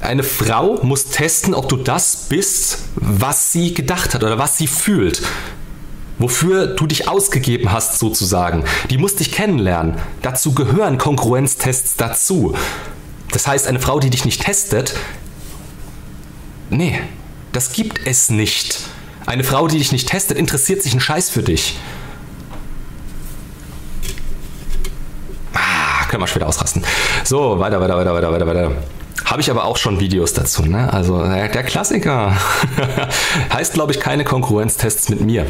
S1: eine Frau muss testen, ob du das bist, was sie gedacht hat oder was sie fühlt. Wofür du dich ausgegeben hast, sozusagen. Die muss dich kennenlernen. Dazu gehören Konkurrenztests dazu. Das heißt, eine Frau, die dich nicht testet, nee, das gibt es nicht. Eine Frau, die dich nicht testet, interessiert sich einen Scheiß für dich. Mal später ausrasten. So, weiter, weiter, weiter, weiter, weiter, weiter. Habe ich aber auch schon Videos dazu. Ne? Also äh, der Klassiker. heißt, glaube ich, keine Konkurrenztests mit mir.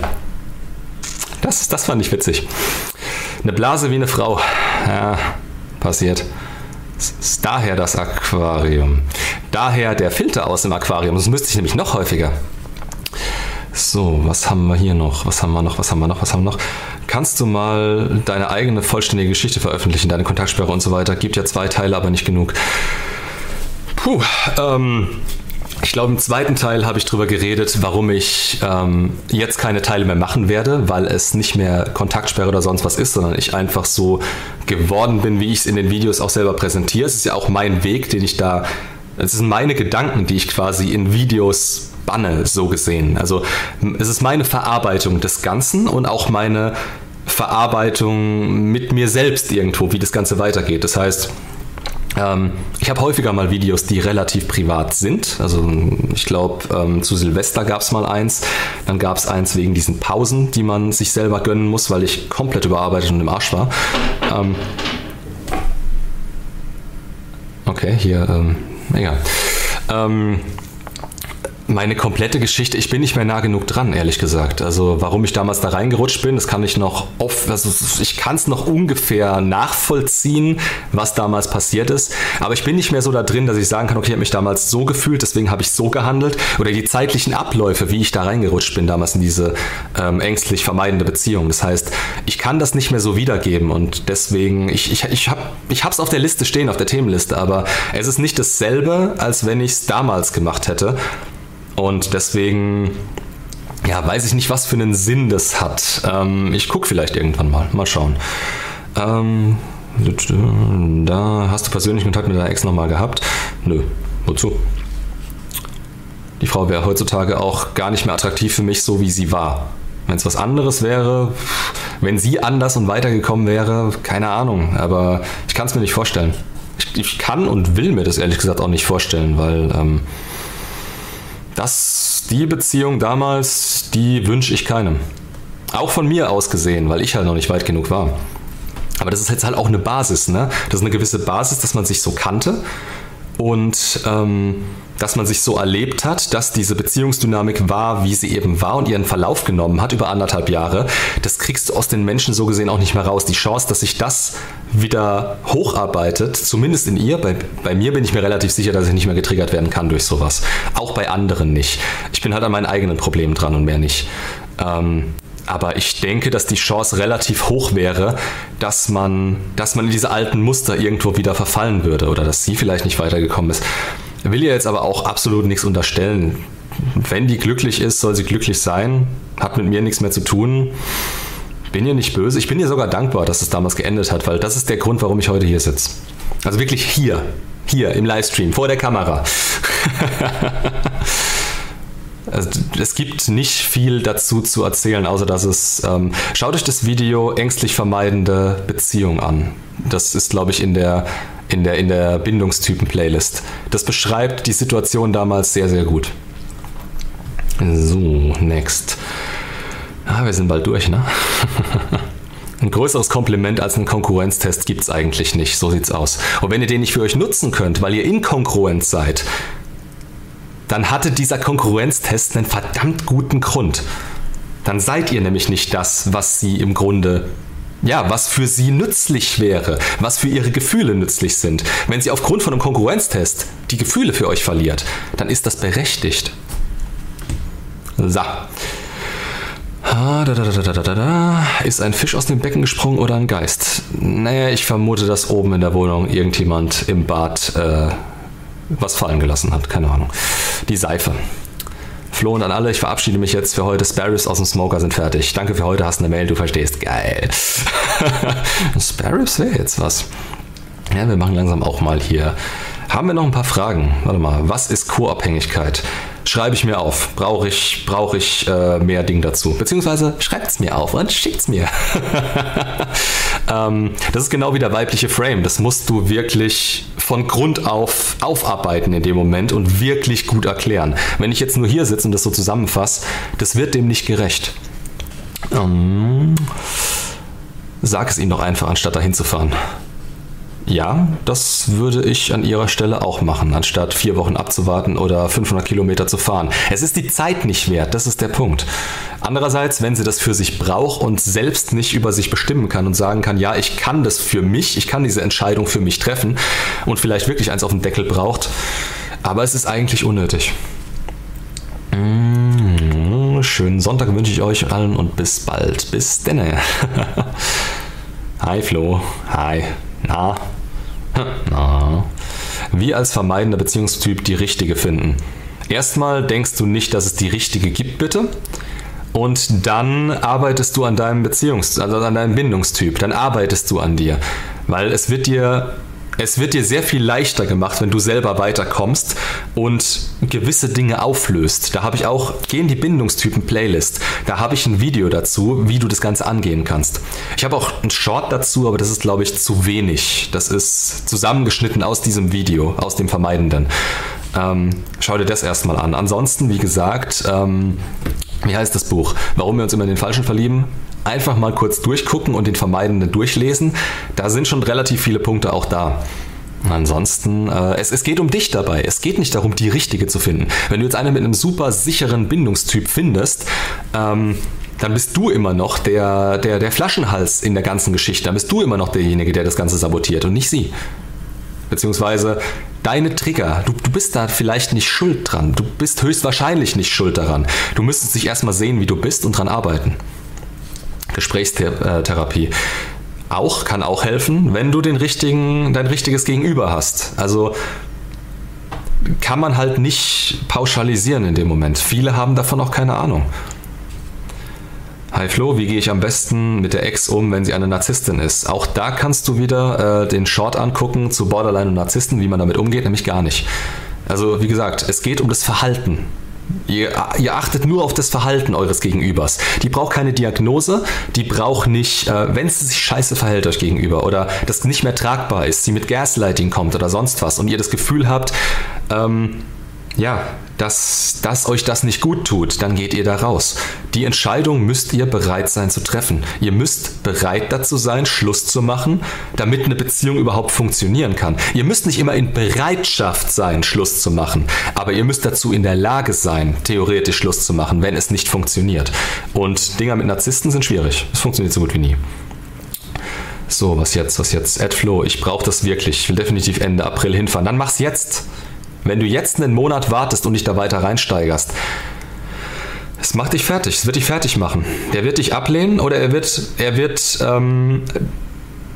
S1: Das, das fand ich witzig. Eine Blase wie eine Frau. Ja, passiert. Ist daher das Aquarium. Daher der Filter aus dem Aquarium. Das müsste ich nämlich noch häufiger. So, was haben wir hier noch? Was haben wir noch? Was haben wir noch? Was haben wir noch? Kannst du mal deine eigene vollständige Geschichte veröffentlichen, deine Kontaktsperre und so weiter? Gibt ja zwei Teile, aber nicht genug. Puh, ähm, ich glaube, im zweiten Teil habe ich darüber geredet, warum ich ähm, jetzt keine Teile mehr machen werde, weil es nicht mehr Kontaktsperre oder sonst was ist, sondern ich einfach so geworden bin, wie ich es in den Videos auch selber präsentiere. Es ist ja auch mein Weg, den ich da. Es sind meine Gedanken, die ich quasi in Videos banne, so gesehen. Also es ist meine Verarbeitung des Ganzen und auch meine Verarbeitung mit mir selbst irgendwo, wie das Ganze weitergeht. Das heißt, ähm, ich habe häufiger mal Videos, die relativ privat sind. Also ich glaube, ähm, zu Silvester gab es mal eins. Dann gab es eins wegen diesen Pausen, die man sich selber gönnen muss, weil ich komplett überarbeitet und im Arsch war. Ähm, okay, hier, ähm, egal. Meine komplette Geschichte, ich bin nicht mehr nah genug dran, ehrlich gesagt. Also warum ich damals da reingerutscht bin, das kann ich noch oft, also ich kann es noch ungefähr nachvollziehen, was damals passiert ist. Aber ich bin nicht mehr so da drin, dass ich sagen kann, okay, ich habe mich damals so gefühlt, deswegen habe ich so gehandelt. Oder die zeitlichen Abläufe, wie ich da reingerutscht bin damals in diese ähm, ängstlich vermeidende Beziehung. Das heißt, ich kann das nicht mehr so wiedergeben und deswegen, ich, ich, ich habe es auf der Liste stehen, auf der Themenliste, aber es ist nicht dasselbe, als wenn ich es damals gemacht hätte. Und deswegen, ja, weiß ich nicht, was für einen Sinn das hat. Ähm, ich gucke vielleicht irgendwann mal. Mal schauen. Ähm, da hast du persönlichen Kontakt mit deiner Ex nochmal gehabt? Nö. Wozu? Die Frau wäre heutzutage auch gar nicht mehr attraktiv für mich, so wie sie war. Wenn es was anderes wäre, wenn sie anders und weitergekommen wäre, keine Ahnung. Aber ich kann es mir nicht vorstellen. Ich, ich, kann und will mir das ehrlich gesagt auch nicht vorstellen, weil ähm, das, die Beziehung damals, die wünsche ich keinem. Auch von mir aus gesehen, weil ich halt noch nicht weit genug war. Aber das ist jetzt halt auch eine Basis, ne? Das ist eine gewisse Basis, dass man sich so kannte und ähm, dass man sich so erlebt hat, dass diese Beziehungsdynamik war, wie sie eben war und ihren Verlauf genommen hat über anderthalb Jahre, das kriegst du aus den Menschen so gesehen auch nicht mehr raus. Die Chance, dass sich das wieder hocharbeitet, zumindest in ihr, bei, bei mir bin ich mir relativ sicher, dass ich nicht mehr getriggert werden kann durch sowas. Auch bei anderen nicht. Ich bin halt an meinen eigenen Problemen dran und mehr nicht. Ähm, aber ich denke, dass die Chance relativ hoch wäre, dass man, dass man in diese alten Muster irgendwo wieder verfallen würde oder dass sie vielleicht nicht weitergekommen ist. Will ihr jetzt aber auch absolut nichts unterstellen. Wenn die glücklich ist, soll sie glücklich sein. Hat mit mir nichts mehr zu tun. Bin ihr nicht böse. Ich bin ihr sogar dankbar, dass es damals geendet hat, weil das ist der Grund, warum ich heute hier sitze. Also wirklich hier. Hier im Livestream, vor der Kamera. Also, es gibt nicht viel dazu zu erzählen, außer dass es. Ähm, schaut euch das Video Ängstlich vermeidende Beziehung an. Das ist, glaube ich, in der, in der, in der Bindungstypen-Playlist. Das beschreibt die Situation damals sehr, sehr gut. So, next. Ah, wir sind bald durch, ne? Ein größeres Kompliment als ein Konkurrenztest gibt es eigentlich nicht. So sieht's aus. Und wenn ihr den nicht für euch nutzen könnt, weil ihr inkongruent seid, dann hatte dieser Konkurrenztest einen verdammt guten Grund. Dann seid ihr nämlich nicht das, was sie im Grunde ja, was für sie nützlich wäre, was für ihre Gefühle nützlich sind. Wenn sie aufgrund von einem Konkurrenztest die Gefühle für euch verliert, dann ist das berechtigt. So. Ah, da, da, da, ist ein Fisch aus dem Becken gesprungen oder ein Geist? Naja, ich vermute, dass oben in der Wohnung irgendjemand im Bad äh, was fallen gelassen hat. Keine Ahnung. Die Seife. Flo und an alle, ich verabschiede mich jetzt für heute. Sparrows aus dem Smoker sind fertig. Danke für heute, hast eine Mail, du verstehst. Geil. Sparrows wäre jetzt was. Ja, wir machen langsam auch mal hier. Haben wir noch ein paar Fragen? Warte mal, was ist Co-Abhängigkeit? schreibe ich mir auf. Brauche ich, brauch ich äh, mehr Ding dazu. Beziehungsweise schreibt es mir auf und schickt es mir. ähm, das ist genau wie der weibliche Frame. Das musst du wirklich von Grund auf aufarbeiten in dem Moment und wirklich gut erklären. Wenn ich jetzt nur hier sitze und das so zusammenfasse, das wird dem nicht gerecht. Ähm, sag es ihm doch einfach, anstatt dahin zu fahren. Ja, das würde ich an ihrer Stelle auch machen, anstatt vier Wochen abzuwarten oder 500 Kilometer zu fahren. Es ist die Zeit nicht wert, das ist der Punkt. Andererseits, wenn sie das für sich braucht und selbst nicht über sich bestimmen kann und sagen kann, ja, ich kann das für mich, ich kann diese Entscheidung für mich treffen und vielleicht wirklich eins auf den Deckel braucht, aber es ist eigentlich unnötig. Mmh, schönen Sonntag wünsche ich euch allen und bis bald. Bis denne. Hi Flo. Hi. Na? Na? Wie als vermeidender Beziehungstyp die richtige finden. Erstmal denkst du nicht, dass es die richtige gibt, bitte. Und dann arbeitest du an deinem Beziehungs-, also an deinem Bindungstyp. Dann arbeitest du an dir. Weil es wird dir es wird dir sehr viel leichter gemacht, wenn du selber weiterkommst und gewisse Dinge auflöst. Da habe ich auch, geh in die Bindungstypen Playlist. Da habe ich ein Video dazu, wie du das Ganze angehen kannst. Ich habe auch ein Short dazu, aber das ist, glaube ich, zu wenig. Das ist zusammengeschnitten aus diesem Video, aus dem Vermeidenden. Ähm, schau dir das erstmal an. Ansonsten, wie gesagt, ähm, wie heißt das Buch? Warum wir uns immer in den Falschen verlieben? Einfach mal kurz durchgucken und den Vermeidenden durchlesen. Da sind schon relativ viele Punkte auch da. Ansonsten, äh, es, es geht um dich dabei. Es geht nicht darum, die richtige zu finden. Wenn du jetzt eine mit einem super sicheren Bindungstyp findest, ähm, dann bist du immer noch der, der, der Flaschenhals in der ganzen Geschichte. Dann bist du immer noch derjenige, der das Ganze sabotiert und nicht sie. Beziehungsweise deine Trigger, du, du bist da vielleicht nicht schuld dran. Du bist höchstwahrscheinlich nicht schuld daran. Du müsstest dich erstmal sehen, wie du bist und dran arbeiten. Gesprächstherapie auch, kann auch helfen, wenn du den richtigen, dein richtiges Gegenüber hast. Also kann man halt nicht pauschalisieren in dem Moment. Viele haben davon auch keine Ahnung. Hi Flo, wie gehe ich am besten mit der Ex um, wenn sie eine Narzisstin ist? Auch da kannst du wieder äh, den Short angucken zu Borderline und Narzissten, wie man damit umgeht, nämlich gar nicht. Also wie gesagt, es geht um das Verhalten. Ihr, ihr, achtet nur auf das Verhalten eures Gegenübers. Die braucht keine Diagnose, die braucht nicht, äh, wenn sie sich scheiße verhält euch gegenüber oder das nicht mehr tragbar ist, sie mit Gaslighting kommt oder sonst was und ihr das Gefühl habt, ähm, ja, dass, dass euch das nicht gut tut, dann geht ihr da raus. Die Entscheidung müsst ihr bereit sein zu treffen. Ihr müsst bereit dazu sein, Schluss zu machen, damit eine Beziehung überhaupt funktionieren kann. Ihr müsst nicht immer in Bereitschaft sein, Schluss zu machen, aber ihr müsst dazu in der Lage sein, theoretisch Schluss zu machen, wenn es nicht funktioniert. Und Dinger mit Narzissten sind schwierig. Es funktioniert so gut wie nie. So, was jetzt, was jetzt? AdFlow, ich brauche das wirklich. Ich will definitiv Ende April hinfahren. Dann mach's jetzt. Wenn du jetzt einen Monat wartest und dich da weiter reinsteigerst, es macht dich fertig, es wird dich fertig machen. Er wird dich ablehnen oder er wird, er wird ähm,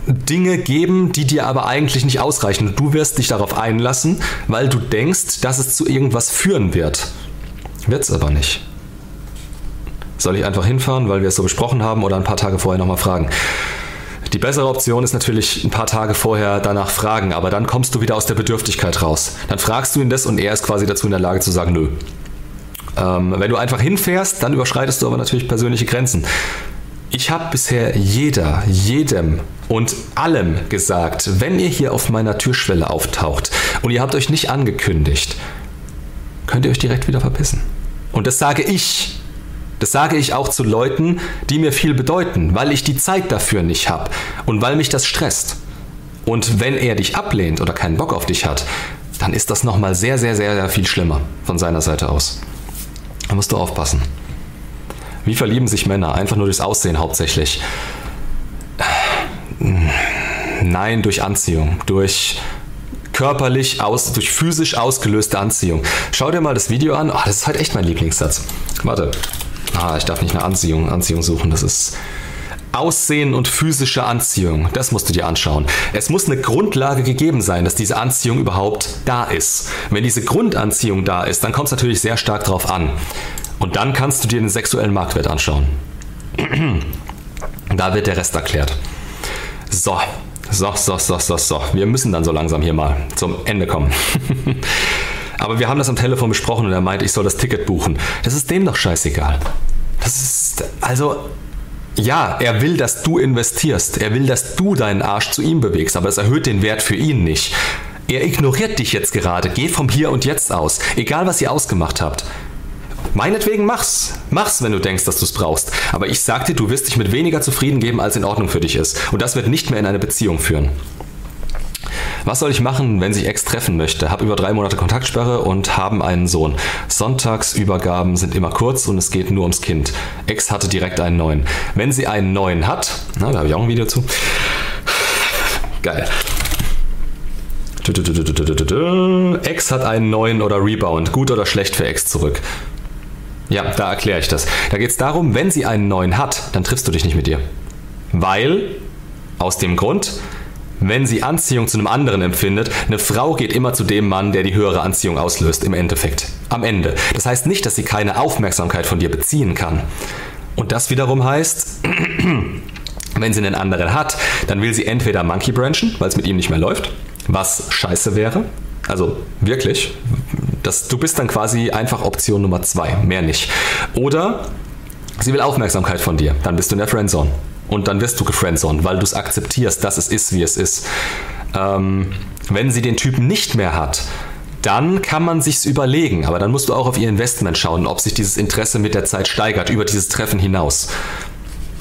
S1: Dinge geben, die dir aber eigentlich nicht ausreichen. Du wirst dich darauf einlassen, weil du denkst, dass es zu irgendwas führen wird. Wird es aber nicht. Soll ich einfach hinfahren, weil wir es so besprochen haben oder ein paar Tage vorher nochmal fragen? Die bessere Option ist natürlich ein paar Tage vorher danach fragen, aber dann kommst du wieder aus der Bedürftigkeit raus. Dann fragst du ihn das und er ist quasi dazu in der Lage zu sagen, nö. Ähm, wenn du einfach hinfährst, dann überschreitest du aber natürlich persönliche Grenzen. Ich habe bisher jeder, jedem und allem gesagt, wenn ihr hier auf meiner Türschwelle auftaucht und ihr habt euch nicht angekündigt, könnt ihr euch direkt wieder verpissen. Und das sage ich, das sage ich auch zu Leuten, die mir viel bedeuten, weil ich die Zeit dafür nicht habe und weil mich das stresst. Und wenn er dich ablehnt oder keinen Bock auf dich hat, dann ist das nochmal sehr, sehr, sehr, sehr viel schlimmer von seiner Seite aus. Da musst du aufpassen. Wie verlieben sich Männer? Einfach nur durchs Aussehen hauptsächlich. Nein, durch Anziehung, durch körperlich aus, durch physisch ausgelöste Anziehung. Schau dir mal das Video an. Oh, das ist halt echt mein Lieblingssatz. Warte. Ah, ich darf nicht eine Anziehung, Anziehung suchen. Das ist Aussehen und physische Anziehung. Das musst du dir anschauen. Es muss eine Grundlage gegeben sein, dass diese Anziehung überhaupt da ist. Wenn diese Grundanziehung da ist, dann kommt es natürlich sehr stark drauf an. Und dann kannst du dir den sexuellen Marktwert anschauen. da wird der Rest erklärt. So, so, so, so, so, so. Wir müssen dann so langsam hier mal zum Ende kommen. Aber wir haben das am Telefon besprochen und er meinte, ich soll das Ticket buchen. Das ist dem doch scheißegal. Das ist, also, ja, er will, dass du investierst. Er will, dass du deinen Arsch zu ihm bewegst, aber das erhöht den Wert für ihn nicht. Er ignoriert dich jetzt gerade. Geh vom Hier und Jetzt aus. Egal, was ihr ausgemacht habt. Meinetwegen mach's. Mach's, wenn du denkst, dass du es brauchst. Aber ich sag dir, du wirst dich mit weniger zufrieden geben, als in Ordnung für dich ist. Und das wird nicht mehr in eine Beziehung führen. Was soll ich machen, wenn sich Ex treffen möchte? Hab über drei Monate Kontaktsperre und haben einen Sohn. Sonntagsübergaben sind immer kurz und es geht nur ums Kind. Ex hatte direkt einen neuen. Wenn sie einen neuen hat, na, da habe ich auch ein Video zu. Geil. Ex hat einen neuen oder Rebound. Gut oder schlecht für Ex zurück? Ja, da erkläre ich das. Da geht es darum, wenn sie einen neuen hat, dann triffst du dich nicht mit ihr. Weil, aus dem Grund, wenn sie Anziehung zu einem anderen empfindet, eine Frau geht immer zu dem Mann, der die höhere Anziehung auslöst, im Endeffekt. Am Ende. Das heißt nicht, dass sie keine Aufmerksamkeit von dir beziehen kann. Und das wiederum heißt, wenn sie einen anderen hat, dann will sie entweder Monkey branchen, weil es mit ihm nicht mehr läuft, was scheiße wäre. Also wirklich, das, du bist dann quasi einfach Option Nummer zwei, mehr nicht. Oder sie will Aufmerksamkeit von dir, dann bist du in der Friendzone. Und dann wirst du gefriendzoned, weil du es akzeptierst, dass es ist, wie es ist. Ähm, wenn sie den Typen nicht mehr hat, dann kann man sich's überlegen. Aber dann musst du auch auf ihr Investment schauen, ob sich dieses Interesse mit der Zeit steigert, über dieses Treffen hinaus.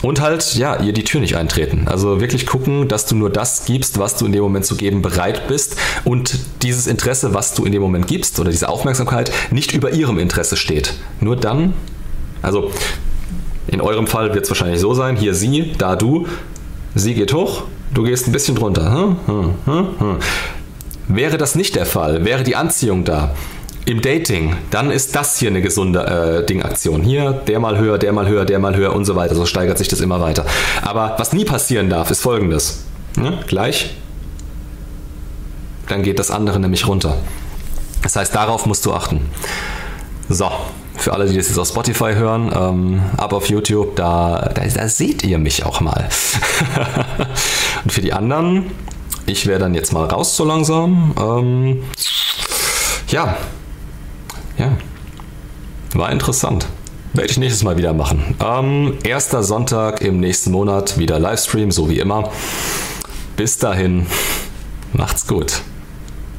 S1: Und halt, ja, ihr die Tür nicht eintreten. Also wirklich gucken, dass du nur das gibst, was du in dem Moment zu geben bereit bist und dieses Interesse, was du in dem Moment gibst oder diese Aufmerksamkeit nicht über ihrem Interesse steht. Nur dann, also in eurem Fall wird es wahrscheinlich so sein, hier sie, da du, sie geht hoch, du gehst ein bisschen drunter. Hm, hm, hm, hm. wäre das nicht der Fall, wäre die Anziehung da, im Dating, dann ist das hier eine gesunde äh, Dingaktion. Hier, der mal höher, der mal höher, der mal höher und so weiter. So steigert sich das immer weiter. Aber was nie passieren darf, ist folgendes. Ja, gleich, dann geht das andere nämlich runter. Das heißt, darauf musst du achten. So, für alle, die das jetzt auf Spotify hören, ähm, ab auf YouTube, da, da, da seht ihr mich auch mal. und für die anderen, ich wäre dann jetzt mal raus so langsam. Ähm, ja, ja. War interessant. Werde ich nächstes Mal wieder machen. Ähm, erster Sonntag im nächsten Monat wieder Livestream, so wie immer. Bis dahin, macht's gut.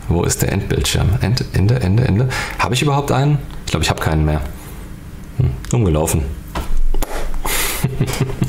S1: Wo ist der Endbildschirm? End, Ende, Ende, Ende. Habe ich überhaupt einen? Ich glaube, ich habe keinen mehr. Hm, umgelaufen.